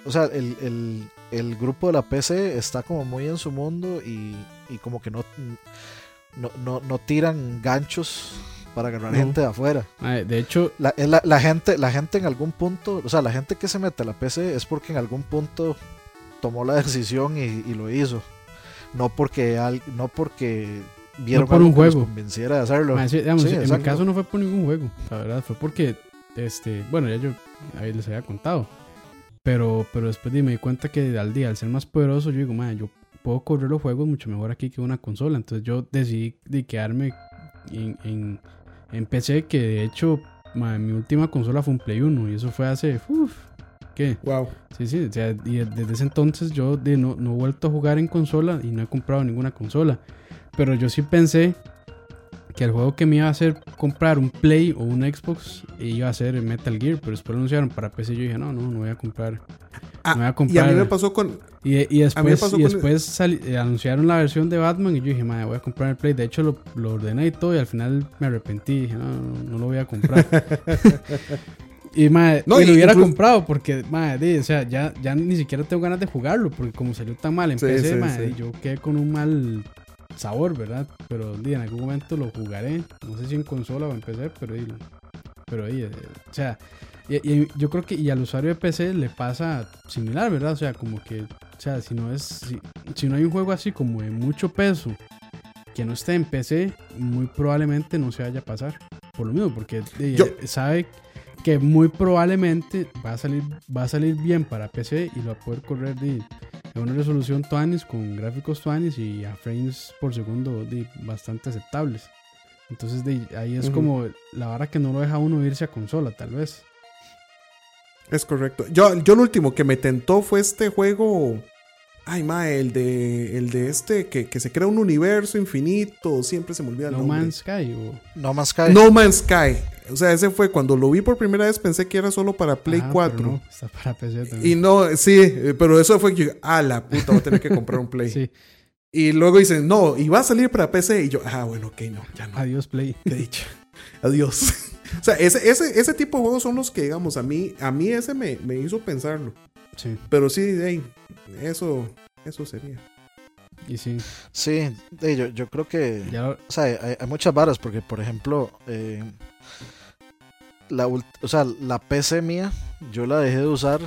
o sea, el, el- el grupo de la PC está como muy en su mundo y, y como que no, no, no, no tiran ganchos para agarrar No. gente de afuera. mae, de hecho, la, la gente, la gente en algún punto, o sea, la gente que se mete a la PC es porque en algún punto tomó la decisión y, y lo hizo. No porque al, no porque vieron por algo un que los juego. convenciera de hacerlo. digamos, Sí, en mi exacto. caso no fue por ningún juego, la verdad, fue porque, este, bueno, ya yo ahí les había contado. Pero, pero después de- me di cuenta que al día, al ser más poderoso, yo digo, mae, yo puedo correr los juegos mucho mejor aquí que una consola. Entonces yo decidí de quedarme en, en, en PC, que de hecho, mae, mi última consola fue un Play 1 y eso fue hace, uff, ¿qué? Wow. Sí, sí, o sea, y desde ese entonces yo de, no, no he vuelto a jugar en consola y no he comprado ninguna consola. Pero yo sí pensé que el juego que me iba a hacer comprar un Play o un Xbox iba a ser Metal Gear, pero después lo anunciaron para PC y yo dije, no, no, no voy a comprar. Ah, voy a y a comprar- mí me pasó con. Y, y después, y después eh, anunciaron la versión de Batman y yo dije, madre, voy a comprar el Play. De hecho, lo, lo ordené y todo y al final me arrepentí. Dije, no, no, no lo voy a comprar. y, No, y lo hubiera incluso- comprado porque, madre, o sea, ya, ya ni siquiera tengo ganas de jugarlo porque como salió tan mal en Sí, PC, sí, madre, sí. yo quedé con un mal sabor, ¿verdad? Pero di, en algún momento lo jugaré. No sé si en consola o en PC, pero, di, pero di, eh, o sea, y, y yo creo que y al usuario de PC le pasa similar, ¿verdad? O sea, como que, o sea, si no es, si, si no hay un juego así como de mucho peso que no esté en PC, muy probablemente no se vaya a pasar. Por lo mismo, porque eh, Yo- sabe que muy probablemente va a salir, va a salir bien para PC y lo va a poder correr de, en una resolución Tuanis con gráficos Tuanis y a frames por segundo de, bastante aceptables. Entonces de, ahí es como la vara que no lo deja uno irse a consola, tal vez. Es correcto. Yo, yo lo último que me tentó fue este juego. Ay, ma, el de, el de este que, que se crea un universo infinito. Siempre se me olvida el No nombre. Man's Sky o... No más Sky. No Man's Sky. O sea, ese fue cuando lo vi por primera vez pensé que era solo para Play Ajá, 4. pero no, está para PC también. Y no, sí, eh, pero eso fue que yo, ah, la puta, voy a tener que comprar un Play. Sí, Y luego dicen, no, y va a salir para PC. Y yo, ah, bueno, ok, no, ya no. adiós Play. Qué dicha. Adiós. o sea, ese, ese, ese tipo de juegos son los que, digamos, a mí, a mí ese me, me hizo pensarlo. Sí, Pero sí, hey, eso, eso sería. y sí. Sí, yo, yo creo que. Ya O sea, hay, hay muchas varas, porque por ejemplo, eh, la, o sea, la PC mía, yo la dejé de usar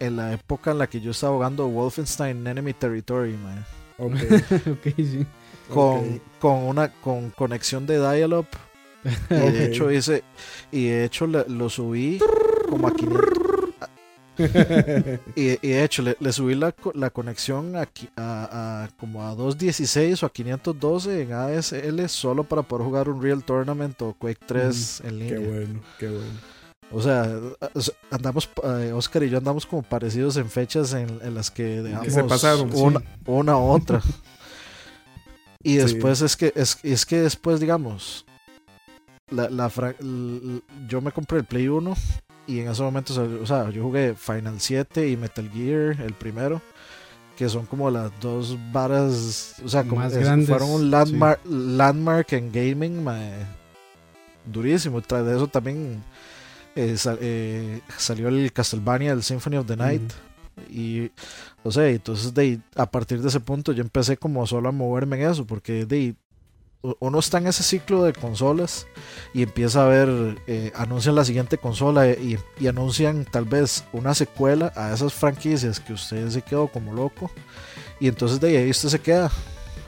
en la época en la que yo estaba jugando Wolfenstein Enemy Territory, sí. Con, con una con conexión de dial-up. Y de hecho hice, y de hecho lo subí como a 500. Y, y de hecho le, le subí la, la conexión a, a- a como a 216 o a 512 en ASL solo para poder jugar un Real Tournament o Quake 3 en qué línea. bueno, qué bueno. O sea, andamos, eh, Oscar y yo andamos como parecidos en fechas en, en las que dejamos se pasaron, sí. una, u otra. y Sí. después es que es, es que después, digamos, la, la yo me compré el Play 1 y en ese momento, o sea, yo jugué Final 7 y Metal Gear, el primero, que son como las dos varas, o sea, como Más es- grandes, fueron un landmark, landmark en gaming, mae, durísimo. Tras de eso también eh, eh, salió el Castlevania, el Symphony of the Night. Y, o sea, entonces de, a partir de ese punto yo empecé como solo a moverme en eso, porque de, uno está en ese ciclo de consolas y empieza a ver, eh, anuncian la siguiente consola eh, y, y anuncian tal vez una secuela a esas franquicias que usted se quedó como loco. Y entonces de ahí usted se queda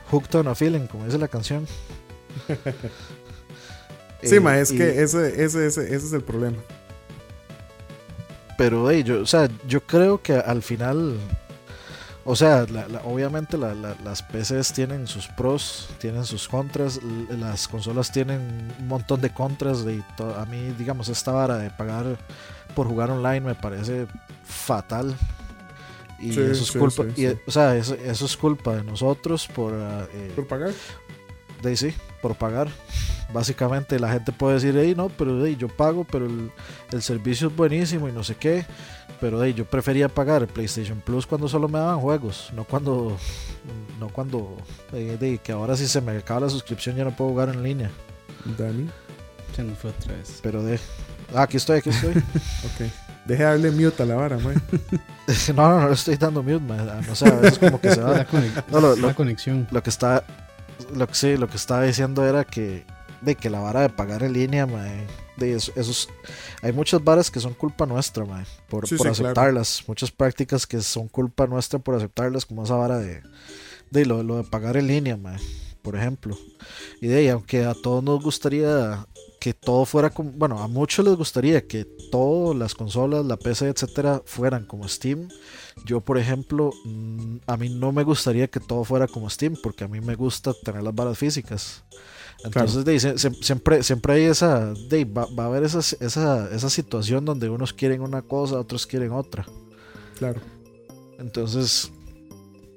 hooked on a feeling, como dice la canción. Sí, Eh, ma, es y- que ese, ese, ese, ese es el problema. Pero hey, yo, o sea, yo creo que al final, o sea, la- la- obviamente la- la- las PCs tienen sus pros, tienen sus contras, las consolas tienen un montón de contras. De, a mí, digamos, esta vara de pagar por jugar online me parece fatal. Y Sí, eso es sí, culpa, sí, y, sí. o sea, eso, eso es culpa de nosotros por, ah, eh, ¿Por pagar? de sí, por pagar. Básicamente la gente puede decir, hey, no, pero hey, yo pago, pero el, el servicio es buenísimo y no sé qué. Pero hey, yo prefería pagar el PlayStation Plus cuando solo me daban juegos, no cuando, no cuando, eh, de, que ahora si se me acaba la suscripción ya no puedo jugar en línea. Dani. Se nos fue otra vez. Pero de, ah, aquí estoy, aquí estoy. Ok. Deje de darle mute a la vara, man. no, no, no le estoy dando mute, man. no sé, a veces como que se va. La, No, lo- la lo- conexión. lo que está lo que sí, lo que estaba diciendo era que de que la vara de pagar en línea mae, de eso, esos hay muchas varas que son culpa nuestra mae, por, Sí, por sí, claro. aceptarlas muchas prácticas que son culpa nuestra por aceptarlas como esa vara de, de lo, lo de pagar en línea mae, por ejemplo y de ahí, aunque a todos nos gustaría que todo fuera como bueno a muchos les gustaría que todas las consolas la PC etcétera fueran como Steam yo, por ejemplo, mm, a mí no me gustaría que todo fuera como Steam, porque a mí me gusta tener las varas físicas. Entonces, de ahí, se- se- siempre, siempre hay esa, de va, va a haber esa, esa, esa situación donde unos quieren una cosa, otros quieren otra. Claro. Entonces,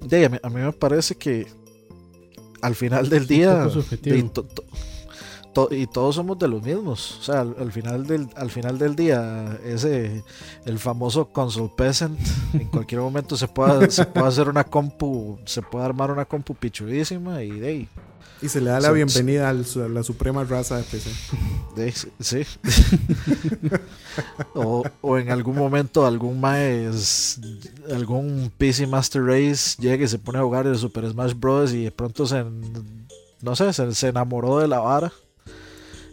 de a, mí, a mí me parece que al final del día, de to- to- to- y todos somos de los mismos. O sea, al, al final del, al final del día, ese el famoso console peasant, en cualquier momento se puede, se puede hacer una compu, se puede armar una compu pichudísima y de ahí, Y se le da la bienvenida a la suprema raza de PC. de sí. o, o en algún momento algún maes, algún PC Master Race llega y se pone a jugar el Super Smash Bros. y de pronto se, no sé, se, se enamoró de la vara.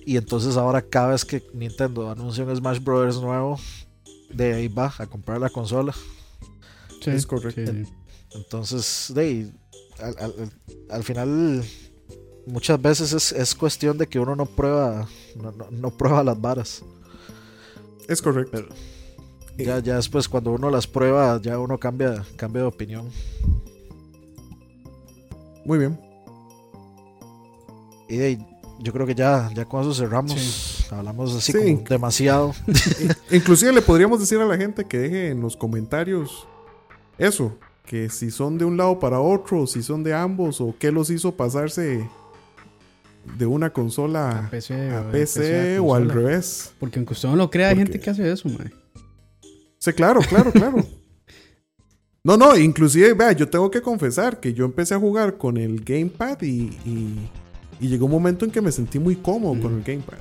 Y entonces ahora cada vez que Nintendo anuncia un Smash Bros. nuevo, de ahí va a comprar la consola. Sí, es correcto. sí, sí. Entonces, de ahí, al, al- al final, muchas veces es, es cuestión de que uno no prueba, no, no- no prueba las varas. Es correcto. Pero ya, ya después cuando uno las prueba, ya uno cambia, cambia de opinión. Muy bien. Y de yo creo que ya, ya con eso cerramos. Hablamos así Sí. como demasiado. Inclusive le podríamos decir a la gente que deje en los comentarios eso, que si son de un lado para otro, si son de ambos, o qué los hizo pasarse de una consola A PC, a o a al revés. Porque aunque usted no lo crea, hay gente que hace eso, mae. Sí, claro, claro, claro. No, no, inclusive, vea, yo tengo que confesar que yo empecé a jugar con el gamepad y, y, y llegó un momento en que me sentí muy cómodo con el gamepad.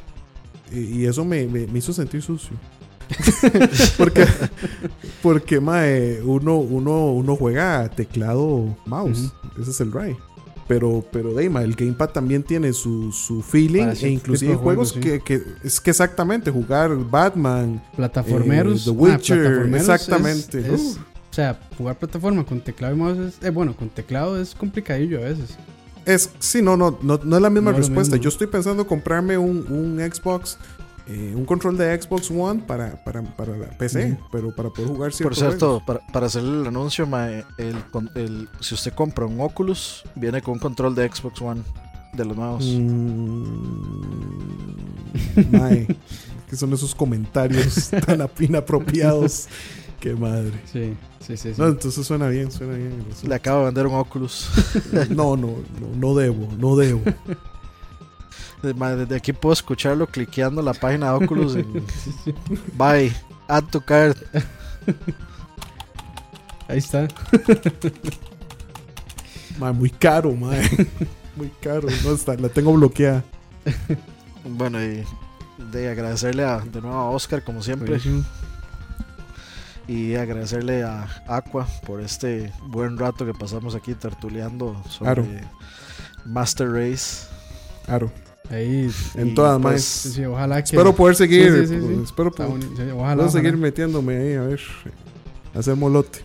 Y, y eso me, me- me hizo sentir sucio. porque, porque mae, uno, uno, uno juega teclado mouse. Ese es el right. Pero, pero Deima, el Gamepad también tiene su, su feeling e inclusive juegos sí. que, que es que exactamente jugar Batman, Plataformeros. Eh, The ah, Witcher, plataformeros exactamente. es- es- Uh. o sea, jugar plataforma con teclado y mouse es. eh, bueno, con teclado es complicadillo a veces. Es, sí, no, no, no, no es la misma No respuesta. Yo estoy pensando comprarme un, un Xbox, eh, un control de Xbox One para, para, para la PC, pero para poder jugar Por ciertos cierto, juegos. para, para hacerle el anuncio, mae, el, con- el- si usted compra un Oculus, viene con un control de Xbox One de los nuevos. Mm, mae, que son esos comentarios tan ap- inapropiados. Qué madre. Sí, sí, sí. sí. No, entonces suena bien, suena bien. Le acabo de vender un Oculus. No, no, no, no debo, no debo. Desde aquí puedo escucharlo cliqueando la página de Oculus. en- Bye, add to cart. Ahí está. Muy caro, mae. Muy caro. No, está, la tengo bloqueada. Bueno, y de agradecerle a- de nuevo a Oscar, como siempre. Buenísimo. Y agradecerle a Aqua por este buen rato que pasamos aquí tertuleando sobre. Master Race. Claro. Ahí. En todas, pues. Sí, ojalá que. Espero poder seguir. Sí, sí, sí, sí. Espero poder, ojalá, seguir metiéndome ahí, a ver. Hacer molote.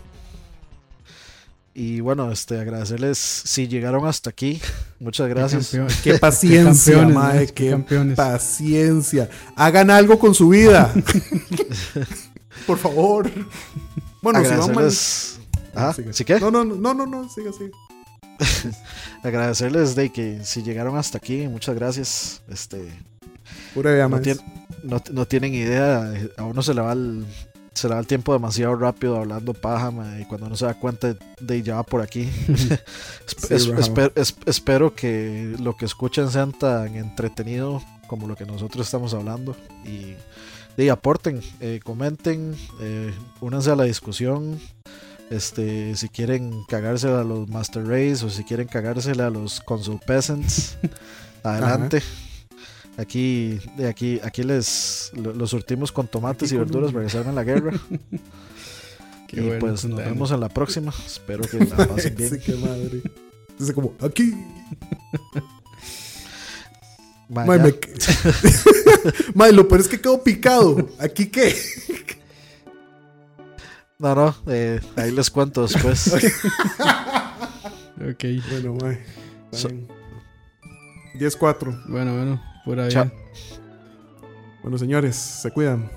Y bueno, este agradecerles si llegaron hasta aquí. Muchas gracias. Qué Qué paciencia, campeones, Qué campeones. paciencia. Hagan algo con su vida. Por favor. Bueno, si agradecerles. Ah, Siga. ¿sí qué? No, no, no, no, no, no, siga, siga. Agradecerles de que si llegaron hasta aquí, muchas gracias. Este, Pura no, tien- no, no tienen idea, eh, a uno se le va el, se le va el tiempo demasiado rápido hablando paja, ma, y cuando uno se da cuenta de ya va por aquí. Sí, es- esper- es- espero que lo que escuchen sean tan entretenido como lo que nosotros estamos hablando y, y aporten, eh, comenten, eh, únanse a la discusión. Este, si quieren cagársela a los Master Race o si quieren cagársela a los Console Peasants, adelante. Aquí, de aquí, aquí les lo- los surtimos con tomates Aquí y con verduras un- para que salgan la guerra. Qué y bueno, pues nos vemos en la próxima. Espero que la pasen bien. Sí, qué madre. Dice como, aquí. Ma, Mae, ya. me... Lo peor es que quedó picado. ¿Aquí qué? No, no, eh, ahí les cuento después. Ok. Bueno, mae. está So- bien. 10-4. Bueno, bueno. Pura Chao. vida. Bueno, señores, se cuidan.